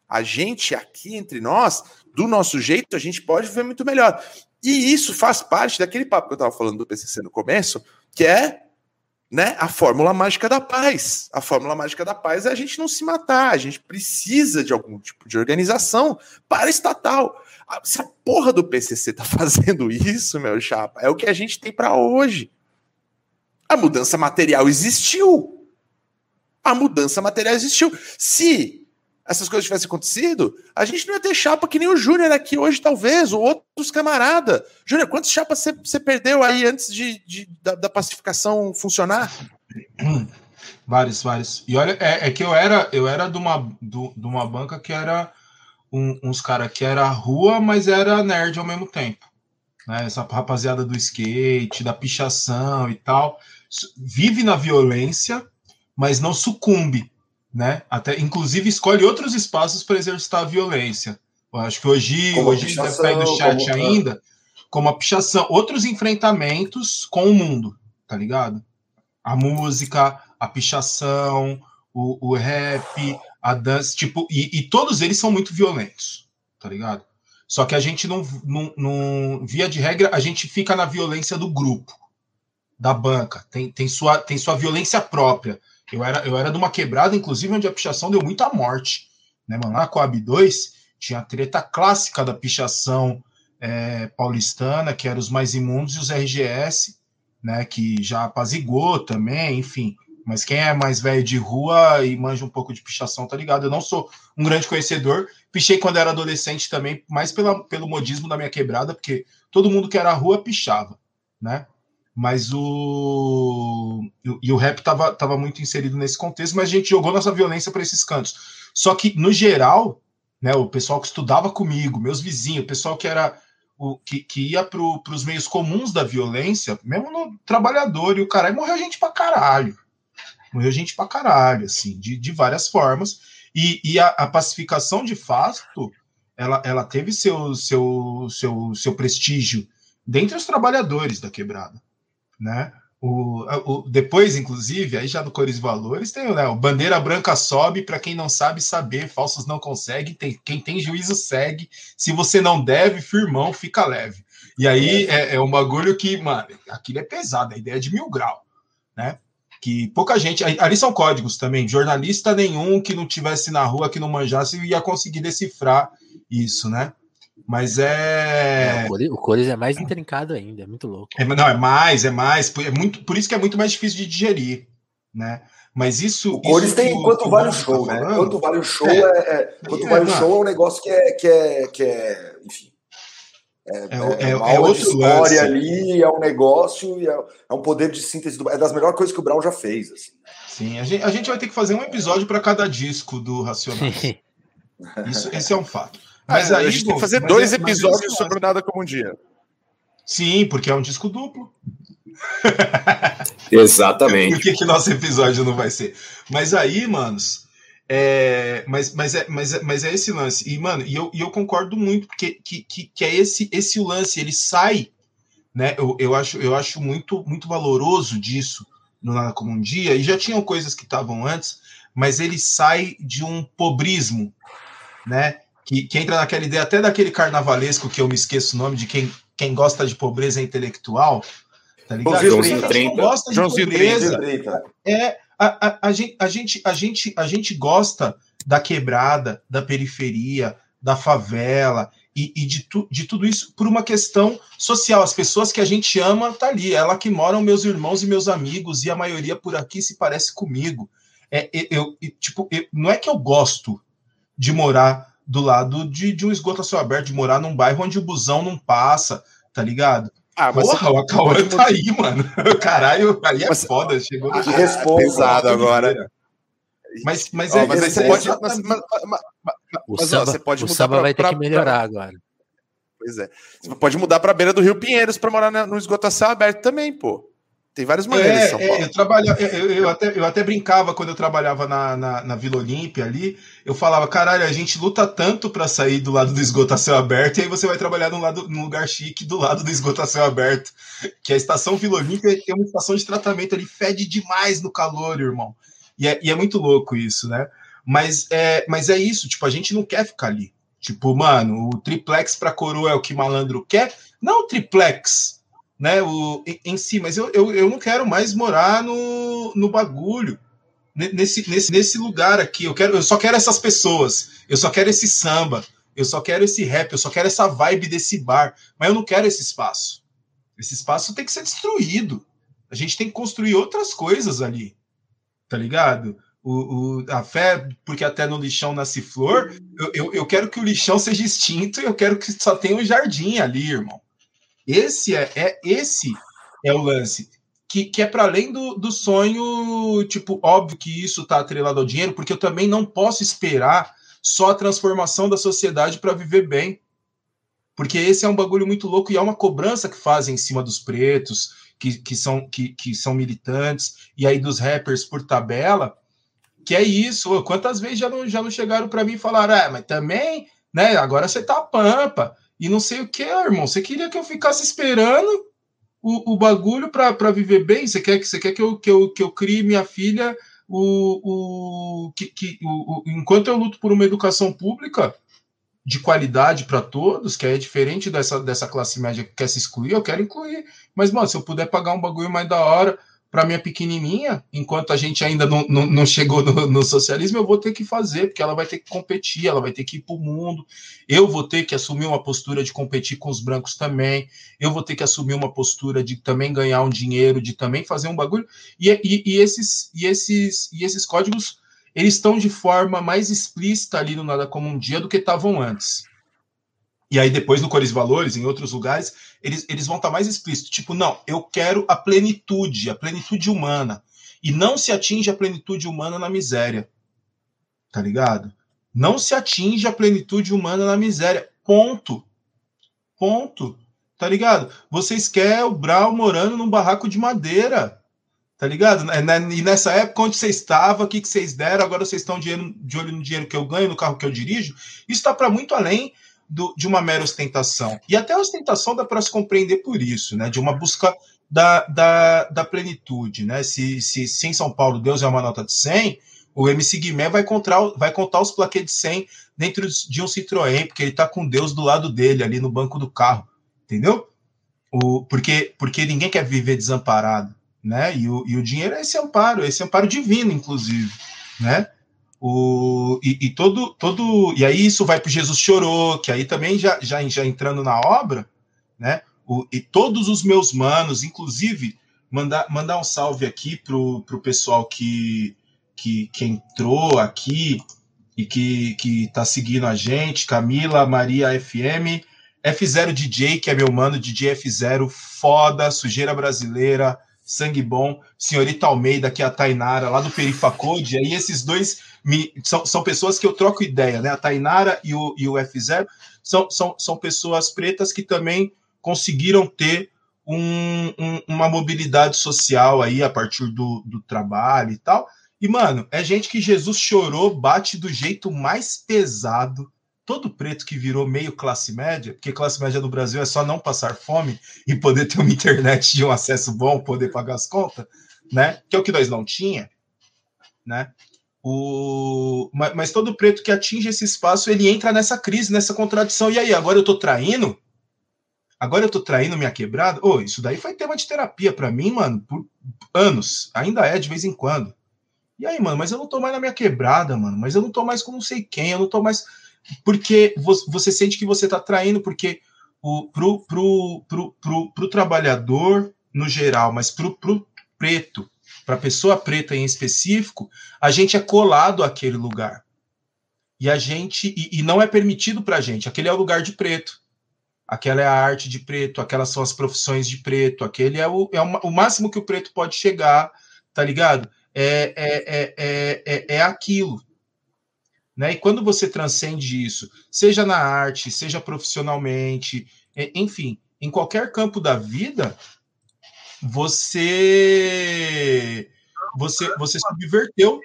Speaker 5: A gente aqui entre nós, do nosso jeito, a gente pode viver muito melhor. E isso faz parte daquele papo que eu estava falando do PCC no começo, que é né, a fórmula mágica da paz. A fórmula mágica da paz é a gente não se matar, a gente precisa de algum tipo de organização para estatal. Se a porra do PCC tá [laughs] fazendo isso, meu chapa, é o que a gente tem para hoje. A mudança material existiu. A mudança material existiu. Se essas coisas tivessem acontecido, a gente não ia ter chapa que nem o Júnior aqui hoje, talvez, ou outros camarada. Júnior, quantas chapas você perdeu aí antes de, de da, da, pacificação funcionar? [clears throat]
Speaker 2: Vários, vários. E olha, é, é, que eu era, eu era de uma, de uma banca que era um, uns caras que era rua, mas era nerd ao mesmo tempo. Né? Essa rapaziada do skate, da pichação e tal vive na violência, mas não sucumbe, né? Até inclusive escolhe outros espaços para exercitar a violência. Eu acho que hoje, como hoje aí no chat como... ainda, como a pichação, outros enfrentamentos com o mundo, tá ligado? A música, a pichação, o, o rap, a dança, tipo, e, e, todos eles são muito violentos, tá ligado? Só que a gente não, não, não, via de regra, a gente fica na violência do grupo da banca, tem, tem, sua, tem sua violência própria. Eu era, eu era de uma quebrada, inclusive, onde a pichação deu muita morte. né, mano? Lá na Coab 2 tinha a treta clássica da pichação é, paulistana, que eram os mais imundos, e os RGS, né, que já apazigou também, enfim. Mas quem é mais velho de rua e manja um pouco de pichação, tá ligado? Eu não sou um grande conhecedor. Pichei quando era adolescente também, mais pela, pelo modismo da minha quebrada, porque todo mundo que era rua pichava, né? Mas o. E o rap tava, tava muito inserido nesse contexto, mas a gente jogou nossa violência para esses cantos. Só que, no geral, né, o pessoal que estudava comigo, meus vizinhos, o pessoal que era o, que, que ia para os meios comuns da violência, mesmo no trabalhador e o caralho, morreu gente pra caralho. Morreu gente pra caralho, assim, de, de várias formas. E, e a, a pacificação, de fato, ela, ela teve seu, seu, seu, seu prestígio dentre os trabalhadores da quebrada, né? O, o, depois, inclusive, aí já no Cores e Valores, tem né, o Bandeira Branca sobe, para quem não sabe saber, falsos não conseguem, tem, quem tem juízo segue, se você não deve, firmão, fica leve. E aí é, é um bagulho que, mano, aquilo é pesado, a ideia é de mil grau, né? Que pouca gente. Ali são códigos também, jornalista nenhum que não tivesse na rua, que não manjasse, ia conseguir decifrar isso, né? Mas é.
Speaker 1: é o, Cores, é mais intrincado ainda, é muito louco.
Speaker 2: É, não, é mais, é mais. É muito, por isso que é muito mais difícil de digerir, né? Mas isso.
Speaker 4: O Cores tem
Speaker 2: que,
Speaker 4: quanto vale o show, tá né? Quanto vale o show é. é, é quanto vale o show é um negócio que é, que é, que é enfim. É, é, é, uma é outra história ali, é um negócio, é, é, um poder de síntese do, é das melhores coisas que o Brown já fez. Assim.
Speaker 2: Sim, a gente, a gente vai ter que fazer um episódio para cada disco do Racionais. [laughs] Isso, esse é um fato.
Speaker 5: Mas aí, a gente tem que fazer dois é, episódios sobre o Nada Como um Dia.
Speaker 2: Sim, porque é um disco duplo. [laughs]
Speaker 3: Exatamente.
Speaker 2: Por que, que nosso episódio não vai ser? Mas aí, manos, é, mas, mas, é, mas, é, mas é esse lance. E, mano, e eu, e eu concordo muito, porque que, que, que é esse, esse o lance, ele sai, né? Eu, eu, acho, eu acho muito, muito valoroso disso no Nada Como um Dia, e já tinham coisas que estavam antes, mas ele sai de um pobrismo, né? Que, que, entra naquela ideia até daquele carnavalesco que eu me esqueço o nome, de quem, quem gosta de pobreza intelectual, tá ligado?
Speaker 3: Joãozinho 30.
Speaker 2: gosta de Joãozinho pobreza. 30. É, a, a, a, gente, a, gente, a, gente, a gente gosta da quebrada, da periferia, da favela e, e de, tu, de tudo isso por uma questão social. As pessoas que a gente ama tá ali, ela que moram meus irmãos e meus amigos, e a maioria por aqui se parece comigo. É, eu, eu tipo, eu, não é que eu gosto de morar do lado de, de um esgoto a céu aberto, de morar num bairro onde o busão não passa, tá ligado? Ah, mas Porra, o Acauã tá aí, mano. [laughs] Caralho, aí é mas, foda. Chegou no...
Speaker 5: Que responsa. [laughs] Pesado agora.
Speaker 2: Mas, mas, oh, é,
Speaker 5: mas aí você
Speaker 2: é
Speaker 5: pode. Mas, mas, mas,
Speaker 1: o mas, samba, você pode o mudar pra, vai ter pra, que melhorar pra... agora.
Speaker 5: Pois é. Você pode mudar para a beira do Rio Pinheiros para morar no esgoto a céu aberto também, pô. Tem várias maneiras
Speaker 2: é, São Paulo. É, eu, trabalha, eu, eu, até, eu até brincava quando eu trabalhava na, na, na Vila Olímpia ali. Eu falava, caralho, a gente luta tanto para sair do lado do esgoto a céu aberto, e aí você vai trabalhar num, lado, num lugar chique do lado do esgoto a céu aberto. Que a estação Vila Olímpia é uma estação de tratamento ali, fede demais no calor, irmão. E é, e é muito louco isso, né? Mas é, mas é isso, tipo, a gente não quer ficar ali. Tipo, mano, o triplex para coroa é o que malandro quer. Não o triplex né, o, em, si, mas eu, eu, eu não quero mais morar no, no bagulho, nesse, nesse, nesse lugar aqui. Eu, quero, eu só quero essas pessoas, eu só quero esse samba, eu só quero esse rap, eu só quero essa vibe desse bar, mas eu não quero esse espaço. Esse espaço tem que ser destruído. A gente tem que construir outras coisas ali, tá ligado? O, o, a fé, porque até no lixão nasce flor, eu, eu, eu quero que o lixão seja extinto eu quero que só tenha um jardim ali, irmão. Esse é, é esse é o lance. Que, que é para além do, do sonho, tipo, óbvio que isso está atrelado ao dinheiro, porque eu também não posso esperar só a transformação da sociedade para viver bem. Porque esse é um bagulho muito louco e é uma cobrança que fazem em cima dos pretos, que, que, são, que, que são militantes, e aí dos rappers por tabela, que é isso. Quantas vezes já não, já não chegaram para mim e falaram, ah, mas também, né, agora você tá pampa e não sei o que, irmão. Você queria que eu ficasse esperando o, o bagulho para viver bem? Você quer, você quer que, eu, que, eu, que eu crie minha filha o, o, que, que, o, o, enquanto eu luto por uma educação pública de qualidade para todos, que é diferente dessa, dessa classe média que quer se excluir, eu quero incluir. Mas, mano, se eu puder pagar um bagulho mais da hora para minha pequenininha, enquanto a gente ainda não, não, não chegou no, no, socialismo, eu vou ter que fazer, porque ela vai ter que competir, ela vai ter que ir para o mundo. Eu vou ter que assumir uma postura de competir com os brancos também. Eu vou ter que assumir uma postura de também ganhar um dinheiro, de também fazer um bagulho. E, e, e esses, e, esses, e esses códigos, eles estão de forma mais explícita ali no Nada Como Um Dia do que estavam antes. E aí, depois no Cores Valores, em outros lugares, eles, eles vão estar tá mais explícitos. Tipo, não, eu quero a plenitude, a plenitude humana. E não se atinge a plenitude humana na miséria. Tá ligado? Não se atinge a plenitude humana na miséria. Ponto. Ponto. Tá ligado? Vocês querem o Brau morando num barraco de madeira. Tá ligado? E nessa época, onde você estava, o que, que vocês deram, agora vocês estão de olho no dinheiro que eu ganho, no carro que eu dirijo. Isso está para muito além do, de uma mera ostentação. E até a ostentação dá para se compreender por isso, né? De uma busca da, da, da plenitude, né? Se, se, se, em São Paulo Deus é uma nota de 100, o MC Guimé vai contar, vai contar os plaquês de 100 dentro de um Citroën, porque ele está com Deus do lado dele, ali no banco do carro, entendeu? O, porque, porque ninguém quer viver desamparado, né? E o, e o dinheiro é esse amparo, esse amparo divino, inclusive, né? O, e, e, todo, todo. E aí isso vai para Jesus Chorou, que aí também já, já, já entrando na obra, né? O, e todos os meus manos, inclusive, mandar, mandar um salve aqui pro, pro pessoal que, que, que entrou aqui e que, que tá seguindo a gente, Camila, Maria FM, F0 DJ, que é meu mano, DJ F0, foda, sujeira brasileira, sangue bom, senhorita Almeida, que é a Tainara, lá do Perifacode, aí esses dois me, são, são pessoas que eu troco ideia, né? A Tainara e o, e o F0 são, são, são pessoas pretas que também conseguiram ter um, um, uma mobilidade social aí a partir do, do trabalho e tal. E, mano, é gente que Jesus chorou, bate do jeito mais pesado. Todo preto que virou meio classe média, porque classe média no Brasil é só não passar fome e poder ter uma internet de um acesso bom, poder pagar as contas, né? Que é o que nós não tinha, né? O, mas, mas, todo preto que atinge esse espaço, ele entra nessa crise, nessa contradição. E aí, agora eu tô traindo? Agora eu tô traindo minha quebrada? Oh, isso daí foi tema de terapia para mim, mano, por anos. Ainda é de vez em quando. E aí, mano, mas eu não tô mais na minha quebrada, mano. Mas eu não tô mais com não sei quem, eu não tô mais. Porque você sente que você tá traindo, porque o, pro, pro, pro, pro, pro trabalhador no geral, mas pro, pro preto, para pessoa preta em específico, a gente é colado àquele lugar. E a gente e, e não é permitido para a gente. Aquele é o lugar de preto. Aquela é a arte de preto, aquelas são as profissões de preto, aquele é o, é o máximo que o preto pode chegar, tá ligado? É, é, é, é, é aquilo. Né? E quando você transcende isso, seja na arte, seja profissionalmente, enfim, em qualquer campo da vida, você você você subverteu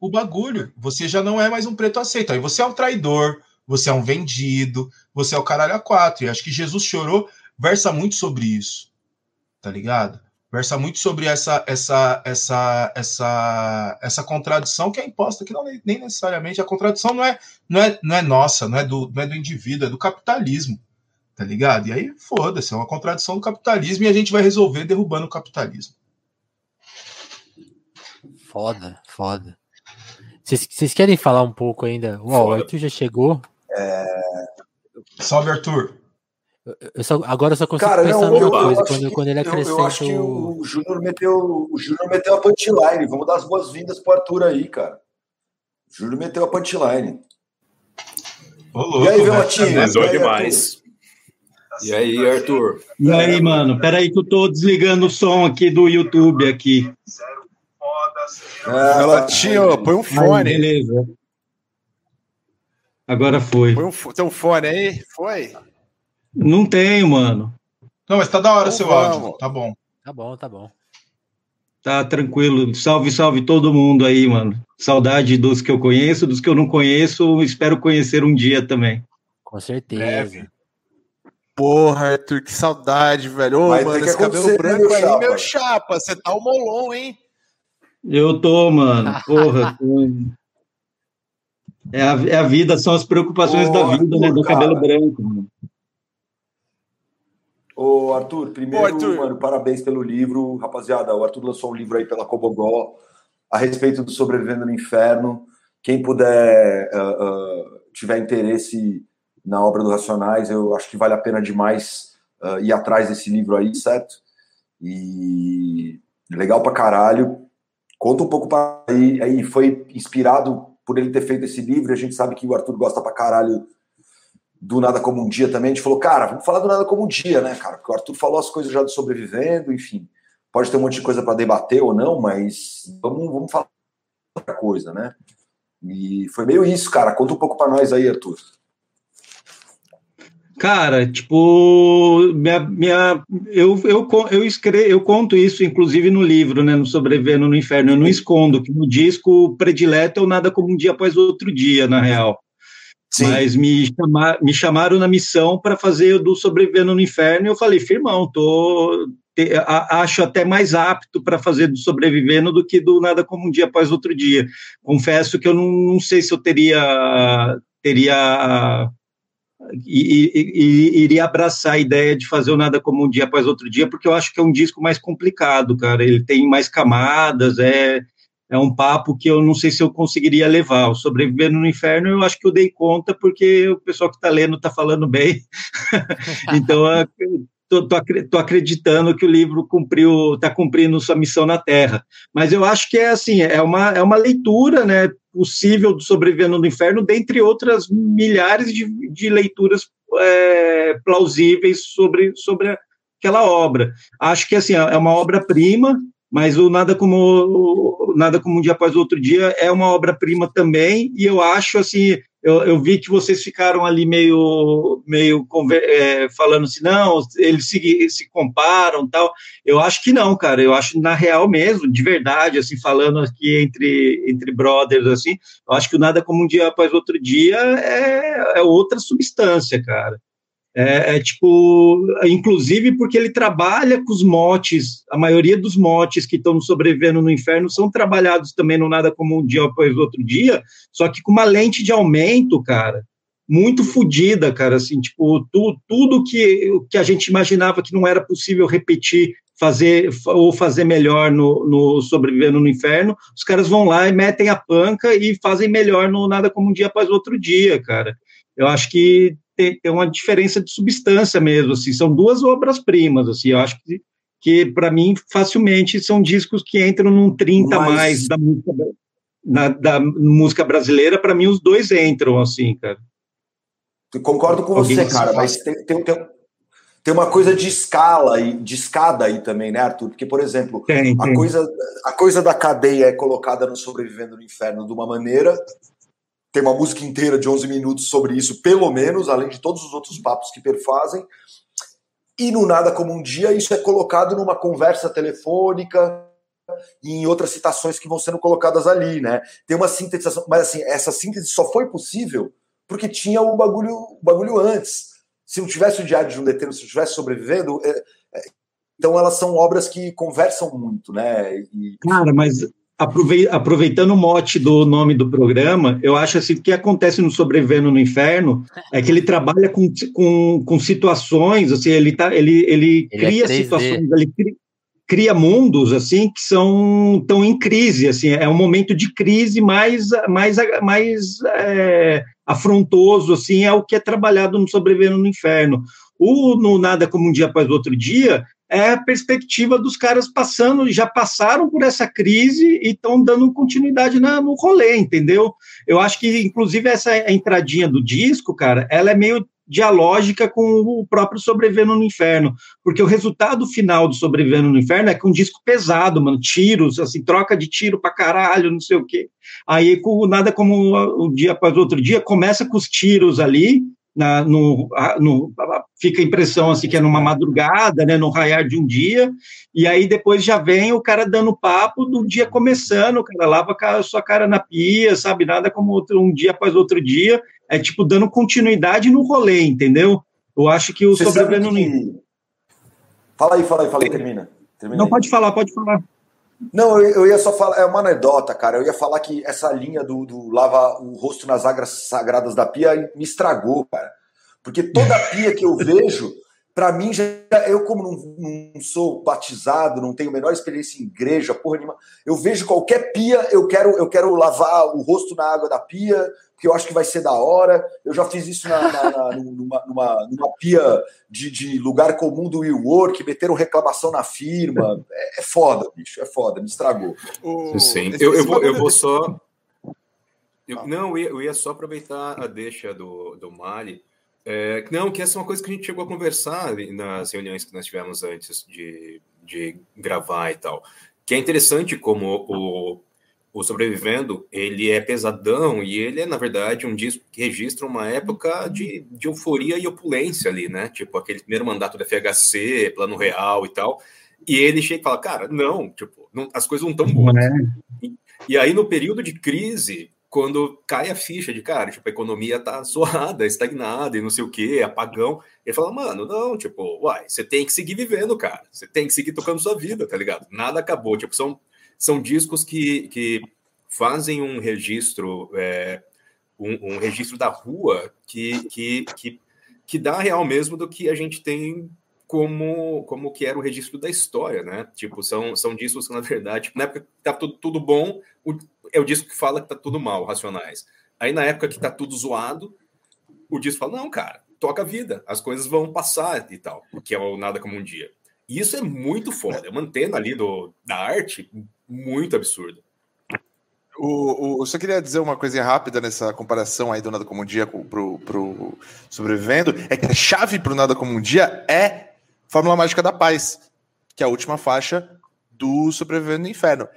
Speaker 2: o bagulho. Você já não é mais um preto aceito. Aí você é um traidor, você é um vendido, você é o caralho a quatro. E acho que Jesus chorou versa muito sobre isso. Tá ligado? Versa muito sobre essa essa essa essa essa contradição que é imposta, que não nem necessariamente a contradição não é não é não é nossa, não é do não é do indivíduo, é do capitalismo tá ligado? E aí, foda-se, é uma contradição do capitalismo e a gente vai resolver derrubando o capitalismo.
Speaker 1: Foda, foda. Vocês querem falar um pouco ainda? Uau, o Arthur já chegou.
Speaker 2: É... Salve, Arthur.
Speaker 1: Eu só, agora eu só consigo Cara, pensar não, numa coisa, quando, que, quando ele acrescenta eu, eu acho
Speaker 4: que o, o Júnior meteu, o Júnior meteu a punchline. Vamos dar as boas-vindas pro Arthur aí, cara. O Júnior meteu a punchline.
Speaker 3: Ô, louco, e aí, Velhotinho? Né? demais. E aí, Arthur?
Speaker 6: E aí, mano? Peraí que eu tô desligando o som aqui do YouTube aqui.
Speaker 5: É, Latinho, põe um fone.
Speaker 6: Aí, beleza. Agora foi.
Speaker 5: Põe um, tem um fone aí? Foi?
Speaker 6: Não tenho, mano.
Speaker 2: Não, mas tá da hora o seu vamos. áudio. Tá bom.
Speaker 1: Tá bom, tá bom.
Speaker 6: Tá tranquilo. Salve, salve todo mundo aí, mano. Saudade dos que eu conheço, dos que eu não conheço. Espero conhecer um dia também.
Speaker 1: Com certeza. Breve.
Speaker 5: Porra, Arthur, que saudade, velho. Ô, mano, esse cabelo branco aí, chapa. meu chapa, você tá o molon, hein?
Speaker 6: Eu tô, mano. Porra. [laughs] é, a, é a vida, são as preocupações Porra, da vida, né? Do cabelo branco, mano.
Speaker 4: Ô, Arthur, primeiro,
Speaker 5: Ô, Arthur.
Speaker 4: mano, parabéns pelo livro. Rapaziada, o Arthur lançou um livro aí pela Cobogó a respeito do Sobrevivendo no Inferno. Quem puder, uh, uh, tiver interesse na obra do Racionais, eu acho que vale a pena demais uh, ir atrás desse livro aí, certo? E legal pra caralho. Conta um pouco para aí, aí foi inspirado por ele ter feito esse livro. A gente sabe que o Arthur gosta pra caralho do Nada Como um Dia também. A gente falou, cara, vamos falar do Nada Como um Dia, né, cara? Porque o Arthur falou as coisas já do sobrevivendo, enfim. Pode ter um monte de coisa para debater ou não, mas vamos, vamos falar outra coisa, né? E foi meio isso, cara. Conta um pouco para nós aí, Arthur.
Speaker 6: Cara, tipo, minha, minha, eu, eu, eu, escrevo, eu conto isso, inclusive, no livro, né, no Sobrevivendo no Inferno. Eu não escondo que no disco predileto é Nada Como um Dia Após Outro Dia, na real. Sim. Mas me, chama, me chamaram na missão para fazer do Sobrevivendo no Inferno e eu falei, firmão, tô, te, a, acho até mais apto para fazer do Sobrevivendo do que do Nada Como um Dia Após Outro Dia. Confesso que eu não, não sei se eu teria, teria e, e, e, iria abraçar a ideia de fazer o Nada Como um Dia Após Outro Dia, porque eu acho que é um disco mais complicado, cara. Ele tem mais camadas, é, é um papo que eu não sei se eu conseguiria levar. O Sobrevivendo no Inferno, eu acho que eu dei conta, porque o pessoal que está lendo está falando bem. [laughs] então, tô, acreditando que o livro cumpriu, está cumprindo sua missão na Terra. Mas eu acho que é assim, é uma, é uma leitura, né, possível do Sobrevivendo no Inferno, dentre outras milhares de, de leituras é, plausíveis sobre, sobre aquela obra. Acho que assim é uma obra-prima, mas o nada como o, nada como um dia após o outro dia é uma obra-prima também, e eu acho assim eu, eu, vi que vocês ficaram ali meio, meio é, falando assim, não, eles se, se comparam tal. Eu acho que não, cara. Eu acho na real mesmo, de verdade, assim, falando aqui entre, entre brothers, assim, eu acho que o nada como um dia após outro dia é, é outra substância, cara. É, é, tipo, inclusive porque ele trabalha com os motes, a maioria dos motes que estão sobrevivendo no inferno são trabalhados também no Nada Como um Dia Após Outro Dia, só que com uma lente de aumento, cara, muito fodida, cara, assim, tipo, tu, tudo que, que a gente imaginava que não era possível repetir, fazer ou fazer melhor no, no Sobrevivendo no Inferno, os caras vão lá e metem a panca e fazem melhor no Nada Como um Dia Após Outro Dia, cara. Eu acho que tem, tem uma diferença de substância mesmo, assim, são duas obras-primas, assim, eu acho que, que para mim, facilmente são discos que entram num 30 Mas... mais da música, na, da música brasileira, para mim os dois entram, assim, cara.
Speaker 4: Eu concordo com Alguém você, cara, mas tem, tem, tem, tem uma coisa de escala e de escada aí também, né, Arthur? Porque, por exemplo, tem, a, Coisa, a coisa da cadeia é colocada no Sobrevivendo no Inferno de uma maneira, tem uma música inteira de 11 minutos sobre isso, pelo menos, além de todos os outros papos que perfazem. E no Nada Como um Dia, isso é colocado numa conversa telefônica e em outras citações que vão sendo colocadas ali, né? Tem uma sintetização, mas assim, essa síntese só foi possível porque tinha o bagulho, o bagulho antes. Se não tivesse o Diário de um Detento, se não tivesse sobrevivendo, é, é, então elas são obras que conversam muito, né?
Speaker 6: E... Cara, mas aproveitando o mote do nome do programa, eu acho assim, o que acontece no Sobrevivendo no Inferno é que ele trabalha com, com, com situações, assim, ele, tá, ele, ele, ele é cria é situações, ele cria, cria, mundos, assim, que são tão em crise, assim, é um momento de crise mais, mais, mais é, afrontoso, assim, é o que é trabalhado no Sobrevivendo no Inferno. O No Nada Como Um Dia Após o Outro Dia é a perspectiva dos caras passando, já passaram por essa crise e estão dando continuidade na, no rolê, entendeu? Eu acho que, inclusive, essa entradinha do disco, cara, ela é meio dialógica com o próprio Sobrevivendo no Inferno, porque o resultado final do Sobrevivendo no Inferno é que um disco pesado, mano, tiros, assim, troca de tiro pra caralho, não sei o quê. Aí, com nada como um dia após outro dia, começa com os tiros ali, na, no, no, fica a impressão assim que é numa madrugada, né, no raiar de um dia, e aí depois já vem o cara dando papo do dia começando, o cara lava a sua cara na pia, sabe, nada como outro, um dia após outro dia, é tipo dando continuidade no rolê, entendeu? Eu acho que o Você sobrevivendo que...
Speaker 4: Fala aí, fala aí, fala aí, termina.
Speaker 6: termina Não, aí. pode falar, pode falar.
Speaker 4: Não, eu, eu, ia só falar, é uma anedota, cara. Eu ia falar que essa linha do, do lava o rosto nas águas sagradas da pia me estragou, cara. Porque toda pia que eu vejo para mim, já, eu, como não, não, sou batizado, não tenho a menor experiência em igreja, porra nenhuma, eu vejo qualquer pia, eu quero, eu quero lavar o rosto na água da pia, porque eu acho que vai ser da hora. Eu já fiz isso na, na, na [laughs] numa, numa, numa, pia de, de, lugar comum do WeWork, meteram reclamação na firma. É, é foda, bicho, é foda, me estragou.
Speaker 3: Sim, eu, eu, vou, eu vou só. Eu, não, eu ia, eu ia só aproveitar a deixa do, do Mari é, não, que essa é uma coisa que a gente chegou a conversar nas reuniões que nós tivemos antes de, de gravar e tal. Que é interessante como o, o Sobrevivendo, ele é pesadão e ele é, na verdade, um disco que registra uma época de, de euforia e opulência ali, né? Tipo, aquele primeiro mandato da FHC, plano real e tal. E ele chega e fala, cara, não, tipo, não, as coisas não estão boas. É. E, e aí, no período de crise, quando cai a ficha de, cara, tipo, a economia tá zoada, estagnada e não sei o que, apagão. Ele fala, mano, não, tipo, uai, você tem que seguir vivendo, cara. Você tem que seguir tocando sua vida, tá ligado? Nada acabou. Tipo, são, são discos que, que fazem um registro, é, um, um, registro da rua que, que, que, que dá real mesmo do que a gente tem como, como que era o registro da história, né? Tipo, são, são discos que, na verdade, tipo, na época que tá tudo, tudo bom, o, é o disco que fala que tá tudo mal, Racionais. Aí, na época que tá tudo zoado, o disco fala, não, cara, toca a vida, as coisas vão passar e tal, que é o Nada Como Um Dia. E isso é muito foda, é mantendo ali do, da arte, muito absurdo.
Speaker 5: O, o, eu só queria dizer uma coisa rápida nessa comparação aí do Nada Como Um Dia pro, pro Sobrevivendo, é que a chave pro Nada Como Um Dia é Fórmula Mágica da Paz, que é a última faixa do Sobrevivendo no Inferno.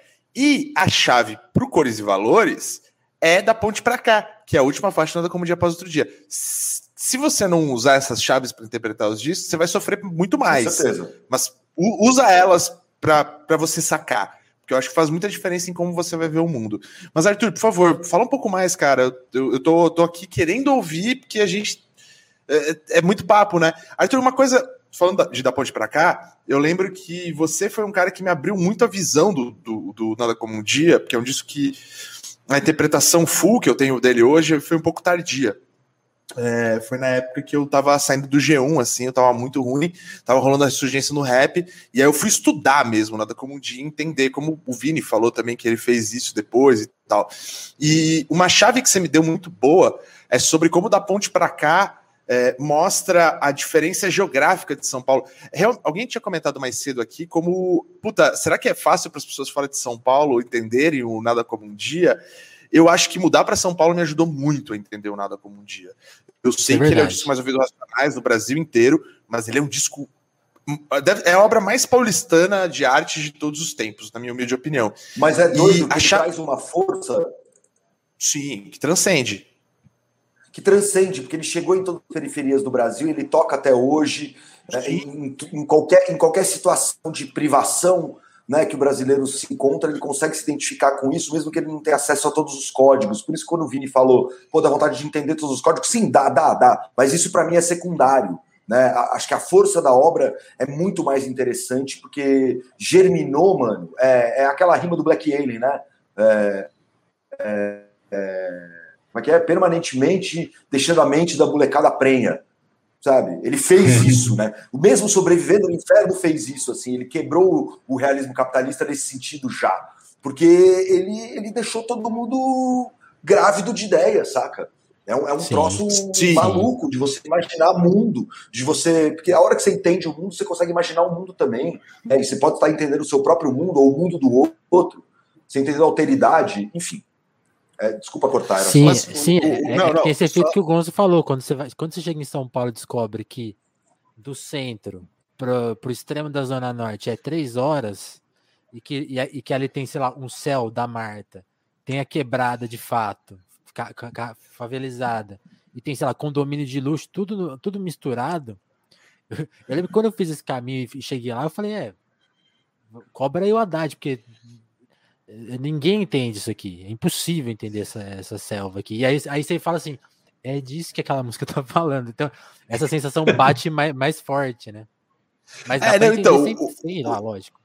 Speaker 5: E a chave para o Cores e Valores é da ponte para cá, que é a última faixa nada como dia após outro dia. Se você não usar essas chaves para interpretar os discos, você vai sofrer muito mais. Com certeza. Mas usa elas para você sacar. Porque eu acho que faz muita diferença em como você vai ver o mundo. Mas, Arthur, por favor, fala um pouco mais, cara. Eu, eu tô, tô aqui querendo ouvir, porque a gente. É, é, é muito papo, né? Arthur, uma coisa falando de da ponte para cá, eu lembro que você foi um cara que me abriu muito a visão do, do, do, Nada Como Um Dia, porque é um disco que a interpretação full que eu tenho dele hoje foi um pouco tardia. É, foi na época que eu tava saindo do G1, assim, eu tava muito ruim, tava rolando a ressurgência no rap, e aí eu fui estudar mesmo, nada como um dia, entender, como o Vini falou também que ele fez isso depois e tal. E uma chave que você me deu muito boa é sobre como da ponte para cá é, mostra a diferença geográfica de São Paulo. Real, alguém tinha comentado mais cedo aqui como, puta, será que é fácil para as pessoas fora de São Paulo entenderem o Nada Como Um Dia? Eu acho que mudar para São Paulo me ajudou muito a entender o Nada Como Um Dia. Eu sei é que ele é o disco mais ouvido racionais no Brasil inteiro, mas ele é um disco é a obra mais paulistana de arte de todos os tempos, na minha humilde opinião.
Speaker 4: Mas é doido e que achar... traz uma força.
Speaker 5: Sim, que transcende
Speaker 4: que transcende, porque ele chegou em todas as periferias do Brasil, ele toca até hoje, é, em, em, qualquer, em qualquer situação de privação né, que o brasileiro se encontra, ele consegue se identificar com isso, mesmo que ele não tenha acesso a todos os códigos. Por isso, quando o Vini falou, pô, dá vontade de entender todos os códigos, sim, dá, dá, dá, mas isso para mim é secundário. Né? Acho que a força da obra é muito mais interessante, porque germinou, mano, é, é aquela rima do Black Alien, né? É, é, é como é que é? Permanentemente deixando a mente da molecada prenha, sabe? Ele fez isso, né? O mesmo Sobrevivendo no Inferno fez isso, assim, ele quebrou o realismo capitalista nesse sentido já, porque ele, ele deixou todo mundo grávido de ideia, saca? É um, é um sim, troço sim. maluco de você imaginar mundo, de você. Porque a hora que você entende o mundo, você consegue imaginar o mundo também. Né? E você pode estar entendendo o seu próprio mundo ou o mundo do outro. Você entendendo a alteridade, enfim. É, desculpa cortar.
Speaker 1: sim, mas, sim o, é, não, não, tem esse efeito só... que o Gonzo falou. Quando você, vai, quando você chega em São Paulo e descobre que do centro para o extremo da Zona Norte é três horas e que, e, e, que ali tem, sei lá, um céu da Marta, tem a quebrada de fato, favelizada, e tem, sei lá, condomínio de luxo, tudo, tudo misturado. [laughs] Eu lembro que quando eu fiz esse caminho e cheguei lá, eu falei, é, cobra aí o Haddad, porque Ninguém entende isso aqui. É impossível entender essa, essa selva aqui. E aí, aí você fala assim: é disso que aquela música [laughs] tá falando. Então, essa [laughs] sensação bate mais, mais forte, né?
Speaker 5: Mas é, não, então, sem, o, lá, lógico.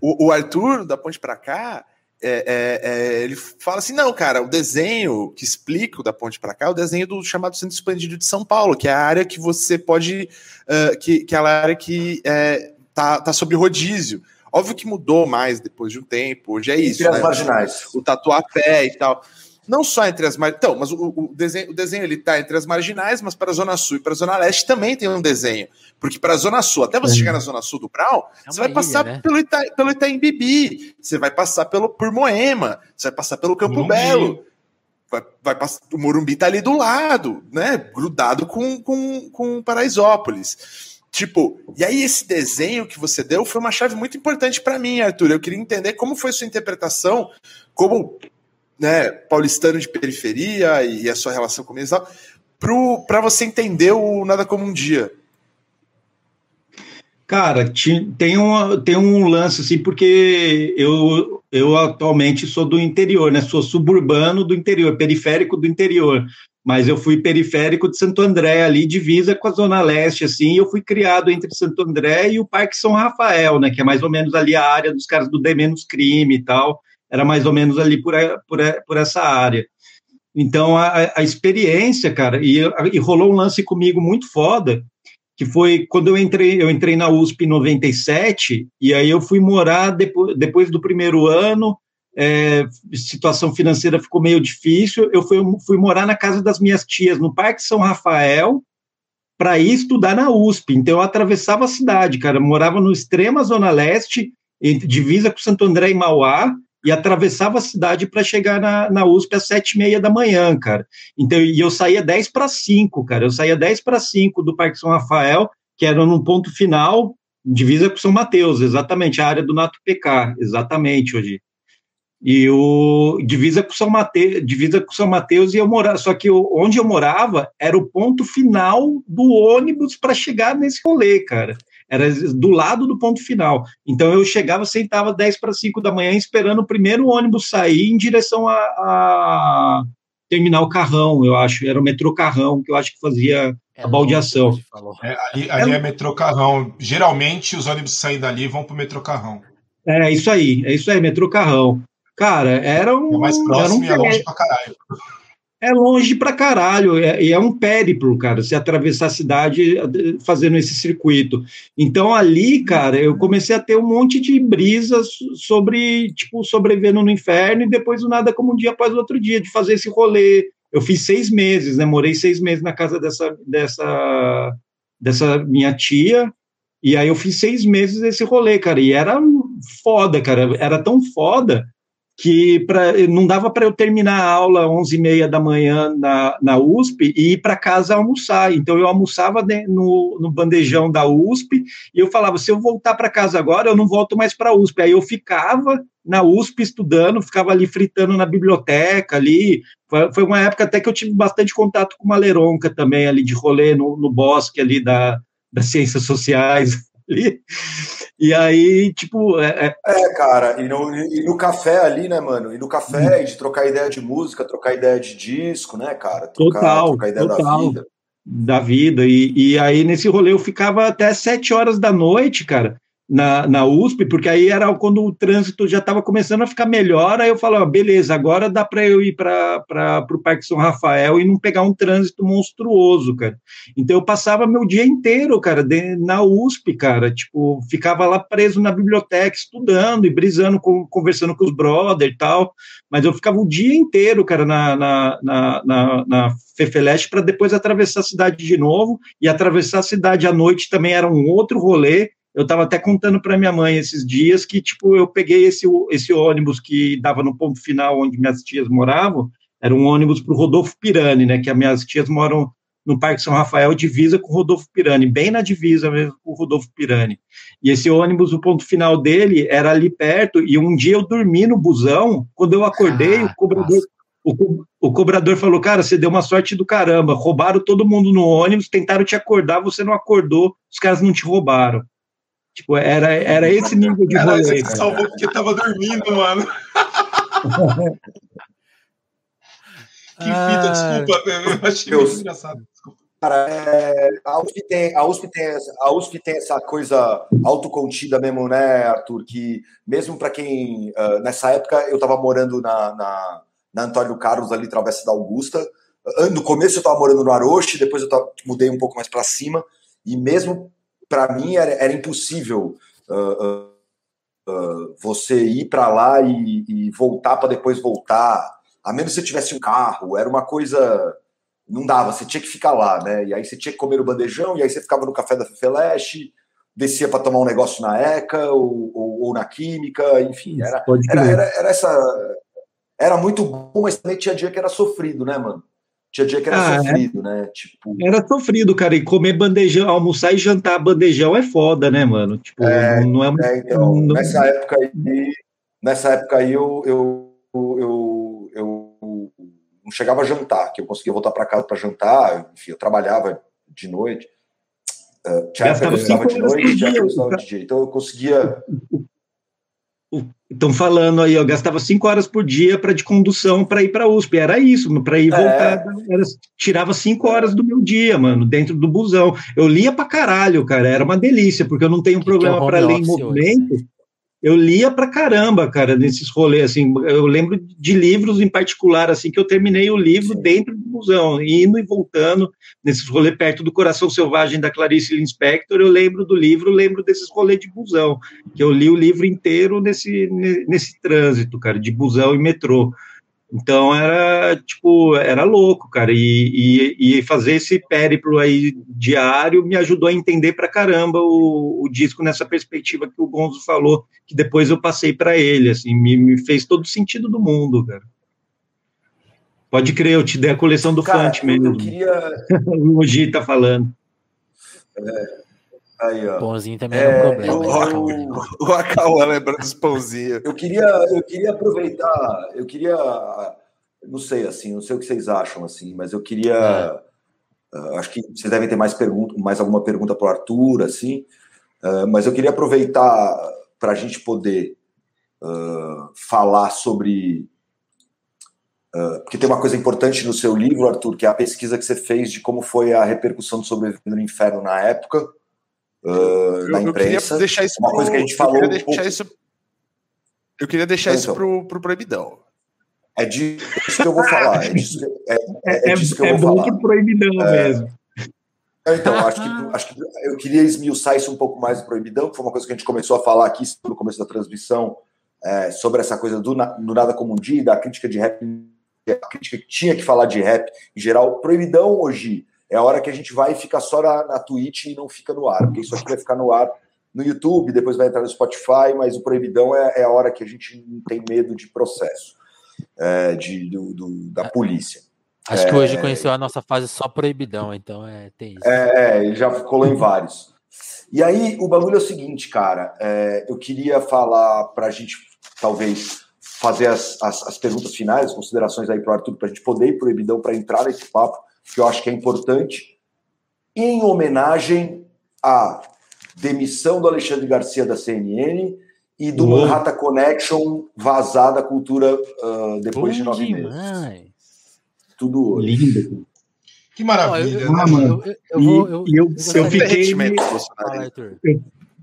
Speaker 5: O, o, Arthur, da ponte para cá, é, é, é, ele fala assim: não, cara, o desenho que explica o da ponte para cá é o desenho do chamado Centro Expandido de São Paulo, que é a área que você pode. Uh, que, que é a área que é, tá, tá sob rodízio. Óbvio que mudou mais depois de um tempo, hoje é isso.
Speaker 4: Entre né? as marginais.
Speaker 5: O tatuapé e tal. Não só entre as marginais. Então, mas o, o, desenho, o desenho ele tá entre as marginais, mas para a Zona Sul e para a Zona Leste também tem um desenho. Porque para a Zona Sul, até você chegar na Zona Sul do Brau, é você vai ilha, passar né? pelo, Ita, pelo Itaim Bibi, você vai passar pelo, por Moema, você vai passar pelo Campo Morumbi. Belo. Vai, vai passar, o Morumbi tá ali do lado, né? Grudado com, com, com Paraisópolis. Tipo, e aí esse desenho que você deu foi uma chave muito importante para mim, Arthur. Eu queria entender como foi sua interpretação como né, paulistano de periferia e a sua relação com eles para você entender o Nada Como um Dia.
Speaker 6: Cara, tem, uma, tem um lance assim, porque eu, eu atualmente sou do interior, né? Sou suburbano do interior, periférico do interior. Mas eu fui periférico de Santo André, ali, divisa com a Zona Leste, assim, e eu fui criado entre Santo André e o Parque São Rafael, né? Que é mais ou menos ali a área dos caras do D menos crime e tal era mais ou menos ali por, por, por essa área. Então, a, a experiência, cara, e, e, rolou um lance comigo muito foda, que foi quando eu entrei, eu entrei na USP em 97, e aí eu fui morar depois, depois do primeiro ano, é, situação financeira ficou meio difícil, eu fui, fui morar na casa das minhas tias, no Parque São Rafael, para ir estudar na USP. Então, eu atravessava a cidade, cara, morava no extrema zona leste, entre, divisa com Santo André e Mauá, e atravessava a cidade para chegar na, na USP às sete e meia da manhã, cara. Então, e eu saía dez para cinco, cara. Eu saía dez para cinco do Parque São Rafael, que era no ponto final, divisa com São Mateus, exatamente, a área do Nato PK, exatamente, hoje. E o divisa com São Mateus, divisa com São Mateus e eu morava, só que eu, onde eu morava era o ponto final do ônibus para chegar nesse rolê, cara era do lado do ponto final. Então eu chegava, sentava 10 para 5 da manhã, esperando o primeiro ônibus sair em direção a, a terminal Carrão, eu acho. Era o metrô Carrão, que eu acho que fazia é a baldeação.
Speaker 2: É, ali, ali é, é metrô Carrão. Geralmente os ônibus saem dali e vão para o metrô Carrão.
Speaker 6: É isso aí, é isso aí, metrô Carrão. Cara, era um.
Speaker 2: É mais próximo era um... e é longe pra caralho
Speaker 6: é longe pra caralho, é, e é, é, um périplo, cara, se atravessar a cidade fazendo esse circuito. Então ali, cara, eu comecei a ter um monte de brisas sobre, tipo, sobrevivendo no inferno e depois o nada como um dia após o outro dia, de fazer esse rolê. Eu fiz seis meses, né? Morei seis meses na casa dessa, dessa, dessa minha tia, e aí eu fiz seis meses desse rolê, cara, e era foda, cara, era tão foda que pra, não dava para eu terminar a aula às 11h30 da manhã na, na USP e ir para casa almoçar. Então, eu almoçava no, no bandejão da USP e eu falava: se eu voltar para casa agora, eu não volto mais para a USP. Aí eu ficava na USP estudando, ficava ali fritando na biblioteca ali. Foi, foi uma época até que eu tive bastante contato com uma leronca também, ali de rolê no, no bosque ali da, das ciências sociais. Ali. E aí, tipo.
Speaker 4: É, é... é cara, e no, e no, café ali, né, mano? E no café, hum. de trocar ideia de música, trocar ideia de disco, né, cara?
Speaker 6: Trocar, total. Trocar ideia total. da vida. Da vida. E, e aí, nesse rolê, eu ficava até sete horas da noite, cara na, na USP, porque aí era quando o trânsito já estava começando a ficar melhor, aí eu falava, beleza, agora dá para eu ir para o Parque São Rafael e não pegar um trânsito monstruoso, cara. Então eu passava meu dia inteiro, cara, de, na USP, cara, tipo, ficava lá preso na biblioteca, estudando e brisando, com, conversando com os brothers e tal, mas eu ficava o dia inteiro, cara, na, na, na, na, na Fefeleste para depois atravessar a cidade de novo, e atravessar a cidade à noite também era um outro rolê, eu estava até contando para minha mãe esses dias que, tipo, eu peguei esse, esse ônibus que dava no ponto final onde minhas tias moravam, era um ônibus para o Rodolfo Pirani, né, que as minhas tias moram no Parque São Rafael, divisa com o Rodolfo Pirani, bem na divisa mesmo com o Rodolfo Pirani. E esse ônibus, o ponto final dele era ali perto, e um dia eu dormi no busão, quando eu acordei, ah, o cobrador... O, o, cobrador falou, cara, você deu uma sorte do caramba, roubaram todo mundo no ônibus, tentaram te acordar, você não acordou, os caras não te roubaram. Tipo, era, era esse nível de rolê. Você
Speaker 2: que salvou porque tava dormindo, mano. [laughs] que fita, desculpa, eu achei muito engraçado.
Speaker 4: Cara, é, a, USP tem, a, USP tem, a USP tem essa coisa autocontida mesmo, né, Arthur? Que mesmo para quem. Uh, nessa época eu estava morando na, na, na, Antônio Carlos, ali, Travessa da Augusta. No começo eu estava morando no Aroche, depois eu tava, mudei um pouco mais para cima. E mesmo para mim era, era impossível uh, uh, você ir para lá e, e voltar para depois voltar. A menos que você tivesse um carro. Era uma coisa não dava, você tinha que ficar lá, né? E aí você tinha que comer o bandejão, e aí você ficava no café da Fefeleche, descia para tomar um negócio na ECA ou, ou, ou na Química, enfim, era, era, era, era, essa. Era muito bom, mas também tinha dia que era sofrido, né, mano? Tinha dia que era ah, é. sofrido, é. né? Tipo...
Speaker 6: Era sofrido, cara. E comer bandejão, almoçar e jantar bandejão é foda, né, mano? Tipo,
Speaker 4: é, não, não é, é então, não... Nessa época aí, nessa época aí eu, eu, eu, eu não chegava a jantar, que eu conseguia voltar para casa para jantar, enfim, eu trabalhava de noite. Uh, tinha época que eu estava de noite, tinha época eu de dia. Então eu conseguia. [laughs]
Speaker 6: Estão falando aí, eu gastava cinco horas por dia para de condução para ir para a USP. Era isso, para ir é. voltar. Era, tirava cinco horas do meu dia, mano, dentro do busão. Eu lia para caralho, cara. Era uma delícia, porque eu não tenho que problema é para ler em movimento. Hoje? Eu lia pra caramba, cara, nesses rolês, assim, eu lembro de livros em particular, assim, que eu terminei o livro dentro do busão, indo e voltando, nesses rolês perto do Coração Selvagem da Clarice Linspector, eu lembro do livro, lembro desses rolês de busão, que eu li o livro inteiro nesse, nesse trânsito, cara, de busão e metrô. Então era tipo, era louco, cara. E, e, e, fazer esse périplo aí diário me ajudou a entender pra caramba o, o disco nessa perspectiva que o Gonzo falou, que depois eu passei para ele, assim, me, me fez todo sentido do mundo, cara. Pode crer, eu te dei a coleção do cara, Fante mesmo. Eu queria... [laughs] o Mogi tá falando.
Speaker 4: É, Aí, ó.
Speaker 1: Pãozinho também é, é um problema.
Speaker 5: Eu, né? o, o Acauã lembrando dos pãozinhos.
Speaker 4: Eu queria, eu queria aproveitar, eu queria, não sei assim, não sei o que vocês acham assim, mas eu queria, é. uh, acho que vocês devem ter mais pergunta, mais alguma pergunta para o Arthur, assim, uh, mas eu queria aproveitar para a gente poder uh, falar sobre porque tem uma coisa importante no seu livro, Arthur, que é a pesquisa que você fez de como foi a repercussão do Sobrevivendo no Inferno na época uh, na imprensa.
Speaker 5: Eu deixar isso
Speaker 4: uma pro, coisa que a gente falou.
Speaker 5: Eu queria deixar isso, eu queria deixar então, isso pro, pro proibidão.
Speaker 4: É disso que eu vou falar. É disso, é, é, é disso que eu
Speaker 6: é
Speaker 4: vou falar.
Speaker 6: pro proibidão
Speaker 4: é.
Speaker 6: mesmo.
Speaker 4: Então, acho que, acho que eu queria esmiuçar isso um pouco mais do proibidão, que foi uma coisa que a gente começou a falar aqui no começo da transmissão, é, sobre essa coisa do, do nada como um dia, da crítica de rap, a crítica que tinha que falar de rap em geral. Proibidão hoje é a hora que a gente vai e fica só na, na Twitch e não fica no ar, porque isso aqui vai ficar no ar no YouTube, depois vai entrar no Spotify, mas o Proibidão é, é a hora que a gente não tem medo de processo é, de, do, do, da polícia.
Speaker 1: Acho é, que hoje conheceu a nossa fase só Proibidão, então é, tem isso.
Speaker 4: É, é ele já colou em vários. E aí, o bagulho é o seguinte, cara, é, eu queria falar para a gente, talvez, fazer as, as, as, perguntas finais, as considerações aí para o Arthur, para a gente poder ir Proibidão para entrar nesse papo, que eu acho que é importante, em homenagem à demissão do Alexandre Garcia da CNN e do uhum. Manhattan Connection vazar da cultura uh, depois Bom de nove demais. meses. Tudo
Speaker 6: lindo.
Speaker 2: Que maravilha,
Speaker 6: né, mano? Eu, fiquei. Meio,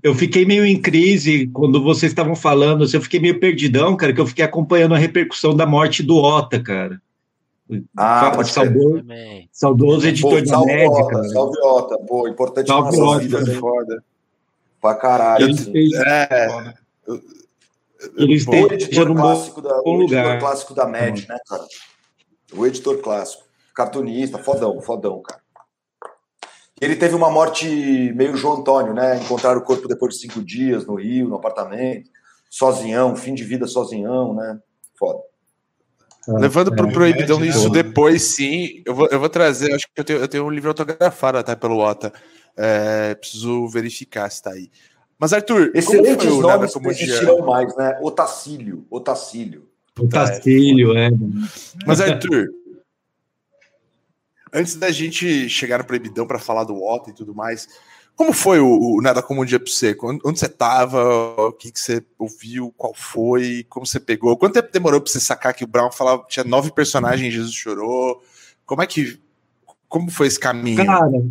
Speaker 6: eu, fiquei meio em crise quando vocês estavam falando. Assim, eu fiquei meio perdidão, cara, que eu fiquei acompanhando a repercussão da morte do Ota, cara.
Speaker 4: Ah, pode
Speaker 6: saudoso, saudoso editor pô, da médica.
Speaker 4: salve Ota, pô, importante salve nossa vida, é foda. Pra caralho. Ele assim. fez, é,
Speaker 6: ele esteve o editor
Speaker 4: clássico da, o lugar. editor clássico da MED, né, cara? O editor clássico. Cartunista, fodão, fodão, cara. Ele teve uma morte meio João Antônio, né? Encontraram o corpo depois de cinco dias no Rio, no apartamento, sozinhão, fim de vida sozinhão, né? Foda.
Speaker 5: Ah, Levando para o é, proibidão é, isso depois, sim. Eu vou, eu vou trazer, acho que eu tenho, eu tenho um livro autografado até pelo Ota. É, preciso verificar se está aí. Mas, Arthur,
Speaker 4: excelentes como nomes como existirão mais, né? Otacílio, Otacílio.
Speaker 6: Otacílio, é.
Speaker 5: Mas, Arthur, antes da gente chegar no proibidão para falar do Ota e tudo mais, como foi o, o Nada Como um Dia para você? Onde, você estava? O que, que você ouviu? Qual foi? Como você pegou? Quanto tempo demorou para você sacar que o Brown falava tinha nove personagens Jesus chorou? Como é que como foi esse caminho?
Speaker 6: Cara,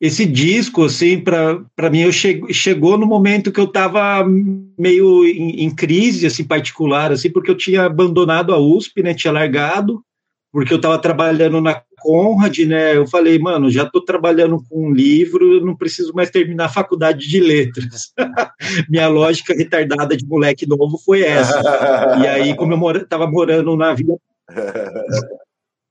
Speaker 6: esse disco, assim, para mim, eu che chegou no momento que eu estava meio em, em, crise, assim, particular, assim, porque eu tinha abandonado a USP, né, tinha largado, porque eu estava trabalhando na Conrad, né, eu falei, mano, já estou trabalhando com um livro, não preciso mais terminar a faculdade de letras. [laughs] Minha lógica retardada de moleque novo foi essa. e aí, como eu estava mora morando na Vila [laughs]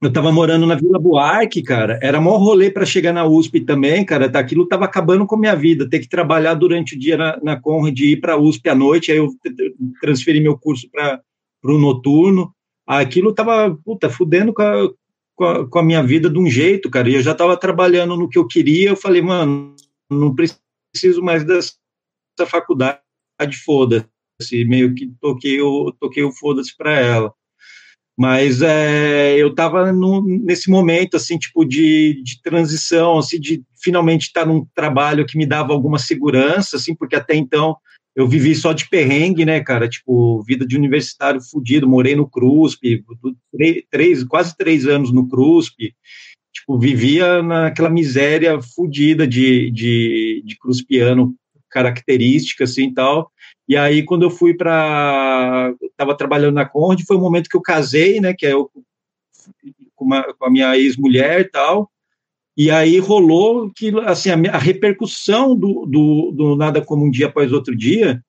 Speaker 6: eu tava morando na Vila Buarque, cara, era maior rolê para chegar na USP também, cara, tá, aquilo tava acabando com a minha vida, ter que trabalhar durante o dia na, na Conrad, ir para a USP à noite, aí eu transferi meu curso para o noturno, aquilo tava, puta, fudendo com a, com a, com a, minha vida de um jeito, cara, e eu já tava trabalhando no que eu queria, eu falei, mano, não preciso mais dessa faculdade, foda-se, meio que toquei o, toquei o foda-se para ela. Mas é, eu estava nesse momento, assim, tipo, de, de transição, assim, de finalmente estar num trabalho que me dava alguma segurança, assim, porque até então eu vivi só de perrengue, né, cara, tipo, vida de universitário fudido, morei no CRUSP, três, quase três anos no CRUSP, tipo, vivia naquela miséria fudida de, de, de CRUSPiano, característica, assim, tal, e aí, quando eu fui para. Estava trabalhando na Conde, foi o momento que eu casei, né? Que é eu, com, uma, com a minha ex-mulher e tal. E aí rolou que assim, a, a repercussão do, do, do, Nada Como Um Dia Após Outro Dia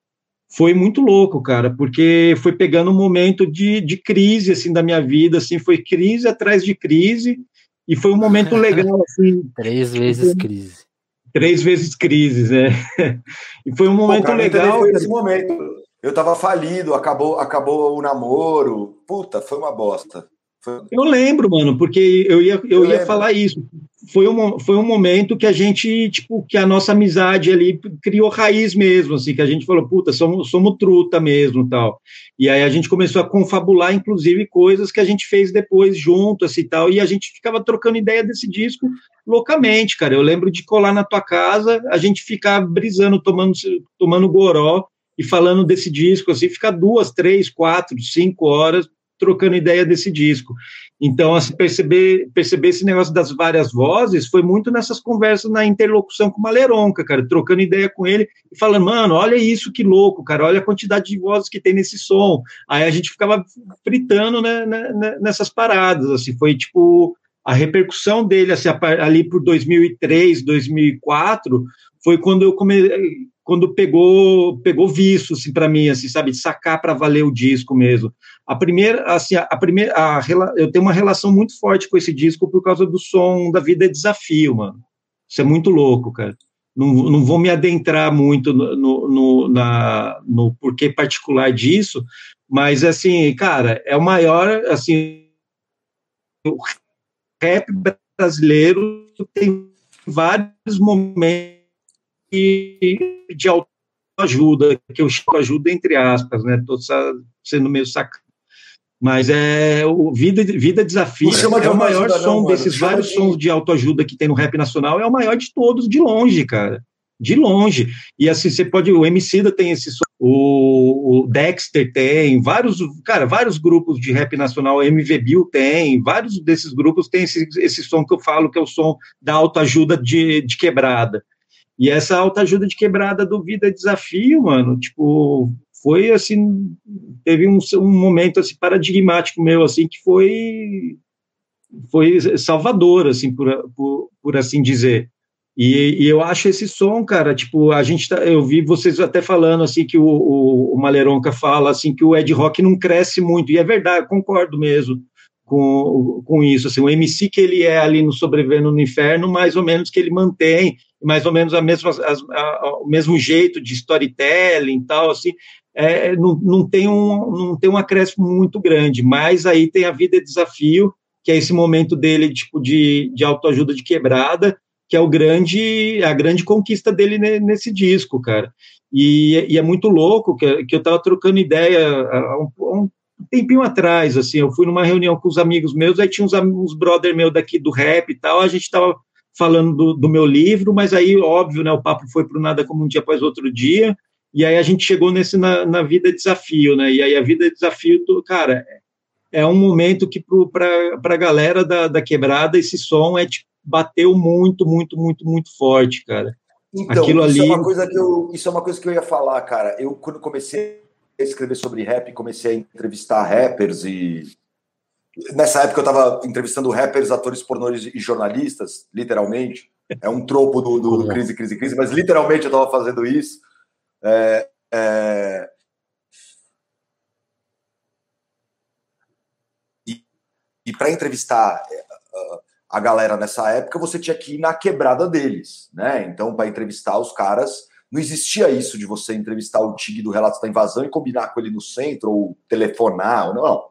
Speaker 6: foi muito louco, cara, porque foi pegando um momento de, de crise assim, da minha vida, assim, foi crise atrás de crise, e foi um momento [laughs] legal. Assim,
Speaker 1: Três vezes crise.
Speaker 6: Três vezes crises, né? [laughs] E foi um momento Pô, legal.
Speaker 4: Foi esse momento. Eu tava falido, acabou, acabou o namoro. Puta, foi uma bosta.
Speaker 6: Foi... Eu lembro, mano, porque eu ia, eu, eu ia falar isso foi um, foi um momento que a gente, tipo, que a nossa amizade ali criou raiz mesmo, assim, que a gente falou, puta, somos, somos truta mesmo, tal. E aí a gente começou a confabular, inclusive, coisas que a gente fez depois junto, assim, tal, e a gente ficava trocando ideia desse disco loucamente, cara. Eu lembro de colar na tua casa, a gente ficar brisando, tomando, tomando goró e falando desse disco, assim, ficar duas, três, quatro, cinco horas trocando ideia desse disco. Então, assim, perceber, perceber esse negócio das várias vozes foi muito nessas conversas na interlocução com o Maleronca, cara, trocando ideia com ele e falando, mano, olha isso que louco, cara, olha a quantidade de vozes que tem nesse som. Aí a gente ficava fritando né, né, né nessas paradas, assim, foi tipo a repercussão dele assim, ali por 2003, 2004, foi quando eu comecei quando pegou pegou visto assim para mim assim sabe sacar para valer o disco mesmo a primeira assim a, primeira a, eu tenho uma relação muito forte com esse disco por causa do som da vida é desafio mano isso é muito louco cara não, não vou me adentrar muito no, no, no, na, no porquê particular disso mas assim cara é o maior assim o rap brasileiro tem vários momentos de autoajuda, que eu chamo ajuda entre aspas, né? Estou sendo meio sacado. Mas é o Vida, Vida Desafio de é o maior ajuda, som não, desses vários de... sons de autoajuda que tem no rap nacional, é o maior de todos, de longe, cara. De longe. E assim, você pode. O Emicida tem esse som, o, o Dexter tem, vários, cara, vários grupos de rap nacional, MV Bill tem, vários desses grupos têm esse, esse som que eu falo, que é o som da autoajuda de, de quebrada. E essa alta ajuda de quebrada do Vida Desafio, mano, tipo, foi assim, teve um, um momento assim paradigmático meu assim que foi foi salvador assim por, por, por assim dizer. E, e, eu acho esse som, cara, tipo, a gente tá, eu vi vocês até falando assim que o, o, o Maleronca fala assim que o Ed Rock não cresce muito, e é verdade, concordo mesmo com, com isso, assim, o MC que ele é ali no Sobrevivendo no Inferno, mais ou menos que ele mantém, mais ou menos a mesma, a, a, o mesmo jeito de storytelling e tal, assim, é, não, não, tem um, não tem um acréscimo muito grande, mas aí tem a vida e desafio, que é esse momento dele, tipo, de, de autoajuda de quebrada, que é o grande, a grande conquista dele nesse disco, cara. E, e é muito louco que, que eu estava trocando ideia há um, um, tempinho atrás, assim, eu fui numa reunião com os amigos meus, aí tinha uns, uns brother meu daqui do rap e tal, a gente estava falando do, do, meu livro, mas aí, óbvio, né, o papo foi para nada como um dia após outro dia, e aí a gente chegou nesse na, na vida desafio, né, e aí a vida desafio, cara, é um momento que para a galera da, da quebrada esse som é tipo, bateu muito, muito, muito, muito forte, cara.
Speaker 4: Então, Aquilo isso ali... é uma coisa que eu, isso é uma coisa que eu ia falar, cara. Eu quando comecei a escrever sobre rap, comecei a entrevistar rappers e nessa época eu estava entrevistando rappers, atores pornôs e jornalistas, literalmente. É um tropo do, do, do crise, crise, crise, mas literalmente eu estava fazendo isso. É, é... E, e para entrevistar é, a galera nessa época, você tinha que ir na quebrada deles, né? Então, para entrevistar os caras, não existia isso de você entrevistar o Tig do Relatos da Invasão e combinar com ele no centro, ou telefonar, ou não.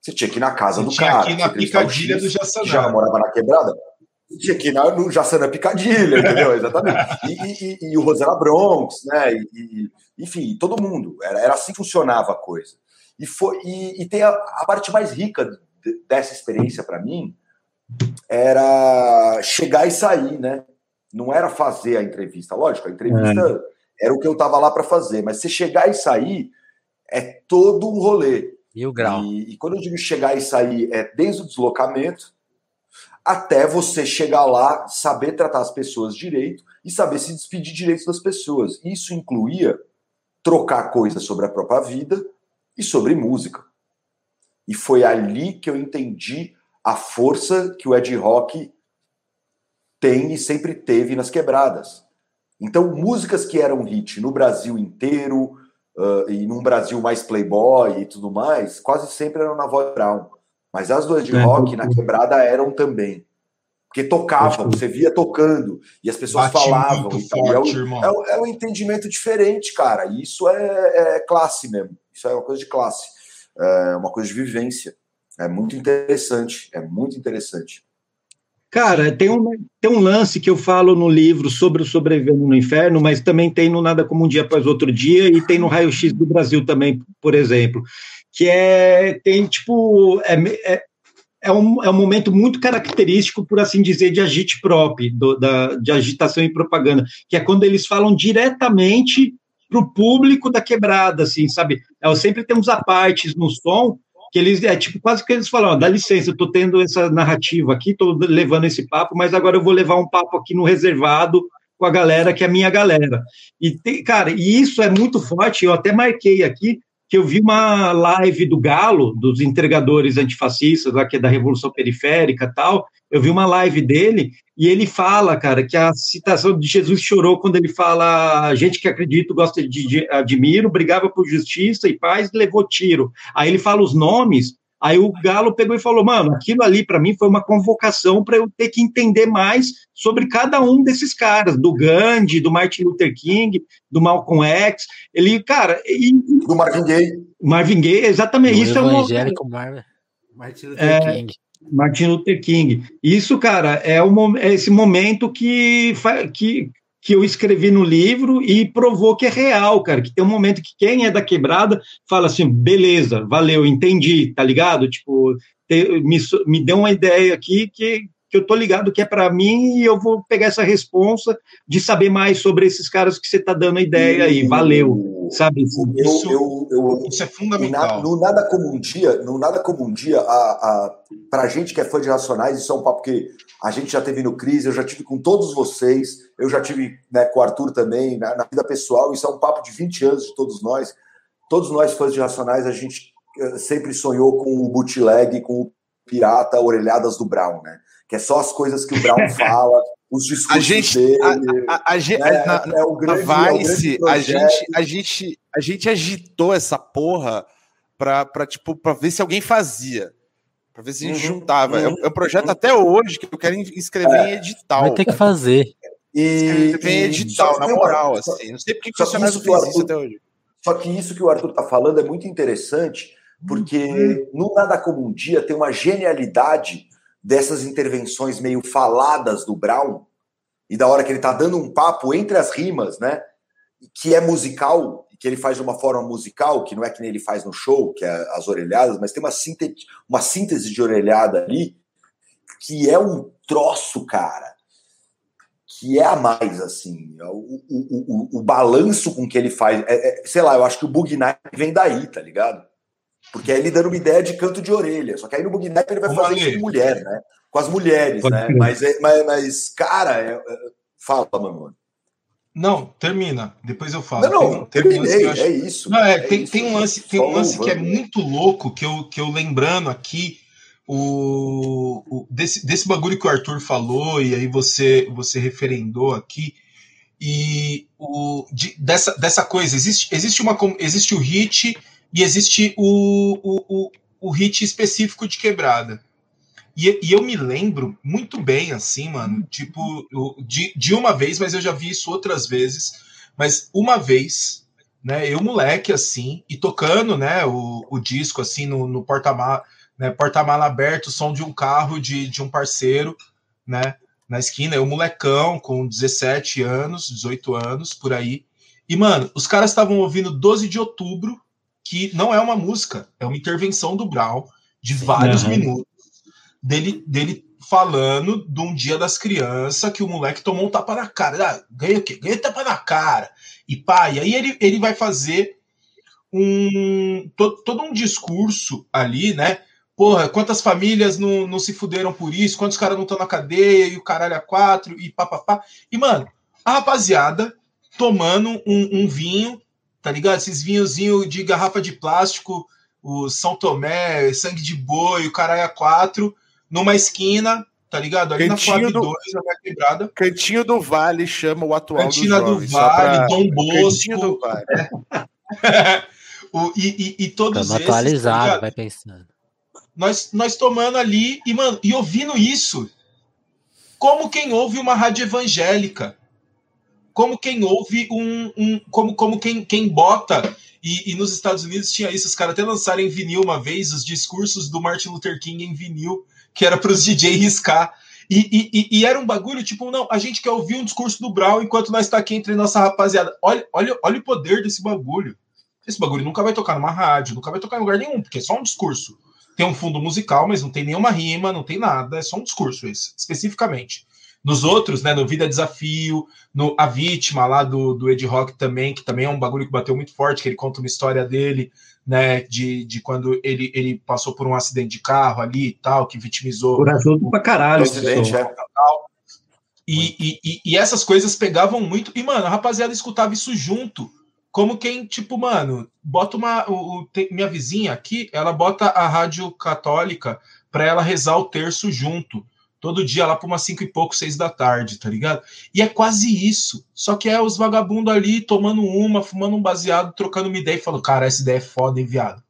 Speaker 4: Você tinha que ir na casa você do tinha cara.
Speaker 2: Ir na picadilha do Jassanã.
Speaker 4: Já morava na quebrada. Tinha que ir na, no Jassanã Picadilha, entendeu? Exatamente. E, e, e, e o Rosana Bronx, né? E, enfim, todo mundo. Era, era assim que funcionava a coisa. E, foi, e, tem a, a parte mais rica dessa experiência para mim, era chegar e sair, né? Não era fazer a entrevista. Lógico, a entrevista é. era o que eu tava lá para fazer, mas você chegar e sair é todo um rolê.
Speaker 1: E o grau.
Speaker 4: E, e, quando eu digo chegar e sair, é desde o deslocamento até você chegar lá, saber tratar as pessoas direito e saber se despedir direito das pessoas. Isso incluía trocar coisas sobre a própria vida e sobre música. E foi ali que eu entendi a força que o Ed Rock tem e sempre teve nas quebradas. Então, músicas que eram hit no Brasil inteiro uh, e num Brasil mais playboy e tudo mais, quase sempre eram na voz Brown. Mas as do Ed é, Rock na quebrada eram também. Porque tocavam, você via tocando, e as pessoas Bate falavam. Forte, é, um, é, um, é, um, entendimento diferente, cara. E isso é, é classe mesmo. Isso é uma coisa de classe. É uma coisa de vivência. É muito interessante, é muito interessante.
Speaker 6: Cara, tem um, tem um lance que eu falo no livro sobre o Sobrevivendo no Inferno, mas também tem no Nada Como Um Dia Após Outro Dia e tem no Raio X do Brasil também, por exemplo, que é, tem tipo, é, é, é, um, é um momento muito característico, por assim dizer, de agite prop, do, da, de agitação e propaganda, que é quando eles falam diretamente para o público da quebrada, assim, sabe? Eu sempre temos apartes no som, que eles é tipo quase que eles falam, dá licença, eu tô tendo essa narrativa aqui, tô levando esse papo, mas agora eu vou levar um papo aqui no reservado com a galera que é a minha galera. E tem, cara, e isso é muito forte, eu até marquei aqui que eu vi uma live do Galo, dos entregadores antifascistas, lá que é da Revolução Periférica tal, eu vi uma live dele e ele fala, cara, que a citação de Jesus chorou quando ele fala: gente que acredita, gosta de, de admiro, brigava por justiça e paz, levou tiro. Aí ele fala os nomes. Aí o Galo pegou e falou: mano, aquilo ali para mim foi uma convocação para eu ter que entender mais sobre cada um desses caras, do Gandhi, do Martin Luther King, do Malcolm X. Ele, cara. E,
Speaker 4: do Marvin Gaye.
Speaker 6: Marvin Gaye, exatamente. Do
Speaker 1: isso evangélico é um... Martin Luther é, King.
Speaker 6: Martin Luther King. Isso, cara, é, o, é esse momento que, que, que eu escrevi no livro e provou que é real, cara. Que tem um momento que quem é da quebrada fala assim: beleza, valeu, entendi, tá ligado? Tipo, te, me, me deu uma ideia aqui que, que eu tô ligado que é para mim e eu vou pegar essa responsa de saber mais sobre esses caras que você tá dando a ideia aí. Valeu, sabe?
Speaker 4: Isso, eu, eu, eu,
Speaker 2: isso é fundamental.
Speaker 4: No nada como um dia, no nada como um dia, a, a, pra gente que é fã de Racionais, isso é um papo que a gente já teve no Crise, eu já tive com todos vocês, eu já tive né, com o Arthur também, na, na vida pessoal, isso é um papo de 20 anos de todos nós. Todos nós fãs de Racionais, a gente eh, sempre sonhou com o bootleg, com o pirata Orelhadas do Brown, né? que é só as coisas que o Brown [laughs] fala, os discursos a gente, dele.
Speaker 5: A, a, a, né? na, é o grande, Vice, é o a, gente, a, gente, a gente agitou essa porra pra, tipo, pra ver se alguém fazia. Pra ver se a gente uhum, juntava. Uhum, é, um projeto uhum. até hoje que eu quero escrever é, em edital.
Speaker 1: Vai ter que fazer.
Speaker 5: E, escrever em edital, na moral, assim. Não sei porque que você não fez isso até hoje.
Speaker 4: Só que isso que o Arthur tá falando é muito interessante, porque uhum. no Nada Como Um Dia tem uma genialidade dessas intervenções meio faladas do Brown, e da hora que ele tá dando um papo entre as rimas, né? Que é musical, que ele faz de uma forma musical, que não é que nem ele faz no show, que é as orelhadas, mas tem uma síntese, uma síntese de orelhada ali, que é um troço, cara, que é a mais, assim, o, o, o, o balanço com que ele faz, é, é, sei lá, eu acho que o Bug Night vem daí, tá ligado? Porque é ele dando uma ideia de canto de orelha. Só que aí no Bugnap ele vai fazer isso com mulher, né? Com as mulheres, né? Mas, é- mas, mas, cara, é- é- fala, mano.
Speaker 2: Não, termina. Depois eu falo.
Speaker 4: Não, não,
Speaker 2: Tem tem um
Speaker 4: terminei,
Speaker 2: eu acho-
Speaker 4: é isso.
Speaker 2: Não, é,
Speaker 4: é
Speaker 2: tem,
Speaker 4: isso.
Speaker 2: tem um lance, tem um lance que é
Speaker 4: louvando.
Speaker 2: muito louco que eu, que eu lembrando aqui o, o- desse, desse bagulho que o Arthur falou e aí você você referendou aqui e o, de- dessa, dessa coisa existe, existe uma existe o hit e existe o, o, o, o hit específico de quebrada e, e eu me lembro muito bem assim mano tipo de, de uma vez mas eu já vi isso outras vezes mas uma vez né? Eu, moleque, assim, e tocando, né, o, o disco, assim, no, no porta-mala, né, porta-mala aberto, som de um carro de, de um parceiro, né, na esquina, eu, molecão, com 17 anos, 18 anos, por aí. E, mano, os caras estavam ouvindo 12 de outubro, que não é uma música, é uma intervenção do Brown, de vários
Speaker 6: Aham.
Speaker 2: minutos, dele, dele falando de um dia das crianças que o moleque tomou um tapa na cara. Ah, ganhei o quê? Ganhei tapa na cara. E e aí ele, ele vai fazer um to- todo um discurso ali, né? Porra, quantas famílias não, não se fuderam por isso, quantos caras não estão na cadeia, e o caralho a quatro, e papapá. E, mano, a rapaziada tomando um, um vinho, tá ligado? Esses vinhozinhos de garrafa de plástico, o São Tomé, sangue de boi, o caralho a quatro, numa esquina, tá ligado? Ali
Speaker 5: Cantinho
Speaker 2: na Flávio
Speaker 5: do-
Speaker 2: 2, na quebrada.
Speaker 5: Cantinho do Vale chama o atual
Speaker 2: Cantina do
Speaker 5: jovens, só
Speaker 2: Vale,
Speaker 5: pra-
Speaker 2: Dom
Speaker 5: Cantinho do
Speaker 2: Bosco,
Speaker 5: Vale. [laughs]
Speaker 2: o, e, e, e todos
Speaker 1: Estamos
Speaker 2: esses, tá
Speaker 1: atualizados,
Speaker 2: ligado?
Speaker 1: vai pensando.
Speaker 2: nós, nós tomando ali e, mano, e ouvindo isso, como quem ouve uma rádio evangélica, como quem ouve um, um como, como quem, quem bota e, e nos Estados Unidos tinha isso, os caras até lançaram em vinil uma vez os discursos do Martin Luther King em vinil, que era para os DJ riscar. E, e, e- era um bagulho tipo, não, a gente quer ouvir um discurso do Brown enquanto nós está aqui entre nossa rapaziada. Olha, olha, olha o poder desse bagulho. Esse bagulho nunca vai tocar numa rádio, nunca vai tocar em lugar nenhum, porque é só um discurso. Tem um fundo musical, mas não tem nenhuma rima, não tem nada, é só um discurso esse, especificamente. Nos outros, né, no Vida Desafio, no A Vítima lá do, do Ed Rock também, que também é um bagulho que bateu muito forte, que ele conta uma história dele, né, de, de quando ele, ele passou por um acidente de carro ali e tal, que vitimizou
Speaker 6: Corajoso pra caralho. esse
Speaker 4: Presidente,
Speaker 6: som.
Speaker 4: é.
Speaker 2: e, e, e- e essas coisas pegavam muito. E, mano, a rapaziada escutava isso junto. Como quem, tipo, mano, bota uma. O, o- tem- minha vizinha aqui, ela bota a rádio católica pra ela rezar o terço junto. Todo dia lá por umas cinco e pouco, seis da tarde, tá ligado? E é quase isso. Só que é os vagabundos ali tomando uma, fumando um baseado, trocando uma ideia e falando, cara, essa ideia é foda, hein, viado?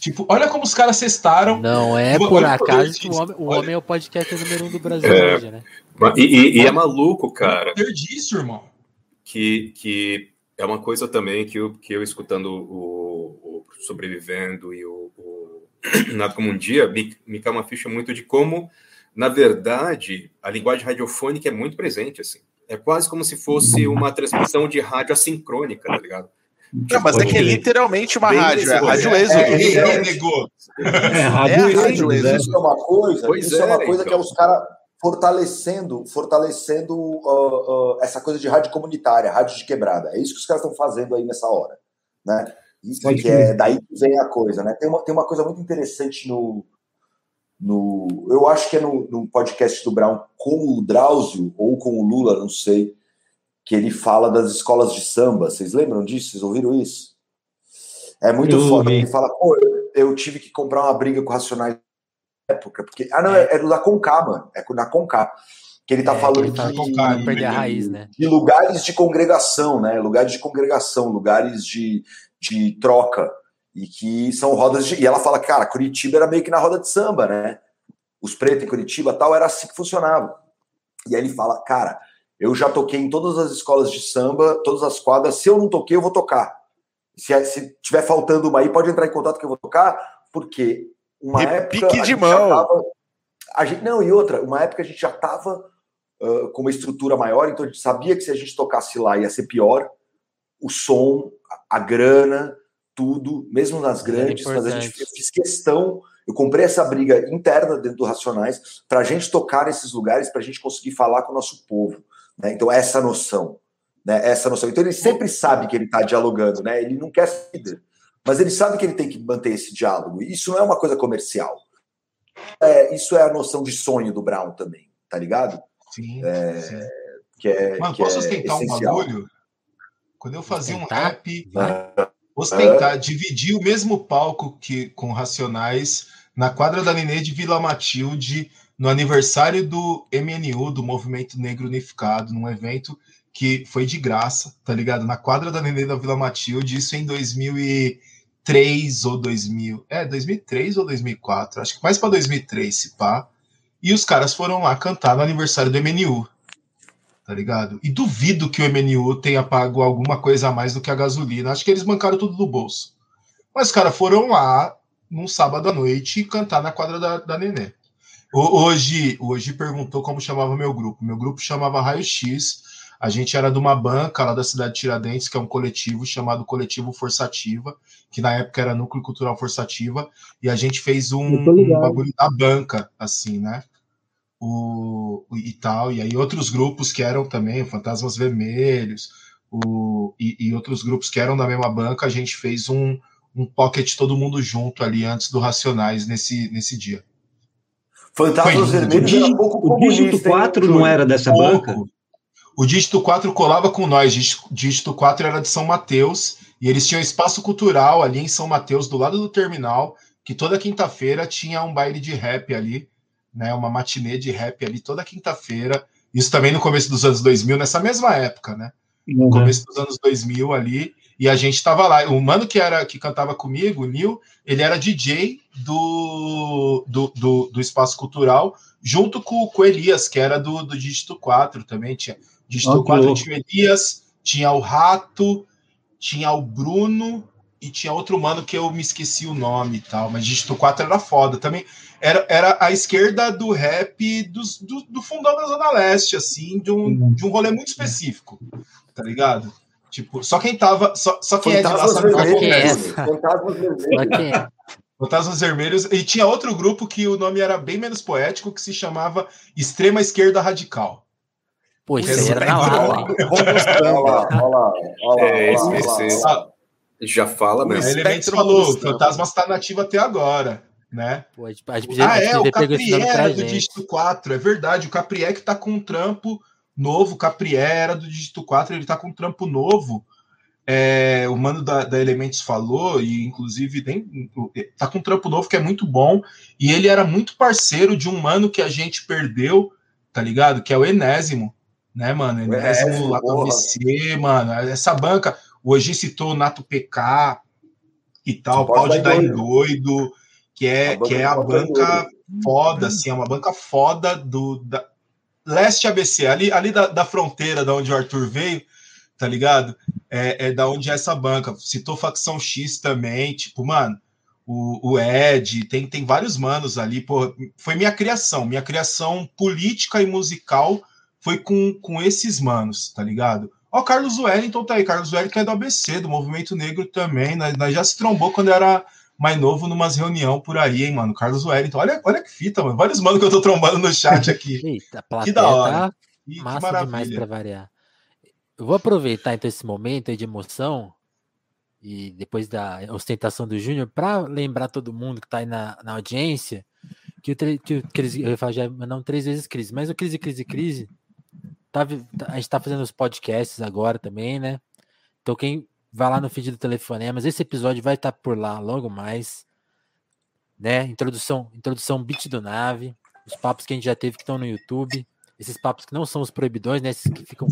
Speaker 2: Tipo, olha como os caras cestaram.
Speaker 1: Não é por acaso que o homem, o homem é o podcast número um do Brasil
Speaker 3: É.
Speaker 1: hoje, né?
Speaker 3: E, e- e é maluco, cara,
Speaker 2: poder disso, irmão.
Speaker 3: que, que é uma coisa também que eu, que eu escutando o, o Sobrevivendo e o, o [clears throat] Nada Como Um Dia, me, me cai uma ficha muito de como, na verdade, a linguagem radiofônica é muito presente, assim. É quase como se fosse uma transmissão de rádio assincrônica, tá ligado?
Speaker 5: Não, mas é que é literalmente uma rádio, é rádio
Speaker 4: É,
Speaker 5: êxodo.
Speaker 4: é, é.
Speaker 6: É,
Speaker 5: É a
Speaker 6: rádio
Speaker 5: rádio
Speaker 6: êxodo, né?
Speaker 4: Isso é uma coisa,
Speaker 3: Pois
Speaker 4: isso é, uma
Speaker 3: é,
Speaker 4: coisa
Speaker 3: então.
Speaker 4: que é os caras fortalecendo, fortalecendo uh, uh, essa coisa de rádio comunitária, rádio de quebrada. É isso que os caras estão fazendo aí nessa hora, né? Isso que é daí que vem a coisa, né? Tem uma, tem uma coisa muito interessante no, no eu acho que é no, no podcast do Brown com o Drauzio ou com o Lula, não sei, que ele fala das escolas de samba. Vocês lembram disso? Vocês ouviram isso? É muito
Speaker 6: Eu
Speaker 4: foda. Ele fala, pô, eu, eu tive que comprar uma briga com Racionais na época, porque. Ah, não, é, é do da Conká, mano. É na Conká. Que ele tá
Speaker 1: É,
Speaker 4: falando
Speaker 1: ele
Speaker 4: de,
Speaker 2: que vai
Speaker 1: perder a raiz, né?
Speaker 4: de lugares de congregação, né? Lugares de congregação, lugares de, de troca. E que são rodas de. E ela fala, cara, Curitiba era meio que na roda de samba, né? Os pretos em Curitiba tal, era assim que funcionava. E aí ele fala, cara, eu já toquei em todas as escolas de samba, todas as quadras. Se eu não toquei, eu vou tocar. Se, se tiver faltando uma aí, pode entrar em contato que eu vou tocar, porque uma
Speaker 5: Repique
Speaker 4: época. a
Speaker 5: de
Speaker 4: gente
Speaker 5: mão.
Speaker 4: tava- a gente, não, e outra, uma época a gente já estava com uma estrutura maior, então a gente sabia que se a gente tocasse lá ia ser pior. O som, a, grana, tudo, mesmo nas
Speaker 1: Era
Speaker 4: grandes, mas a gente fiz questão. Eu comprei essa briga interna dentro do Racionais para a gente tocar nesses lugares, para a gente conseguir falar com o nosso povo. Né? Então, essa noção. Né? Essa noção. Então, ele sempre sabe que ele está dialogando, né? ele não quer ser líder. mas ele sabe que ele tem que manter esse diálogo. Isso não é uma coisa comercial. É, isso é a noção de sonho do Brown também, tá ligado?
Speaker 2: Sim.
Speaker 4: É,
Speaker 2: sim.
Speaker 4: Que é,
Speaker 2: Mano,
Speaker 4: que
Speaker 2: posso
Speaker 4: é
Speaker 2: um bagulho? Quando eu fazia um
Speaker 1: Ostentar?
Speaker 2: rap,
Speaker 4: Ah,
Speaker 2: ostentar, dividir o mesmo palco que com Racionais na quadra da Nenê de Vila Matilde, no aniversário do MNU, do Movimento Negro Unificado, num evento que foi de graça, tá ligado? Na quadra da Nenê da Vila Matilde, isso em 2003 ou 2000. É, 2003 ou 2004, acho que mais para 2003, se pá. E os caras foram lá cantar no aniversário do MNU, tá ligado? E duvido que o MNU tenha pago alguma coisa a mais do que a gasolina. Acho que eles bancaram tudo do bolso. Mas os caras foram lá num sábado à noite cantar na quadra da, da Nenê. Hoje, hoje perguntou como chamava meu grupo. Meu grupo chamava Raio X. A gente era de uma banca lá da cidade de Tiradentes, que é um coletivo chamado Coletivo Forçativa, que na época era Núcleo Cultural Forçativa, e a gente fez um, um bagulho da banca, assim, né? O, e tal, e aí outros grupos que eram também o Fantasmas Vermelhos, o, e, e outros grupos que eram da mesma banca, a gente fez um, um pocket todo mundo junto ali antes do Racionais nesse, nesse dia.
Speaker 4: Fantasmas
Speaker 2: Foi.
Speaker 4: Vermelhos
Speaker 6: O
Speaker 4: era
Speaker 6: dígito,
Speaker 4: pouco
Speaker 6: o dígito
Speaker 4: comunista, hein,
Speaker 6: 4 não era dessa banca?
Speaker 2: O dígito 4 colava com nós. Dígito- Dígito 4 era de São Mateus. E eles tinham espaço cultural ali em São Mateus, do lado do terminal, que toda quinta-feira tinha um baile de rap ali, né? Uma matinê de rap ali toda quinta-feira. Isso também no começo dos anos 2000, nessa mesma época, né? no
Speaker 6: Uhum.
Speaker 2: começo dos anos 2000 ali, e a gente tava lá. O mano que era que cantava comigo, o Nil, ele era DJ do, do, do, do Espaço Cultural, junto com, com o Elias, que era do, do Dígito 4 também. Tinha Dígito
Speaker 6: Ah, que
Speaker 2: 4
Speaker 6: louco.
Speaker 2: tinha o Elias, tinha o Rato, tinha o Bruno e tinha outro mano que eu me esqueci o nome e tal, mas Dígito 4 era foda também. Era, era a esquerda do rap dos, do, do fundão da Zona Leste, assim, de um, de um rolê muito específico, tá ligado? Tipo, só quem tava. Só, só quem é de lá
Speaker 4: Fantasmas
Speaker 2: sabe o que
Speaker 1: Vermelhos.
Speaker 2: acontece.
Speaker 1: essa?
Speaker 4: Fantasmas Vermelhos.
Speaker 1: é.
Speaker 2: Fantasmas Vermelhos. E tinha outro grupo que o nome era bem menos poético, que se chamava Extrema Esquerda Radical.
Speaker 1: Pô, isso aí era na
Speaker 2: Olha
Speaker 1: lata,
Speaker 2: lá.
Speaker 1: hein?
Speaker 4: Olha lá, olha lá, olha
Speaker 3: É. Já fala mesmo.
Speaker 2: Elementos
Speaker 5: espectro
Speaker 2: falou. Fantasmas está nativo até agora, né?
Speaker 1: Pô, a gente, a gente podia, a
Speaker 2: Ah,
Speaker 1: gente
Speaker 2: é, o
Speaker 1: pra
Speaker 2: era do dígito 4, é verdade. O Caprié que tá com um trampo novo, o Caprié era do dígito 4, ele tá com um trampo novo. É, o mano da, da Elementos falou, e inclusive tem, tá com um trampo novo que é muito bom. E ele era muito parceiro de um mano que a gente perdeu, tá ligado? Que é o Enésimo, né, mano? Enésimo
Speaker 4: Enésimo,
Speaker 2: lá do
Speaker 4: porra.
Speaker 2: ABC, mano. Essa banca, hoje citou o Nato PK e tal,
Speaker 4: Suporte
Speaker 2: pau de
Speaker 4: da
Speaker 2: dar em
Speaker 4: doido.
Speaker 2: doido, que é,
Speaker 4: A banca
Speaker 2: que é a banca foda, assim, é uma banca foda do da, leste ABC, ali, ali da, da fronteira da onde o Arthur veio, tá ligado? É, é da onde é essa banca. Citou facção X também, tipo, mano, o, o Ed, tem, tem vários manos ali, pô, foi minha criação, minha criação política e musical foi com, com esses manos, tá ligado? Ó, Carlos Wellington tá aí, Carlos Wellington é do ABC, do Movimento Negro também, nós, nós já se trombou quando era mais novo numas reunião por aí, hein, mano, Carlos Wellington, olha, olha que fita, mano, vários manos que eu tô trombando no chat aqui, [laughs]
Speaker 1: Eita, plateia
Speaker 2: da hora.
Speaker 1: tá
Speaker 2: que, que
Speaker 1: massa demais pra variar. Eu vou aproveitar então esse momento aí de emoção e depois da ostentação do Júnior para lembrar todo mundo que tá aí na, na audiência que o, que o Cris, eu já não três vezes crise, mas o crise, crise, crise tá, tá- a gente tá fazendo os podcasts agora também, né? Então quem vai lá no feed do telefonema, mas esse episódio vai estar por lá logo mais, né? Introdução, introdução beat do nave, os papos que a gente já teve que estão no YouTube, esses papos que não são os proibidões, né? Esses que ficam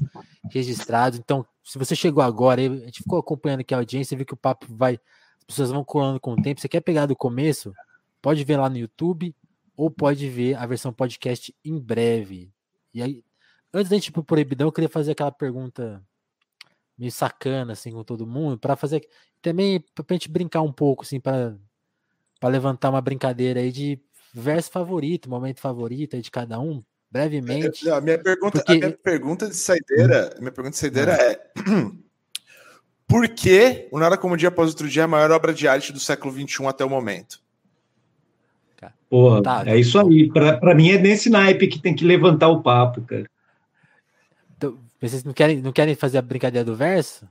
Speaker 1: registrados. Então, se você chegou agora, a gente ficou acompanhando aqui a audiência, viu que o papo vai, as pessoas vão colando com o tempo. Você quer pegar do começo? Pode ver lá no YouTube ou pode ver a versão podcast em breve. E aí, antes da gente ir pro proibidão, eu queria fazer aquela pergunta meio sacana assim com todo mundo para fazer também pra gente brincar um pouco assim para para levantar uma brincadeira aí de verso favorito, momento favorito aí de cada um, brevemente.
Speaker 5: Não, a minha pergunta,
Speaker 1: Porque-
Speaker 5: a minha pergunta de saideira, minha pergunta de saideira é [clears throat] por que o Nada Como Um Dia Após Outro Dia é a maior obra de arte do século XXI até o momento?
Speaker 6: Porra,
Speaker 1: Tá.
Speaker 6: é isso aí. Pra, pra mim é nesse naipe que tem que levantar o papo, cara.
Speaker 1: Vocês não querem, não querem fazer a brincadeira do verso?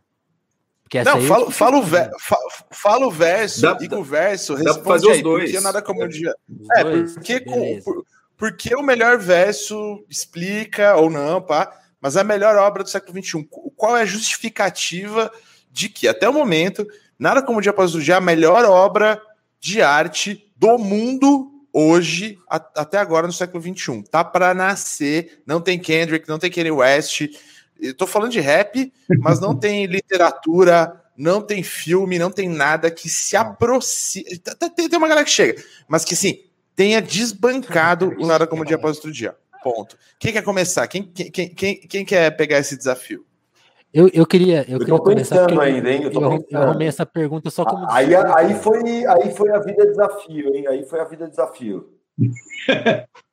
Speaker 1: Porque essa
Speaker 5: Não, fala, fala, o ver, fa- fala o verso
Speaker 3: Dá-
Speaker 5: e com o verso
Speaker 3: dá pra
Speaker 5: responde
Speaker 3: fazer os
Speaker 5: aí,
Speaker 3: dois.
Speaker 5: porque nada como um dia.
Speaker 1: os
Speaker 5: É,
Speaker 1: dois,
Speaker 5: porque, com, por- porque o melhor verso explica ou não, pá, mas a melhor obra do século XXI. Qual é a justificativa de que, até o momento, nada como o dia após o dia, a melhor obra de arte do mundo hoje, a- até agora no século XXI. Tá para nascer, não tem Kendrick, não tem Kanye West. Eu tô falando de rap, mas não tem literatura, não tem filme, não tem nada que se aproxime. Tem, tem uma galera que chega, mas que sim, tenha desbancado o nada como dia após outro dia. Ponto. Quem quer começar? Quem, quem, quem, quem, quer pegar esse desafio?
Speaker 1: Eu, eu queria. Eu,
Speaker 4: Eu
Speaker 1: queria
Speaker 4: tô
Speaker 1: começar
Speaker 4: ainda, hein? Eu tô
Speaker 1: eu, eu arrumei essa pergunta só como.
Speaker 4: Aí, aí, foi, aí foi a vida desafio, hein? Aí foi a vida desafio. [laughs]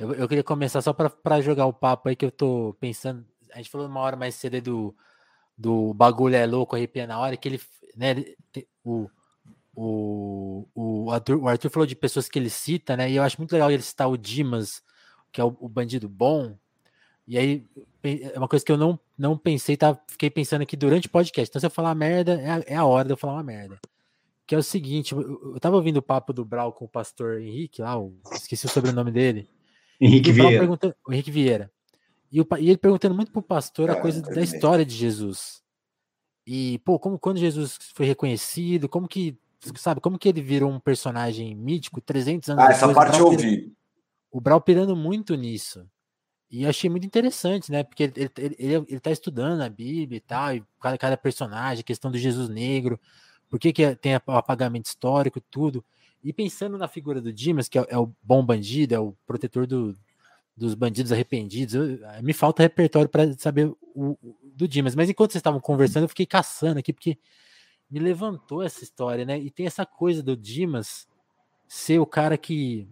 Speaker 1: Eu, eu queria começar só para jogar o papo aí que eu tô pensando. A gente falou uma hora mais cedo do, do bagulho é louco, arrepia na hora, que ele. Né, ele- o, o, o, Arthur, o Arthur falou de pessoas que ele cita, né? E eu acho muito legal ele citar o Dimas, que é o, o bandido bom. E aí, é uma coisa que eu não, não pensei, tá? Fiquei pensando aqui durante o podcast. Então, se eu falar merda, é a, é a hora de eu falar uma merda. Que é o seguinte, eu, eu tava ouvindo o papo do Brau com o pastor Henrique lá, esqueci o sobrenome dele.
Speaker 6: Henrique Vieira.
Speaker 1: o Henrique Vieira. E, o e ele perguntando muito pro pastor a
Speaker 4: É,
Speaker 1: coisa da história de Jesus. E, pô, como quando Jesus foi reconhecido, como que, sabe, como que ele virou um personagem mítico 300 anos
Speaker 4: Ah, essa
Speaker 1: depois, o
Speaker 4: parte eu ouvi.
Speaker 1: o Brau pirando muito nisso. E eu achei muito interessante, né? Porque ele, ele, ele, ele- tá estudando a Bíblia e tal, e cada, cada personagem, a questão do Jesus negro, por que, que é- tem o apagamento histórico e tudo. E pensando na figura do Dimas, que é, é o bom bandido, é o protetor do- dos bandidos arrependidos, eu- me falta repertório para saber o, o- do Dimas. Mas enquanto vocês estavam conversando, eu fiquei caçando aqui, porque me levantou essa história, né? E tem essa coisa do Dimas ser o cara que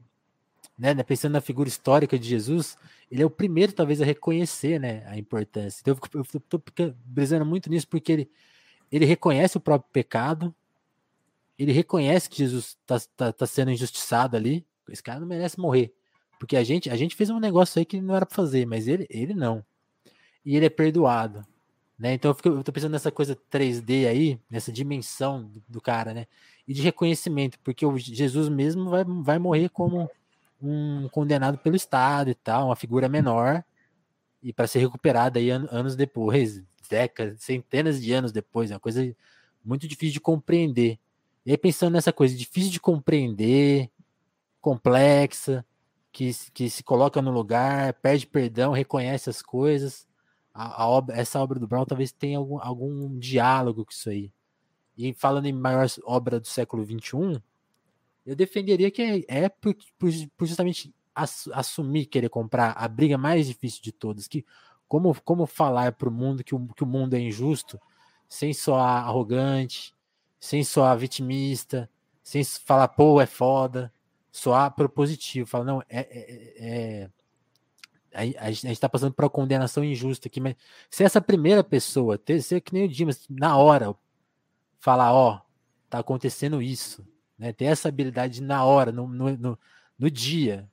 Speaker 1: né, né, pensando na figura histórica de Jesus, ele é o primeiro, talvez, a reconhecer né, a importância. Então, eu estou brisando muito nisso, porque ele, ele reconhece o próprio pecado, ele reconhece que Jesus está tá, tá sendo injustiçado ali. Esse cara não merece morrer. Porque a gente, a gente fez um negócio aí que não era para fazer, mas ele, ele não. E ele é perdoado. Né? Então eu, fico, eu tô pensando nessa coisa 3D aí, nessa dimensão do, do cara, né? E de reconhecimento, porque o Jesus mesmo vai, vai morrer como um condenado pelo Estado e tal, uma figura menor, e para ser recuperada aí an- anos depois, décadas, centenas de anos depois, é uma coisa muito difícil de compreender. E aí pensando nessa coisa difícil de compreender, complexa, que, se- que se coloca no lugar, pede perdão, reconhece as coisas. A, a obra, essa obra do Brown talvez tenha algum, algum diálogo com isso aí. E falando em maior obra do século XXI, eu defenderia que é, por, por, por justamente ass- assumir querer comprar a briga mais difícil de todas, que como, como falar para o mundo que o mundo é injusto, sem soar arrogante, sem soar vitimista, sem falar, pô, é foda, soar propositivo, falar, não, é, é, é- a, a gente está passando por uma condenação injusta aqui, mas se essa primeira pessoa, ser que nem o Dimas, na hora, falar, ó, tá acontecendo isso, né? Ter essa habilidade de, na hora, no, no, no, no dia,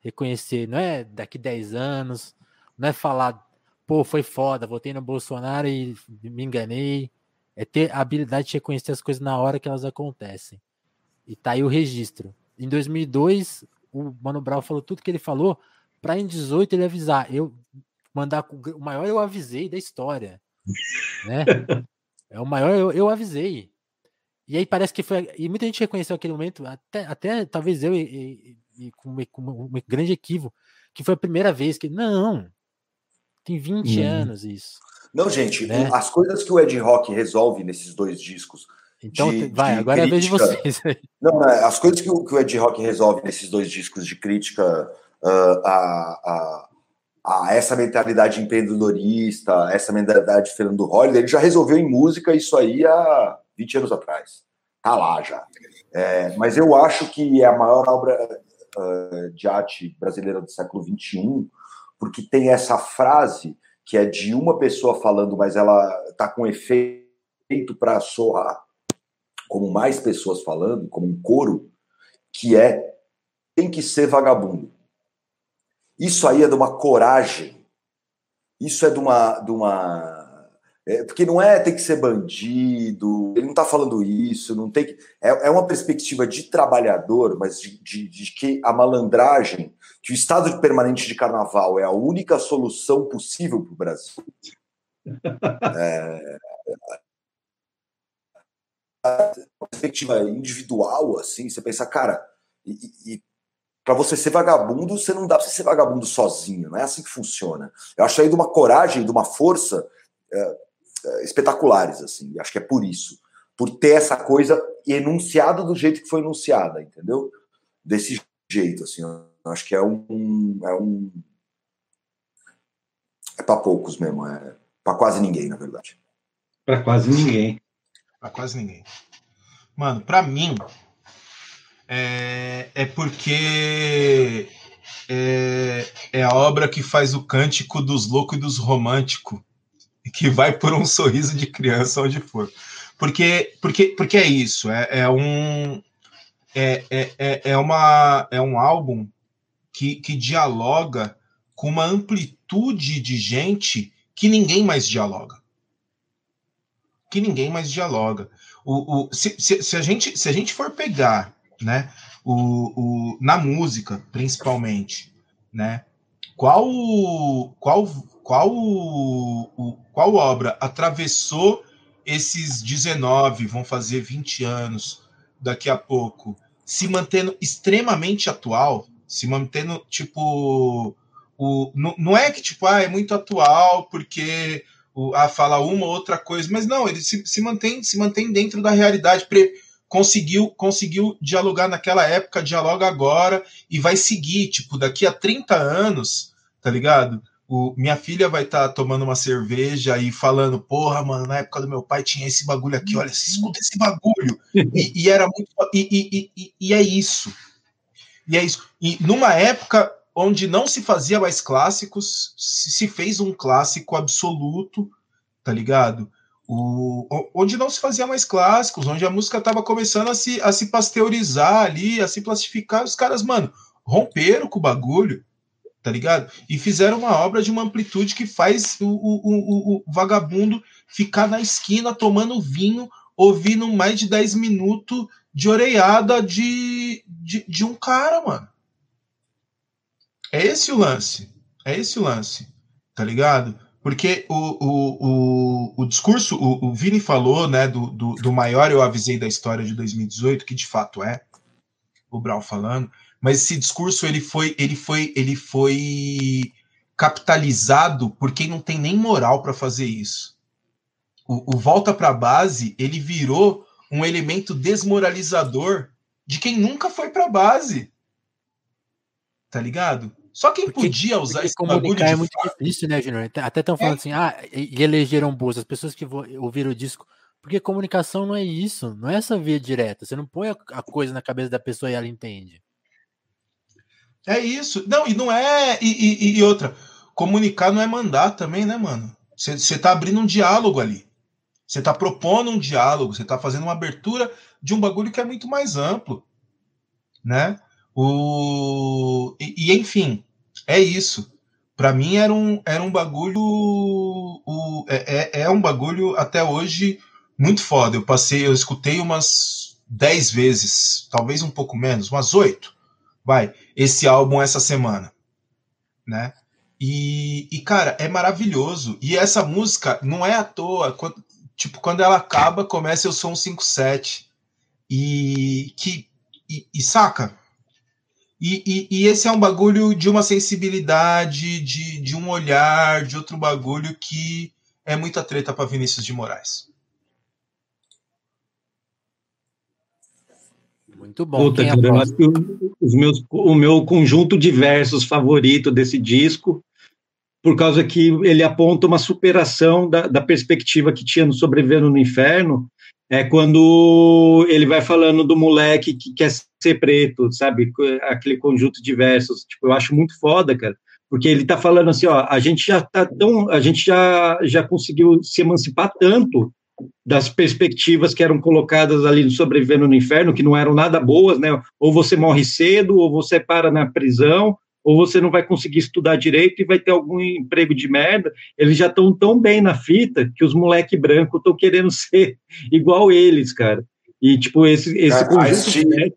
Speaker 1: reconhecer, não é daqui 10 anos, não é falar, pô, foi foda, votei no Bolsonaro e me enganei, é ter a habilidade de reconhecer as coisas na hora que elas acontecem. E tá aí o registro. Em 2002, o Mano Brown falou tudo que ele falou para em 18 ele avisar. Eu mandar o maior eu avisei da história, né? [laughs] É o maior eu, eu avisei. E aí parece que foi e muita gente reconheceu aquele momento, até, até talvez eu e, e- e com, uma- com um grande equívoco, que foi a primeira vez que não. Tem 20
Speaker 6: Hum.
Speaker 1: anos isso.
Speaker 4: Não, gente,
Speaker 1: Né?
Speaker 4: as coisas que o Ed Rock resolve nesses dois discos.
Speaker 1: Então
Speaker 4: De-
Speaker 1: vai,
Speaker 4: de
Speaker 1: agora é a vez de
Speaker 4: crítica.
Speaker 1: vocês. [laughs]
Speaker 4: Não, as coisas que o, que o Ed Rock resolve nesses dois discos de crítica ah, a, a, a essa mentalidade empreendedorista, essa mentalidade Fernando Holliday, ele já resolveu em música isso aí há 20 anos atrás. Tá lá já. É, mas eu acho que é a maior obra ah, de arte brasileira do século XXI, porque tem essa frase que é de uma pessoa falando, mas ela tá com efeito para soar como mais pessoas falando, como um coro, que é tem que ser vagabundo. Isso aí é de uma coragem. Isso é de uma, de uma É, porque não é tem que ser bandido, ele não está falando isso, não tem que. É, é uma perspectiva de trabalhador, mas de, de, de, que a malandragem, que o estado permanente de carnaval é a única solução possível para o Brasil. [laughs] É, perspectiva individual, assim, você pensa, cara, e, e para você ser vagabundo, você não dá para ser vagabundo sozinho, não é assim que funciona. Eu acho aí de uma coragem, de uma força é, é, espetaculares, assim, acho que é por isso. Por ter essa coisa enunciada do jeito que foi enunciada, entendeu? Desse jeito, assim, acho que é um. É, um, é para poucos mesmo, é para quase ninguém, na verdade.
Speaker 6: Para quase ninguém.
Speaker 2: Para quase ninguém. Mano, para mim, é, é porque é, é, a obra que faz o cântico dos loucos e dos românticos, que vai por um sorriso de criança onde for. Porque, porque, porque é isso, é, é um. É, é, é, é uma, é um álbum que, que dialoga com uma amplitude de gente que ninguém mais dialoga. Que ninguém mais dialoga. O, o, se, se, se, a gente, se a gente for pegar né, o, o, na música, principalmente, né, qual, qual, qual, qual obra atravessou esses 19, vão fazer 20 anos daqui a pouco, se mantendo extremamente atual, se mantendo, tipo, o, não, não é que, tipo, ah, é muito atual porque o, ah, fala uma ou outra coisa, mas não, ele se, se, mantém, se mantém dentro da realidade, pre, conseguiu, conseguiu dialogar naquela época, dialoga agora e vai seguir, tipo, daqui a 30 anos, tá ligado? O, minha filha vai estar tá tomando uma cerveja e falando, porra, mano, na época do meu pai tinha esse bagulho aqui, olha, escuta esse bagulho. E, e era muito. E, e, e, é isso. E é isso. E numa época onde não se fazia mais clássicos, se fez um clássico absoluto, tá ligado? O, onde não se fazia mais clássicos, onde a música estava começando a se, a se pasteurizar ali, a se plastificar, os caras, mano, romperam com o bagulho, tá ligado? E fizeram uma obra de uma amplitude que faz o, o, o, o vagabundo ficar na esquina tomando vinho, ouvindo mais de 10 minutos de oreiada de, de, de um cara, mano. É esse o lance. É esse o lance. Tá ligado? Porque o, o, o, o discurso, o, o Vini falou, né, do, do, do, maior eu avisei da história de 2018, que de fato é, o Brown falando, mas esse discurso ele foi, ele foi, ele foi capitalizado por quem não tem nem moral para fazer isso. O, o volta para base, ele virou um elemento desmoralizador de quem nunca foi para base. Tá ligado? Só quem porque, podia usar esse bagulho de
Speaker 1: é muito difícil, né, Junior? Até estão falando é. assim, ah, e elegeram boas as pessoas que ouviram o disco. Porque comunicação não é isso, não é essa via direta. Você não põe a coisa na cabeça da pessoa e ela entende.
Speaker 2: É isso. Não, e não é. E, e, e outra, comunicar não é mandar também, né, mano? Você tá abrindo um diálogo ali. Você está propondo um diálogo, você está fazendo uma abertura de um bagulho que é muito mais amplo, né? O e, e enfim, é isso. Para mim era um, era um bagulho, o, é, é, é um bagulho até hoje muito foda. Eu passei, eu escutei umas 10 vezes, talvez um pouco menos, umas oito, vai, esse álbum essa semana, né? E, e, cara, é maravilhoso. E essa música não é à toa. Quando, tipo, quando ela acaba, começa Eu Sou um 57. E que. E, e saca? E, e, e, esse é um bagulho de uma sensibilidade, de, de um olhar, de outro bagulho que é muita treta para Vinícius de Moraes.
Speaker 1: Muito bom. Puta,
Speaker 6: cara, eu acho que os meus, o meu conjunto de versos favorito desse disco por causa que ele aponta uma superação da, da perspectiva que tinha no Sobrevivendo no Inferno, é quando ele vai falando do moleque que quer ser preto, sabe? Aquele conjunto de versos. Tipo, eu acho muito foda, cara. Porque ele tá falando assim, ó, a gente já tá tão, a gente já, já conseguiu se emancipar tanto das perspectivas que eram colocadas ali no Sobrevivendo no Inferno, que não eram nada boas, né? Ou você morre cedo, ou você para na prisão, ou você não vai conseguir estudar direito e vai ter algum emprego de merda. Eles já estão tão bem na fita que os moleque branco estão querendo [laughs] ser igual eles, cara. E, tipo, esse, esse
Speaker 4: É,
Speaker 6: conjunto de-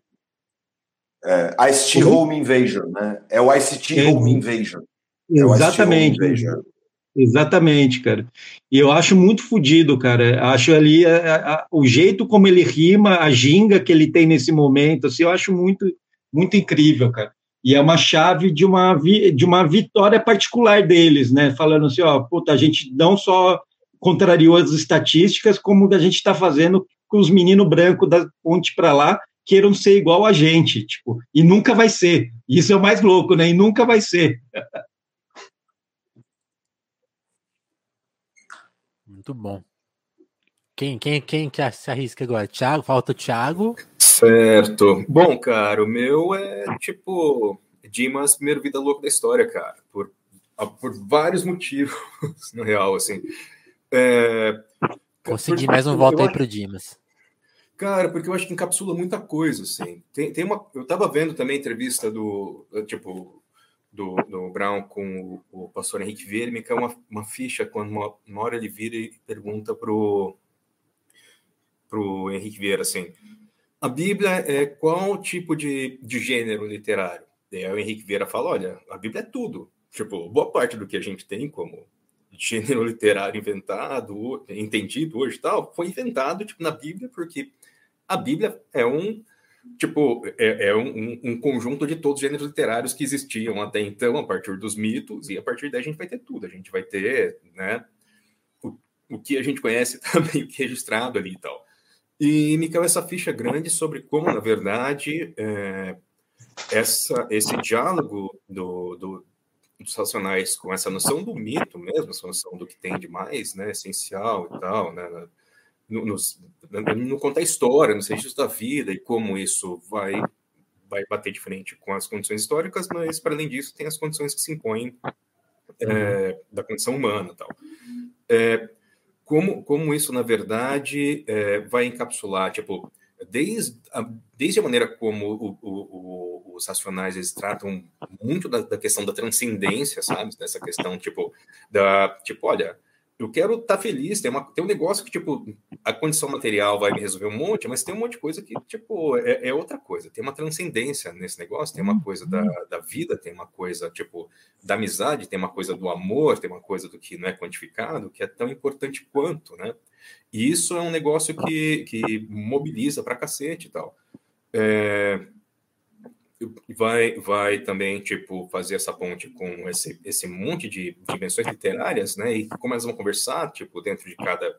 Speaker 4: É, ICT
Speaker 6: Uhum.
Speaker 4: Home Invasion, né? É o ICT
Speaker 6: É.
Speaker 4: Home Invasion. É
Speaker 6: Exatamente.
Speaker 4: Home Invasion.
Speaker 6: Exatamente, cara. E eu acho muito fodido, cara. Acho ali a- a- o jeito como ele rima, a ginga que ele tem nesse momento, assim, eu acho muito, muito incrível, cara. E é uma chave de uma, vi- de uma vitória particular deles, né? Falando assim, ó, puta, a gente não só contrariou as estatísticas, como a gente está fazendo com os meninos brancos da ponte para lá queiram ser igual a gente, tipo, e nunca vai ser. Isso é o mais louco, né? E nunca vai ser.
Speaker 1: Muito bom. Quem, quem, quem que se arrisca agora? Thiago? Falta o Thiago.
Speaker 3: Certo. Bom, cara, o meu é tipo Dimas, primeiro vida louca da história, cara. Por, ah, por vários motivos, [laughs] na real, assim. É,
Speaker 1: Consegui
Speaker 3: por-
Speaker 1: mais um voto aí pro Dimas.
Speaker 3: Cara, porque eu acho que encapsula muita coisa, assim. Tem, tem uma, eu tava vendo também a entrevista do, tipo, do, do Brown com o, o pastor Henrique Vieira, me caiu uma, uma ficha quando uma, uma hora ele vira e pergunta pro, pro Henrique Vieira, assim, a Bíblia é qual tipo de, de gênero literário? Aí o Henrique Vieira fala, olha, a Bíblia é tudo. Tipo, boa parte do que a gente tem como gênero [laughs] literário inventado, entendido hoje tal, foi inventado tipo, na Bíblia, porque a Bíblia é um tipo é, é um, um- conjunto de todos os gêneros literários que existiam até então, a partir dos mitos, e a partir daí a gente vai ter tudo. A gente vai ter né, o, o que a gente conhece [laughs] também, é registrado ali e tal. E me caiu essa ficha grande sobre como, na verdade, é, essa, esse diálogo do, do, dos racionais com essa noção do mito mesmo, essa noção do que tem de mais né, essencial e tal, né, no, no, no contar história, nos registros da vida e como isso vai, vai bater de frente com as condições históricas, mas, para além disso, tem as condições que se impõem é, da condição humana tal. É, como, como isso, na verdade, é, vai encapsular, tipo, desde a, desde a maneira como o- o- o- os racionais eles tratam muito da, da questão da transcendência, sabe? Dessa questão, tipo, da, tipo, olha, eu quero estar feliz, tem, uma, tem um negócio que, tipo, a condição material vai me resolver um monte, mas tem um monte de coisa que, tipo, é, é outra coisa. Tem uma transcendência nesse negócio, tem uma coisa da, da vida, tem uma coisa, tipo, da amizade, tem uma coisa do amor, tem uma coisa do que não é quantificado, que é tão importante quanto, né? E isso é um negócio que, que mobiliza pra cacete e tal. É, vai, vai também, tipo, fazer essa ponte com esse, esse monte de dimensões literárias, né? E como elas vão conversar, tipo, dentro de cada,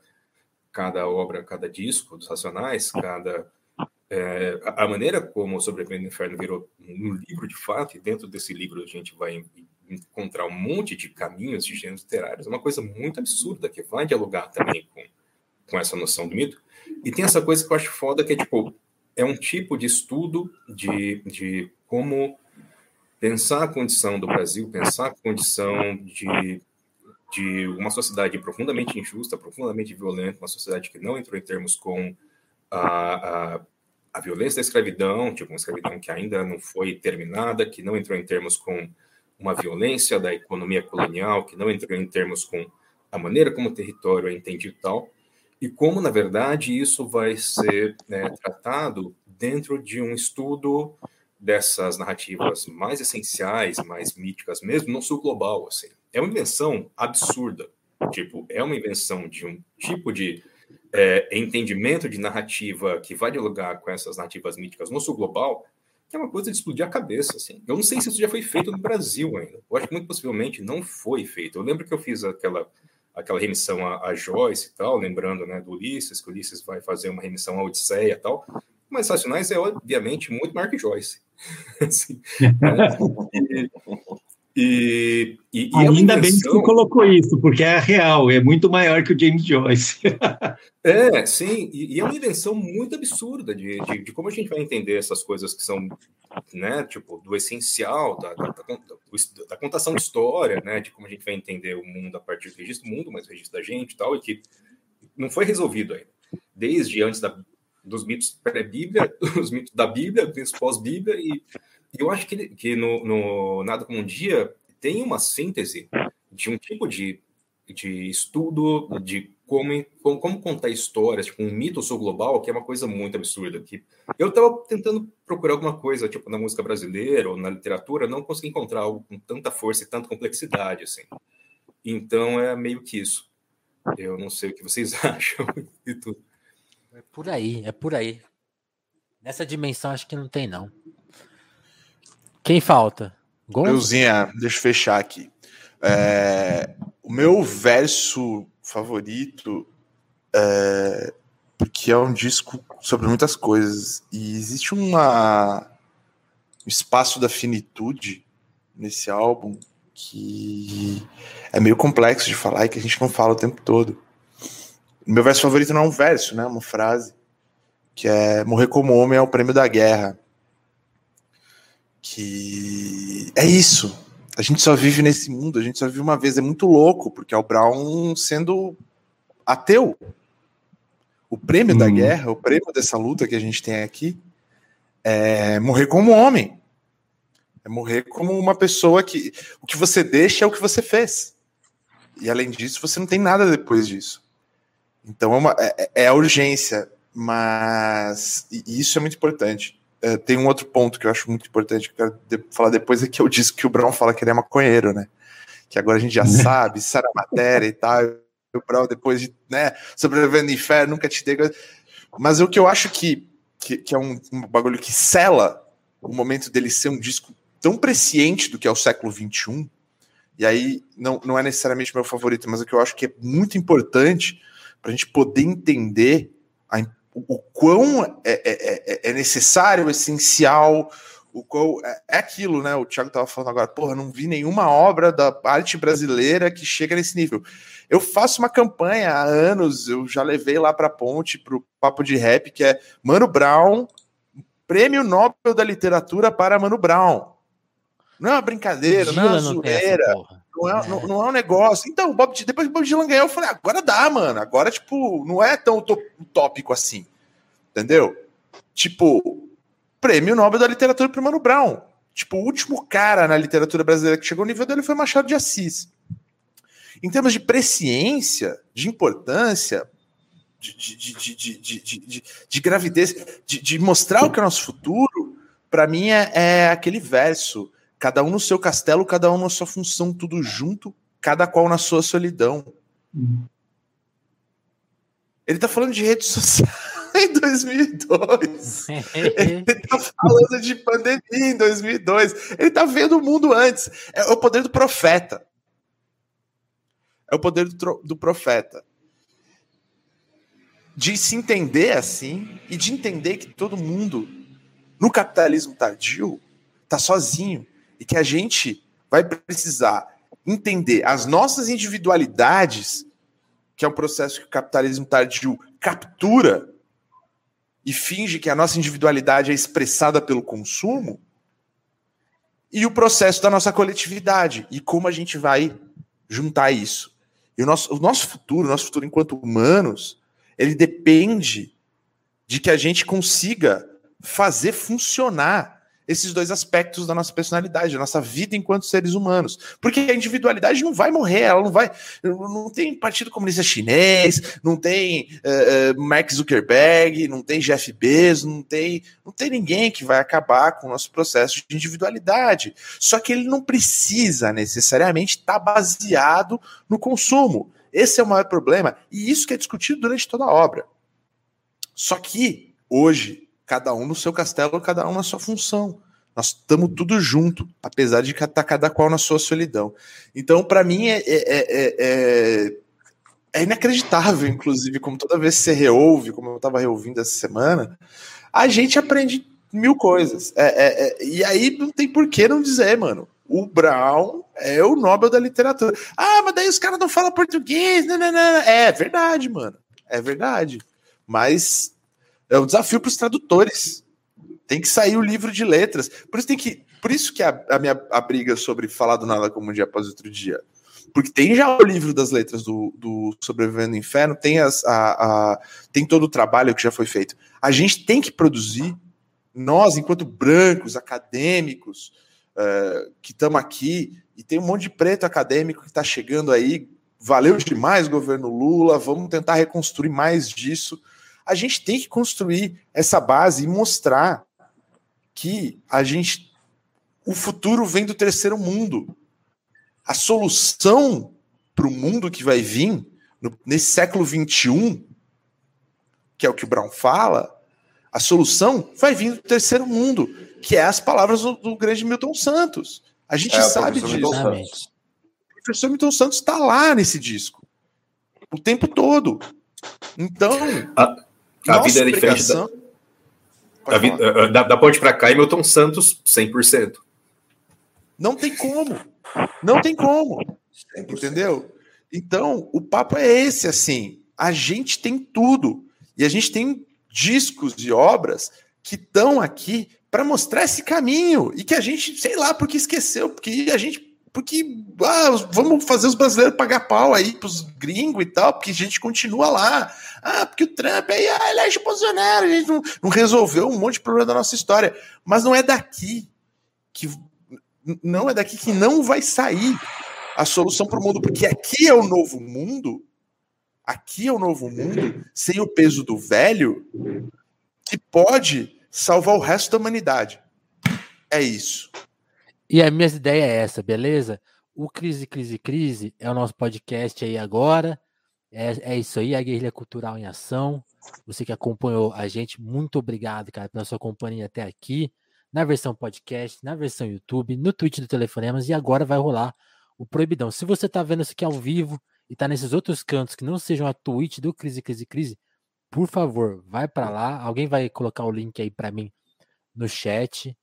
Speaker 3: cada obra, cada disco dos Racionais, cada... é, a maneira como Sobrevivendo no Inferno virou um livro de fato, e dentro desse livro a gente vai encontrar um monte de caminhos de gêneros literários, é uma coisa muito absurda, que vai dialogar também com, com essa noção do mito. E tem essa coisa que eu acho foda, que é tipo, é um tipo de estudo de, de como pensar a condição do Brasil, pensar a condição de, de uma sociedade profundamente injusta, profundamente violenta, uma sociedade que não entrou em termos com a, a, a violência da escravidão, tipo, uma escravidão que ainda não foi terminada, que não entrou em termos com uma violência da economia colonial, que não entrou em termos com a maneira como o território é entendido e tal, e como, na verdade, isso vai ser né, tratado dentro de um estudo dessas narrativas mais essenciais, mais míticas mesmo, no sul global, assim. É uma invenção absurda. Tipo, é uma invenção de um tipo de é, entendimento de narrativa que vai dialogar com essas narrativas míticas no sul global, que é uma coisa de explodir a cabeça, assim. Eu não sei se isso já foi feito no Brasil ainda. Eu acho que muito possivelmente não foi feito. Eu lembro que eu fiz aquela aquela remissão a, a, Joyce e tal, lembrando né, do Ulisses, que o Ulisses vai fazer uma remissão à Odisseia e tal, mas Racionais é, obviamente, muito maior que Joyce. [laughs] assim, né? [laughs] e, e, e,
Speaker 6: Ainda bem que você colocou isso, porque é real, é muito maior que o James Joyce. [laughs]
Speaker 3: é, sim, e, e, é uma invenção muito absurda de, de, de, como a gente vai entender essas coisas que são, né, tipo, do essencial, da, da, da, da contação de história, né, de como a gente vai entender o mundo a partir do registro do mundo, mas o registro da gente e tal, e que não foi resolvido ainda. Desde antes da, dos mitos pré-Bíblia, [laughs] os mitos da Bíblia, dos mitos pós-Bíblia, e, eu acho que, que no, no Nada Como Um Dia tem uma síntese de um tipo de, de estudo de como, como, como contar histórias, tipo um mito sul global, que é uma coisa muito absurda. Que eu estava tentando procurar alguma coisa, tipo na música brasileira ou na literatura, não consegui encontrar algo com tanta força e tanta complexidade, assim. Então é meio que isso. Eu não sei o que vocês [laughs] acham e tudo.
Speaker 1: É por aí, é por aí. Nessa dimensão acho que não tem, não. Quem falta?
Speaker 5: Deusinha, deixa eu fechar aqui. É, o meu verso favorito é, porque é um disco sobre muitas coisas e existe uma um espaço da finitude nesse álbum que é meio complexo de falar e que a gente não fala o tempo todo. O meu verso favorito não é um verso, né? É uma frase que é morrer como homem é o prêmio da guerra. Que é isso. A gente só vive nesse mundo, a gente só vive uma vez. É muito louco, porque é o Brown sendo ateu. O prêmio hum. da guerra, o prêmio dessa luta que a gente tem aqui, é morrer como homem. É morrer como uma pessoa que. O que você deixa é o que você fez. E além disso, você não tem nada depois disso. Então é, uma, é, é a urgência, mas. E isso é muito importante. É, tem um outro ponto que eu acho muito importante que eu quero de, falar depois, é que eu disse que o Brown fala que ele é maconheiro, né? Que agora a gente já [laughs] sabe, sabe a matéria e tal. O Brown, depois de né, sobrevivendo no inferno, nunca te dei. Mas o que eu acho que, que, que é um, um, bagulho que sela o momento dele ser um disco tão presciente do que é o século XXI, e aí não, não é necessariamente meu favorito, mas o que eu acho que é muito importante para a gente poder entender a o, quão é, é, é, é, necessário, essencial, o qual é, é aquilo, né? O Thiago estava falando agora, porra, não vi nenhuma obra da arte brasileira que chega nesse nível. Eu faço uma campanha há anos, eu já levei lá para a ponte para o papo de rap, que é Mano Brown, Prêmio Nobel da Literatura para Mano Brown. Não é uma brincadeira, não é uma zoeira. Não é, não, não é, um negócio. Então, Bob, depois que o Bob Dylan ganhou, eu falei, agora dá, mano. Agora, tipo, não é tão utópico assim. Entendeu? Tipo, prêmio Nobel da Literatura para Mano Brown. Tipo, o último cara na literatura brasileira que chegou ao nível dele foi Machado de Assis. Em termos de presciência, de importância, de, de, de, de, de gravidez, de, mostrar o que é o nosso futuro, para mim é, é aquele verso Cada um no seu castelo, cada um na sua função, tudo junto, cada qual na sua solidão. Uhum. Ele tá falando de rede social em 2002. Ele tá [laughs] falando de pandemia em 2002. Ele tá vendo o mundo antes. É o poder do profeta. É o poder do, do profeta. De se entender assim e de entender que todo mundo no capitalismo tardio tá sozinho e que a gente vai precisar entender as nossas individualidades, que é um processo que o capitalismo tardio captura e finge que a nossa individualidade é expressada pelo consumo, e o processo da nossa coletividade e como a gente vai juntar isso. E o nosso, o nosso futuro, o nosso futuro enquanto humanos, ele depende de que a gente consiga fazer funcionar esses dois aspectos da nossa personalidade, da nossa vida enquanto seres humanos. Porque a individualidade não vai morrer, ela não vai. Não tem Partido Comunista Chinês, não tem uh, Mark Zuckerberg, não tem Jeff Bezos, não tem, não tem ninguém que vai acabar com o nosso processo de individualidade. Só que ele não precisa necessariamente estar tá baseado no consumo. Esse é o maior problema, e isso que é discutido durante toda a obra. Só que, hoje, cada um no seu castelo, cada um na sua função. Nós estamos tudo junto, apesar de estar tá cada qual na sua solidão. Então, para mim, é, é, é, é, inacreditável, inclusive, como toda vez que você reouve, como eu estava reouvindo essa semana, a gente aprende mil coisas. e aí não tem por que não dizer, mano. O Brown é o Nobel da literatura. Ah, mas daí os caras não falam português. Não, não, não. É verdade, mano. É verdade. Mas é um desafio para os tradutores. Tem que sair o livro de letras. Por isso tem que, por isso que a, a minha a briga sobre falar do nada como um dia após outro dia. Porque tem já o livro das letras do, do Sobrevivendo no Inferno, tem, as, a, a, tem todo o trabalho que já foi feito. A gente tem que produzir nós, enquanto brancos, acadêmicos, uh, que estamos aqui, e tem um monte de preto acadêmico que está chegando aí, valeu demais, governo Lula, vamos tentar reconstruir mais disso. A gente tem que construir essa base e mostrar que a gente. O futuro vem do terceiro mundo. A solução para o mundo que vai vir no, nesse século XXI, que é o que o Brown fala, a solução vai vir do terceiro mundo, que é as palavras do, do grande Milton Santos. A gente é, sabe disso. O professor Milton Santos está lá nesse disco. O tempo todo. Então.
Speaker 3: A, a vida é diferente. Da, a vida, da, da ponte para cá e Milton Santos 100%.
Speaker 5: Não tem como. Não tem como. 100%. Entendeu? Então, o papo é esse, assim. A gente tem tudo. E a gente tem discos e obras que estão aqui para mostrar esse caminho e que a gente, sei lá, porque esqueceu, porque a gente porque ah, vamos fazer os brasileiros pagar pau aí pros gringos e tal, porque a gente continua lá. Ah, porque o Trump aí ah, elege o Bolsonaro, a gente não, não resolveu um monte de problema da nossa história. Mas não é daqui que não é daqui que não vai sair a solução para o mundo, porque aqui é o novo mundo, aqui é o novo mundo, sem o peso do velho, que pode salvar o resto da humanidade. É isso.
Speaker 1: E a minha ideia é essa, beleza? O Crise, Crise, Crise é o nosso podcast aí agora. É, é isso aí, a Guerrilha Cultural em Ação. Você que acompanhou a gente, muito obrigado, cara, pela sua companhia até aqui. Na versão podcast, na versão YouTube, no Twitch do Telefonemas e agora vai rolar o Proibidão. Se você tá vendo isso aqui ao vivo e tá nesses outros cantos que não sejam a Twitch do Crise, Crise, Crise, por favor, vai para lá. Alguém vai colocar o link aí para mim no chat.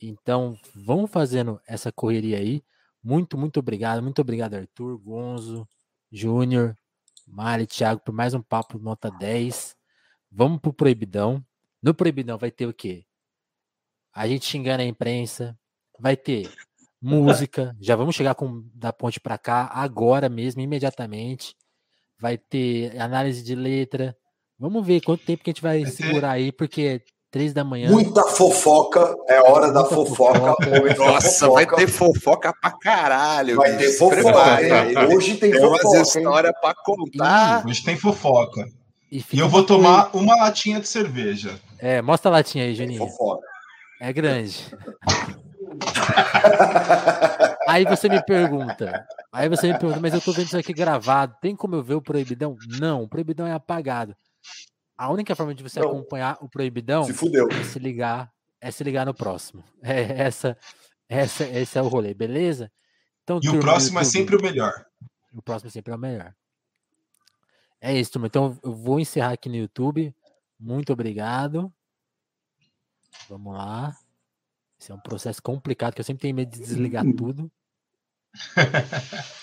Speaker 1: Então, vamos fazendo essa correria aí. Muito, muito obrigado. Muito obrigado, Arthur, Gonzo, Júnior, Mari, Thiago, por mais um papo nota 10. Vamos pro Proibidão. No Proibidão vai ter o quê? A gente xingando a imprensa. Vai ter música. [laughs] Já vamos chegar com da ponte para cá agora mesmo, imediatamente. Vai ter análise de letra. Vamos ver quanto tempo que a gente vai segurar aí, porque três da manhã.
Speaker 4: Muita fofoca, é hora da fofoca. fofoca.
Speaker 5: Nossa, fofoca. vai ter fofoca pra caralho.
Speaker 4: Vai ter fofoca. hein? Hoje tem, tem fofoca.
Speaker 5: Umas história pra contar.
Speaker 2: Hoje tem fofoca. E, e eu vou tomar uma latinha de cerveja.
Speaker 1: É, mostra a latinha aí, Juninho. Fofoca. É grande. [laughs] aí você me pergunta, aí você me pergunta, mas eu tô vendo isso aqui gravado, tem como eu ver o proibidão? Não, o proibidão é apagado. A única forma de você não. acompanhar o proibidão
Speaker 4: se fudeu.
Speaker 1: é se ligar, é se ligar no próximo. [laughs] É essa, essa, esse é o rolê, beleza?
Speaker 2: Então, e o próximo é sempre o melhor.
Speaker 1: O próximo é sempre o melhor. É isso, turma. Então eu vou encerrar aqui no YouTube. Muito obrigado. Vamos lá. Esse é um processo complicado que eu sempre tenho medo de desligar [laughs] tudo. [laughs]